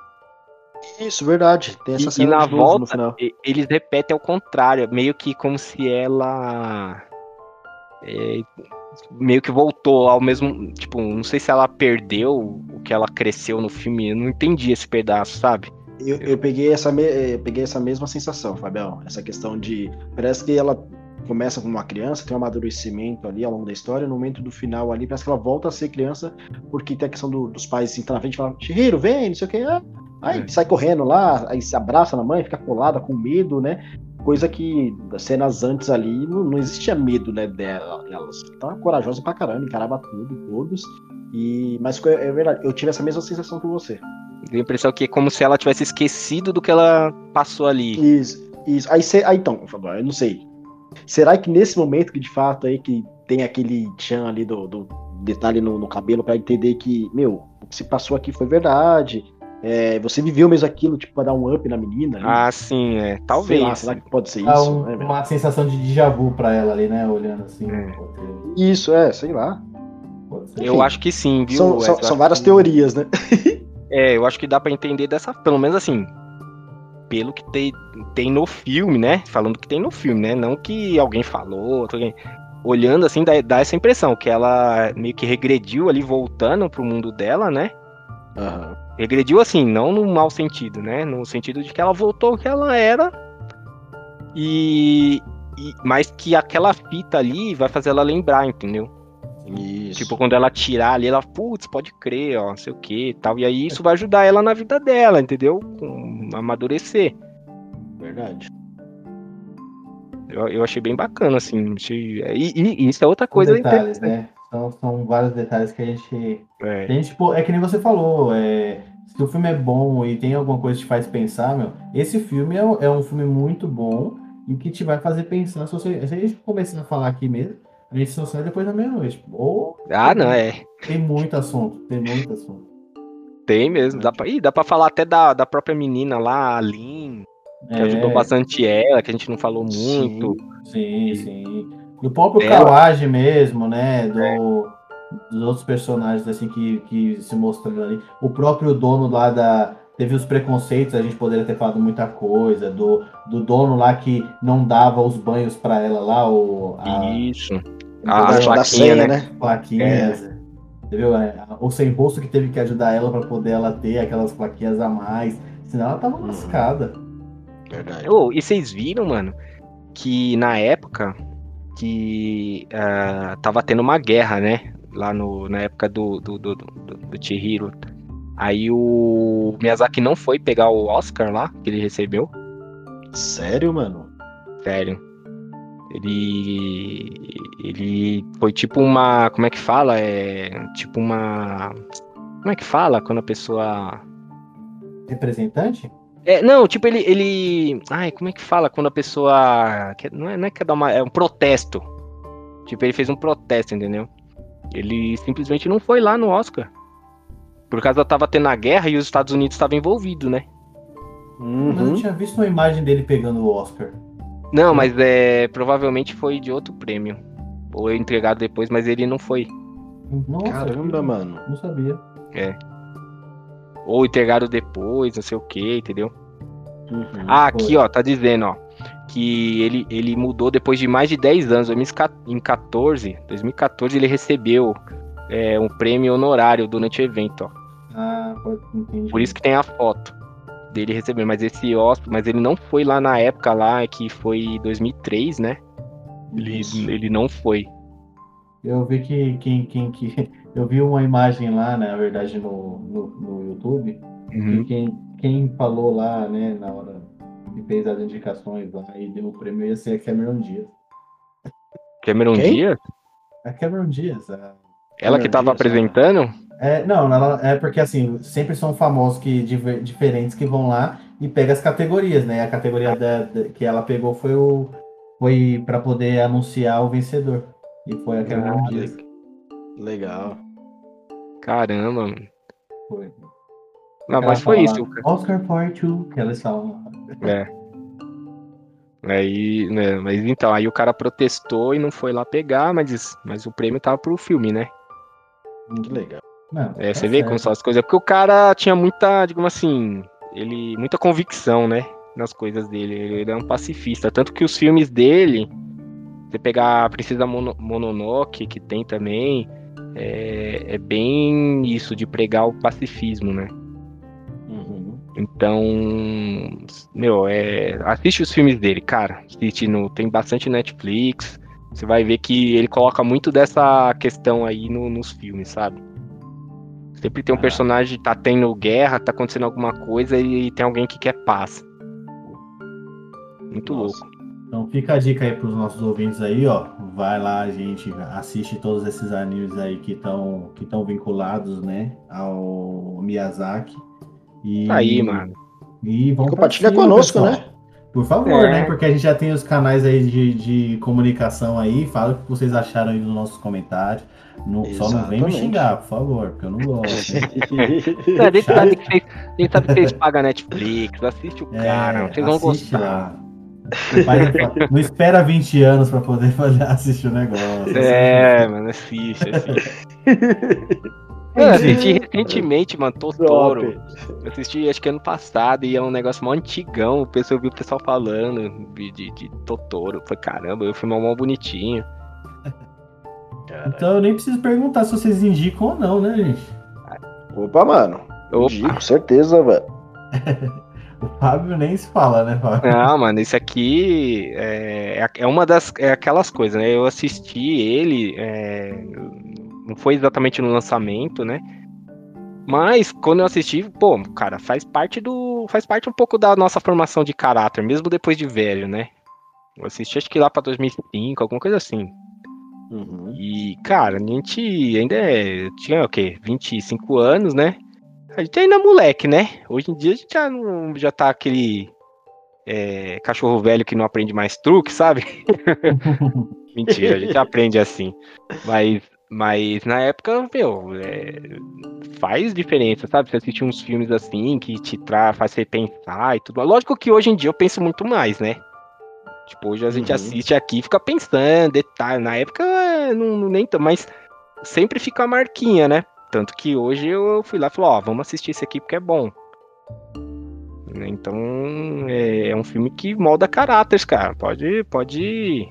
Isso, verdade. Tem essa e, cena e na volta eles repetem ao contrário, meio que como se ela é, meio que voltou ao mesmo, tipo, não sei se ela perdeu o que ela cresceu no filme, eu não entendi esse pedaço, sabe? Eu, eu, peguei, essa me, eh, peguei essa mesma sensação, Fabião. Essa questão de. Parece que ela começa como uma criança, tem um amadurecimento ali ao longo da história, no momento do final ali, parece que ela volta a ser criança, porque tem a questão do, dos pais assim, tá na frente e falam, Chihiro, vem, não sei o que. Ah, aí é. sai correndo lá, aí se abraça na mãe, fica colada com medo, né? Coisa que cenas antes ali não, não existia medo, né, dela, delas. Tava corajosa pra caramba, encarava tudo, todos. E, mas é verdade, eu tive essa mesma sensação que você. Deu a impressão que é como se ela tivesse esquecido do que ela passou ali. Isso, isso. Aí, cê, aí então, eu não sei. Será que nesse momento que de fato aí que tem aquele tchan ali do, do detalhe no, no cabelo para entender que, meu, o que se passou aqui foi verdade. É, você viveu mesmo aquilo, tipo, pra dar um up na menina. Ali. Ah, sim, é. Talvez. Lá, será que pode ser isso? Um, né, uma sensação de déjà vu pra ela ali, né? Olhando assim. É. Isso, é, sei lá. Eu acho que sim, viu? São, são, são várias que... teorias, né? É, eu acho que dá para entender dessa, pelo menos assim, pelo que tem, tem no filme, né? Falando que tem no filme, né? Não que alguém falou, alguém... olhando assim, dá, dá, essa impressão que ela meio que regrediu ali, voltando pro mundo dela, né? Uhum. Regrediu assim, não no mau sentido, né? No sentido de que ela voltou o que ela era e, e mas que aquela fita ali vai fazer ela lembrar, entendeu? Isso. Tipo, quando ela tirar ali, ela, putz, pode crer, ó, não sei o que tal. E aí isso vai ajudar ela na vida dela, entendeu? Com, amadurecer. Verdade. Eu, eu achei bem bacana, assim. E, e, isso é outra coisa detalhes, né? São, são vários detalhes que a gente. É. A gente, tipo, é que nem você falou, é, se o filme é bom e tem alguma coisa que te faz pensar, meu, esse filme é, é um filme muito bom e que te vai fazer pensar. Se, você, se a gente começar a falar aqui mesmo, a gente só sai depois da meia-noite. Ou. Ah, não, é. Tem muito assunto. Tem muito assunto. Tem mesmo. Dá pra, ih, dá pra falar até da, da própria menina lá, a Lin. Que ajudou É. bastante ela, que a gente não falou muito. Sim, sim. Do próprio Ela- Kawaj mesmo, né? Do, Dos outros personagens assim que, que se mostrando ali. O próprio dono lá da. Teve os preconceitos, a gente poderia ter falado muita coisa. Do, do dono lá que não dava os banhos pra ela lá, o, a, Isso. A, a plaquinha, senha, né? plaquinhas. Entendeu? É, O sem rosto que teve que ajudar ela pra poder ela ter aquelas plaquinhas a mais. Senão ela tava Uhum. lascada. Verdade. Ô, e vocês viram, mano, que na época que ah, tava tendo uma guerra, né? Lá no, na época do, do, do, do, do Chihiro. Aí o Miyazaki não foi pegar o Oscar lá, que ele recebeu. Sério, mano? Sério. Ele. Ele foi tipo uma. Como é que fala? É. Tipo uma. Como é que fala quando a pessoa. Representante? É, não, tipo, ele, ele. Ai, como é que fala quando a pessoa. quer- Não é, não é quer dar uma. É um protesto. Tipo, ele fez um protesto, entendeu? Ele simplesmente não foi lá no Oscar. Por causa tava tendo a guerra e os Estados Unidos estavam envolvidos, né? Mas eu Uhum. tinha visto uma imagem dele pegando o Oscar. Não, mas é. Provavelmente foi de outro prêmio. Ou é entregado depois, mas ele não foi. Nossa, Caramba, eu mano. Não sabia. Ou entregaram depois, não sei o que, entendeu? Uhum. Ah, foi. aqui, ó, tá dizendo, ó. Que ele, ele mudou depois de mais de 10 anos. 2014, 2014 ele recebeu é, um prêmio honorário durante o evento, ó. Ah, entendi. Por isso que tem a foto dele recebendo. Mas esse Oscar, mas ele não foi lá na época lá, que foi 2003, né? Ele, Isso. ele não foi. Eu vi que quem, quem, que eu vi uma imagem lá, né, na verdade, no, no, no YouTube, Uhum. e quem, quem falou lá, né, na hora que fez as indicações lá e deu o prêmio ia ser a Cameron Diaz. Cameron Quem? Diaz? A Cameron Diaz. a- Ela que Cameron tava Diaz, apresentando? É, não, ela, é porque assim, sempre são famosos que, diferentes que vão lá e pega as categorias, né? A categoria da, da- que ela pegou foi o foi para poder anunciar o vencedor. E foi a Cameron Ah, Diaz. Legal. Caramba, mano. Foi. Não, Ela mas foi isso, lá, cara. Oscar Part 2, que elas falam. É. Aí, né, mas então, aí o cara protestou e não foi lá pegar, mas, mas o prêmio tava pro filme, né? Que legal. Não, É, tá você vê certo. como são as coisas. Porque o cara tinha muita, digamos assim, ele muita convicção, né? Nas coisas dele. Ele é um pacifista. Tanto que os filmes dele, você pegar a Princesa Mono- Mononoke, que tem também, é, é bem isso, de pregar o pacifismo, né? Uhum. Então, meu, é, assiste os filmes dele, cara. Assiste no, tem bastante Netflix. Você vai ver que ele coloca muito dessa questão aí no- nos filmes, sabe? Sempre tem um Ah. personagem, tá tendo guerra, tá acontecendo alguma coisa e tem alguém que quer paz. Muito Nossa. louco. Então fica a dica aí pros nossos ouvintes aí, ó. Vai lá, gente, assiste todos esses animes aí que estão que estão vinculados, né, ao Miyazaki. E, Tá aí, mano. E vamos pra Compartilha cima, conosco, pessoal. né? Por favor, É. né? Porque a gente já tem os canais aí de, de comunicação aí. Fala o que vocês acharam aí nos nossos comentários. Não- só não vem me xingar, por favor, porque eu não gosto. hein? É, a gente sabe que vocês, a gente sabe que vocês pagam Netflix, assiste o cara, vocês vão É, assiste gostar. lá. Não espera 20 anos pra poder fazer, assistir o negócio. É, mano, assiste, assiste. Eu assisti recentemente, mano, Totoro. Eu assisti acho que ano passado e é um negócio mó antigão. O pessoal viu o pessoal falando de, de, de Totoro. Foi caramba, filme é mó bonitinho. Então eu nem preciso perguntar se vocês indicam ou não, né, gente? Opa, mano. Opa. Indico, Com certeza, velho. O Fábio nem se fala, né, Fábio? Não, mano, isso aqui é, é uma das é aquelas coisas, né? Eu assisti ele, é, não foi exatamente no lançamento, né? Mas quando eu assisti, pô, cara, faz parte do, faz parte um pouco da nossa formação de caráter, mesmo depois de velho, né? Eu assisti acho que lá pra 2005, alguma coisa assim. Uhum. E, cara, a gente ainda é, tinha o quê? 25 anos, né? A gente ainda é moleque, né? Hoje em dia a gente já, não, já tá aquele é, cachorro velho que não aprende mais truque, sabe? Mentira, a gente aprende assim. Mas, Mas na época, meu, é, faz diferença, sabe? Você assistir uns filmes assim que te tra faz você pensar e tudo. Lógico que hoje em dia eu penso muito mais, né? Tipo, hoje a gente Uhum. assiste aqui e fica pensando, detalhe. Na época, é, não, não nem tanto, mas sempre fica a marquinha, né? Tanto que hoje eu fui lá e falei, ó, vamos assistir esse aqui porque é bom. Né, Então, é, é um filme que molda caráteres, cara. Pode, pode,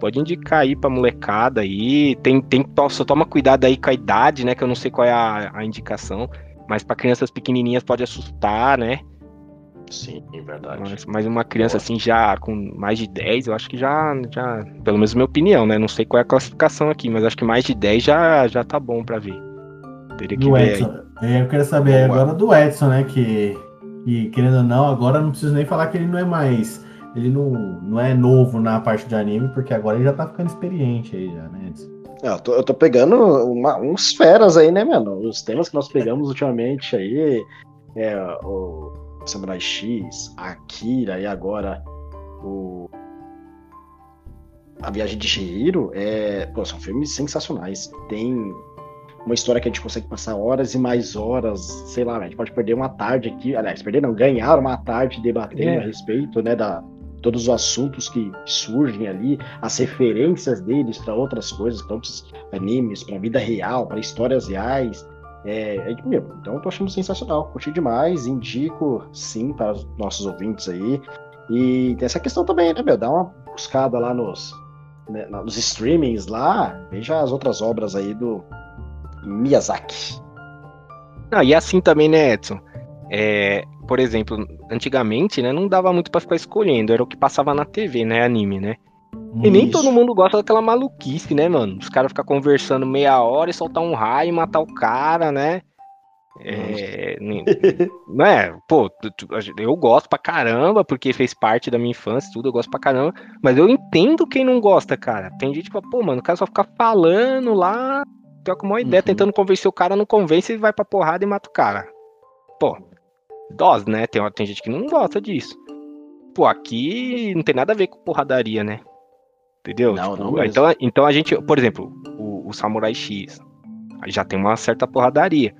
pode indicar aí pra molecada aí. Tem, tem, só toma cuidado aí com a idade, né? Que eu não sei qual é a, a indicação. Mas pra crianças pequenininhas pode assustar, né? Sim, é verdade. Mas, mas uma criança Boa. assim já com mais de 10, eu acho que já, já, pelo menos minha opinião, né? Não sei qual é a classificação aqui, mas acho que mais de 10 já, já tá bom pra ver. Teria que Do ver aí. Edson. É, Eu quero saber Boa. agora do Edson, né? Que, que, querendo ou não, agora não preciso nem falar que ele não é mais. Ele não, não é novo na parte de anime, porque agora ele já tá ficando experiente aí, já, né, Edson? É, eu, tô, eu tô pegando uma, uns feras aí, né, mano? Os temas que nós pegamos ultimamente aí, é, o Samurai X, Akira e agora o A Viagem de Chihiro, é, pô, são filmes sensacionais. Tem uma história que a gente consegue passar horas e mais horas, sei lá, a gente pode perder uma tarde aqui, aliás, perder não, ganhar uma tarde debatendo É. a respeito, né, da todos os assuntos que surgem ali, as referências deles para outras coisas, para outros animes, para vida real, para histórias reais. É, é, meu, então eu tô achando sensacional, curti demais, indico sim para os nossos ouvintes aí. E tem essa questão também, né, meu? Dá uma buscada lá nos, né, nos streamings lá, veja as outras obras aí do Miyazaki. Ah, e assim também, né, Edson? É, por exemplo, antigamente, né, não dava muito pra ficar escolhendo, era o que passava na TV, né, anime, né? E nem todo mundo gosta daquela maluquice, né, mano? Os caras ficam conversando meia hora e soltar um raio e matar o cara, né? É, não é? Pô, tu- tu- eu gosto pra caramba, porque fez parte da minha infância, tudo, eu gosto pra caramba, mas eu entendo quem não gosta, cara. Tem gente que fala, pô, mano, o cara só fica falando lá, troca uma ideia, Uhum. tentando convencer o cara, não convence e vai pra porrada e mata o cara. Pô, dose, né? Tem, tem gente que não gosta disso. Pô, aqui não tem nada a ver com porradaria, né? Entendeu? Não, Tipo, não então, então a gente, por exemplo, o, o Samurai X aí já tem uma certa porradaria.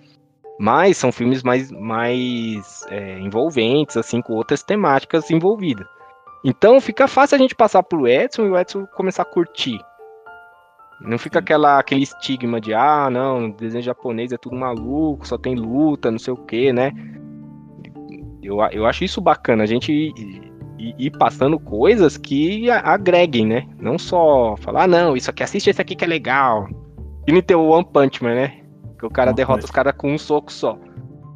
Mas são filmes mais, mais é, envolventes, assim, com outras temáticas envolvidas. Então fica fácil a gente passar pro Edson e o Edson começar a curtir. Não fica aquela, aquele estigma de, ah, não, desenho japonês é tudo maluco, só tem luta, não sei o que, né? Eu, eu acho isso bacana, a gente ir, ir- passando coisas que agreguem, né? Não só falar, ah, não, isso aqui, assiste esse aqui que é legal. E nem ter o One Punch Man, né? Que o cara One derrota Punch. os caras com um soco só.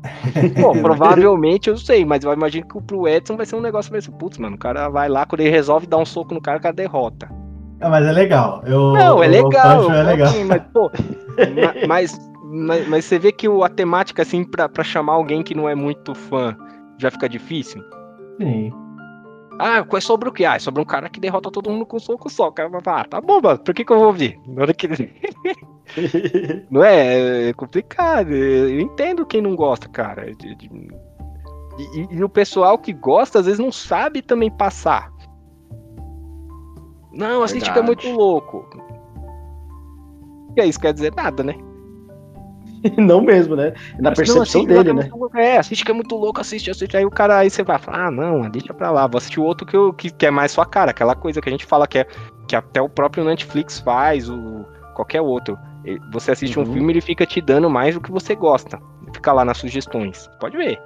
Pô, provavelmente eu sei, mas eu imagino que pro Edson vai ser um negócio vai ser, putz, mano, o cara vai lá, quando ele resolve dar um soco no cara, o cara derrota. Ah, mas é legal. Eu, Não, é legal, é legal. gosto, mas, pô, ma- mas, mas, mas você vê que o, a temática, assim, pra, pra chamar alguém que não é muito fã, já fica difícil. Sim. Ah, é sobre o quê? Ah, é sobre um cara que derrota todo mundo com um soco só. Cara ah, tá bom, mano, por que, que eu vou ouvir? Na hora que... Não é? É complicado. Eu entendo quem não gosta, cara. E, e- e o pessoal que gosta, às vezes, não sabe também passar. Não, assiste que é muito Verdade. louco. E aí, isso quer dizer nada, né? não mesmo, né? Na Mas, percepção não, assiste, dele, é né? É, assiste que é muito louco, assiste, assiste. Aí o cara, aí você vai falar, ah, não, deixa pra lá, vou assistir o outro que, eu, que, que é mais sua cara. Aquela coisa que a gente fala que, é, que até o próprio Netflix faz, o, qualquer outro. Você assiste um Uhum. filme, ele fica te dando mais do que você gosta. Fica lá nas sugestões. Pode ver.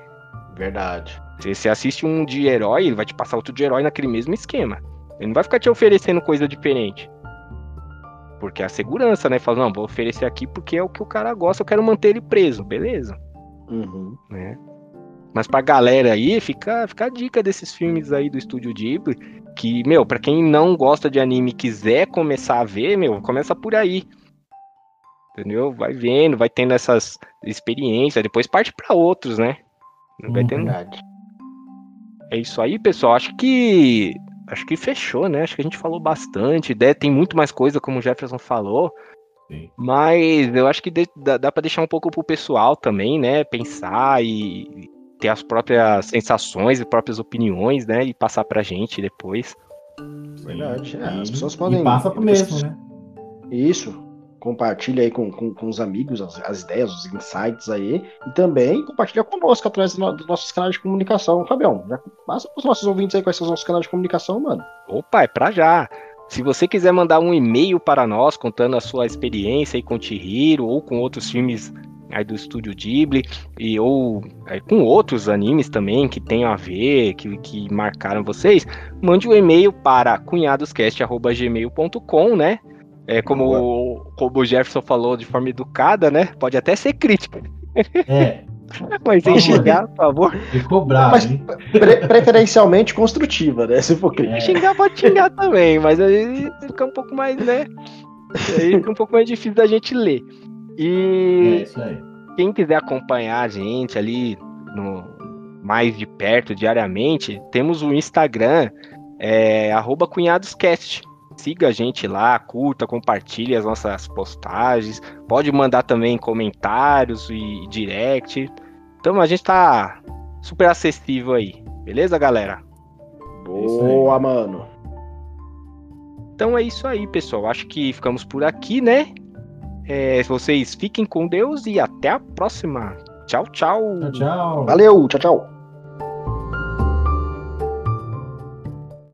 Verdade. Se você assiste um de herói, ele vai te passar outro de herói naquele mesmo esquema. Ele não vai ficar te oferecendo coisa diferente. Porque é a segurança, né? Fala, não, vou oferecer aqui porque é o que o cara gosta, eu quero manter ele preso. Beleza Uhum. né? Mas pra galera aí, fica, fica a dica desses filmes aí do Estúdio Ghibli, que, meu, pra quem não gosta de anime e quiser começar a ver, meu, começa por aí. Entendeu? Vai vendo, vai tendo essas experiências, depois parte pra outros, né? Vai Uhum. tendo... Verdade. É isso aí, pessoal. Acho que acho que fechou, né? Acho que a gente falou bastante, tem muito mais coisa, como o Jefferson falou. Sim. Mas eu acho que dá, dá para deixar um pouco pro pessoal também, né? Pensar e ter as próprias sensações e próprias opiniões, né? E passar pra gente depois. Verdade. É, as pessoas podem. E passa pro mesmo, né? Isso. Compartilha aí com, com, com os amigos as, as, ideias, os insights aí, e também compartilha conosco através do, dos nossos canais de comunicação. Fabião, já passa para os nossos ouvintes aí quais são os nossos canais de comunicação, mano. Opa, é pra já. Se você quiser mandar um e-mail para nós contando a sua experiência aí com Chihiro ou com outros filmes aí do estúdio Ghibli e ou é, com outros animes também que tenham a ver, que, que marcaram vocês, mande um e-mail para cunhadoscast@gmail.com, né? É, como, o, como o Jefferson falou de forma educada, né? Pode até ser crítica. É. Mas sem xingar, por favor. E cobrar. Mas pre preferencialmente construtiva, né? Se for crítica. É. Xingar pode xingar também, mas aí fica um pouco mais, né? Aí fica um pouco mais difícil da gente ler. E É isso aí. quem quiser acompanhar a gente ali no, mais de perto, diariamente, temos o Instagram, é, arroba cunhadoscast. Siga a gente lá, curta, compartilhe as nossas postagens. Pode mandar também comentários e direct. Então a gente tá super acessível aí. Beleza, galera? Boa, mano. Então é isso aí, pessoal. Acho que ficamos por aqui, né? É, vocês fiquem com Deus e até a próxima. Tchau, tchau. Tchau, tchau. Valeu, tchau, tchau.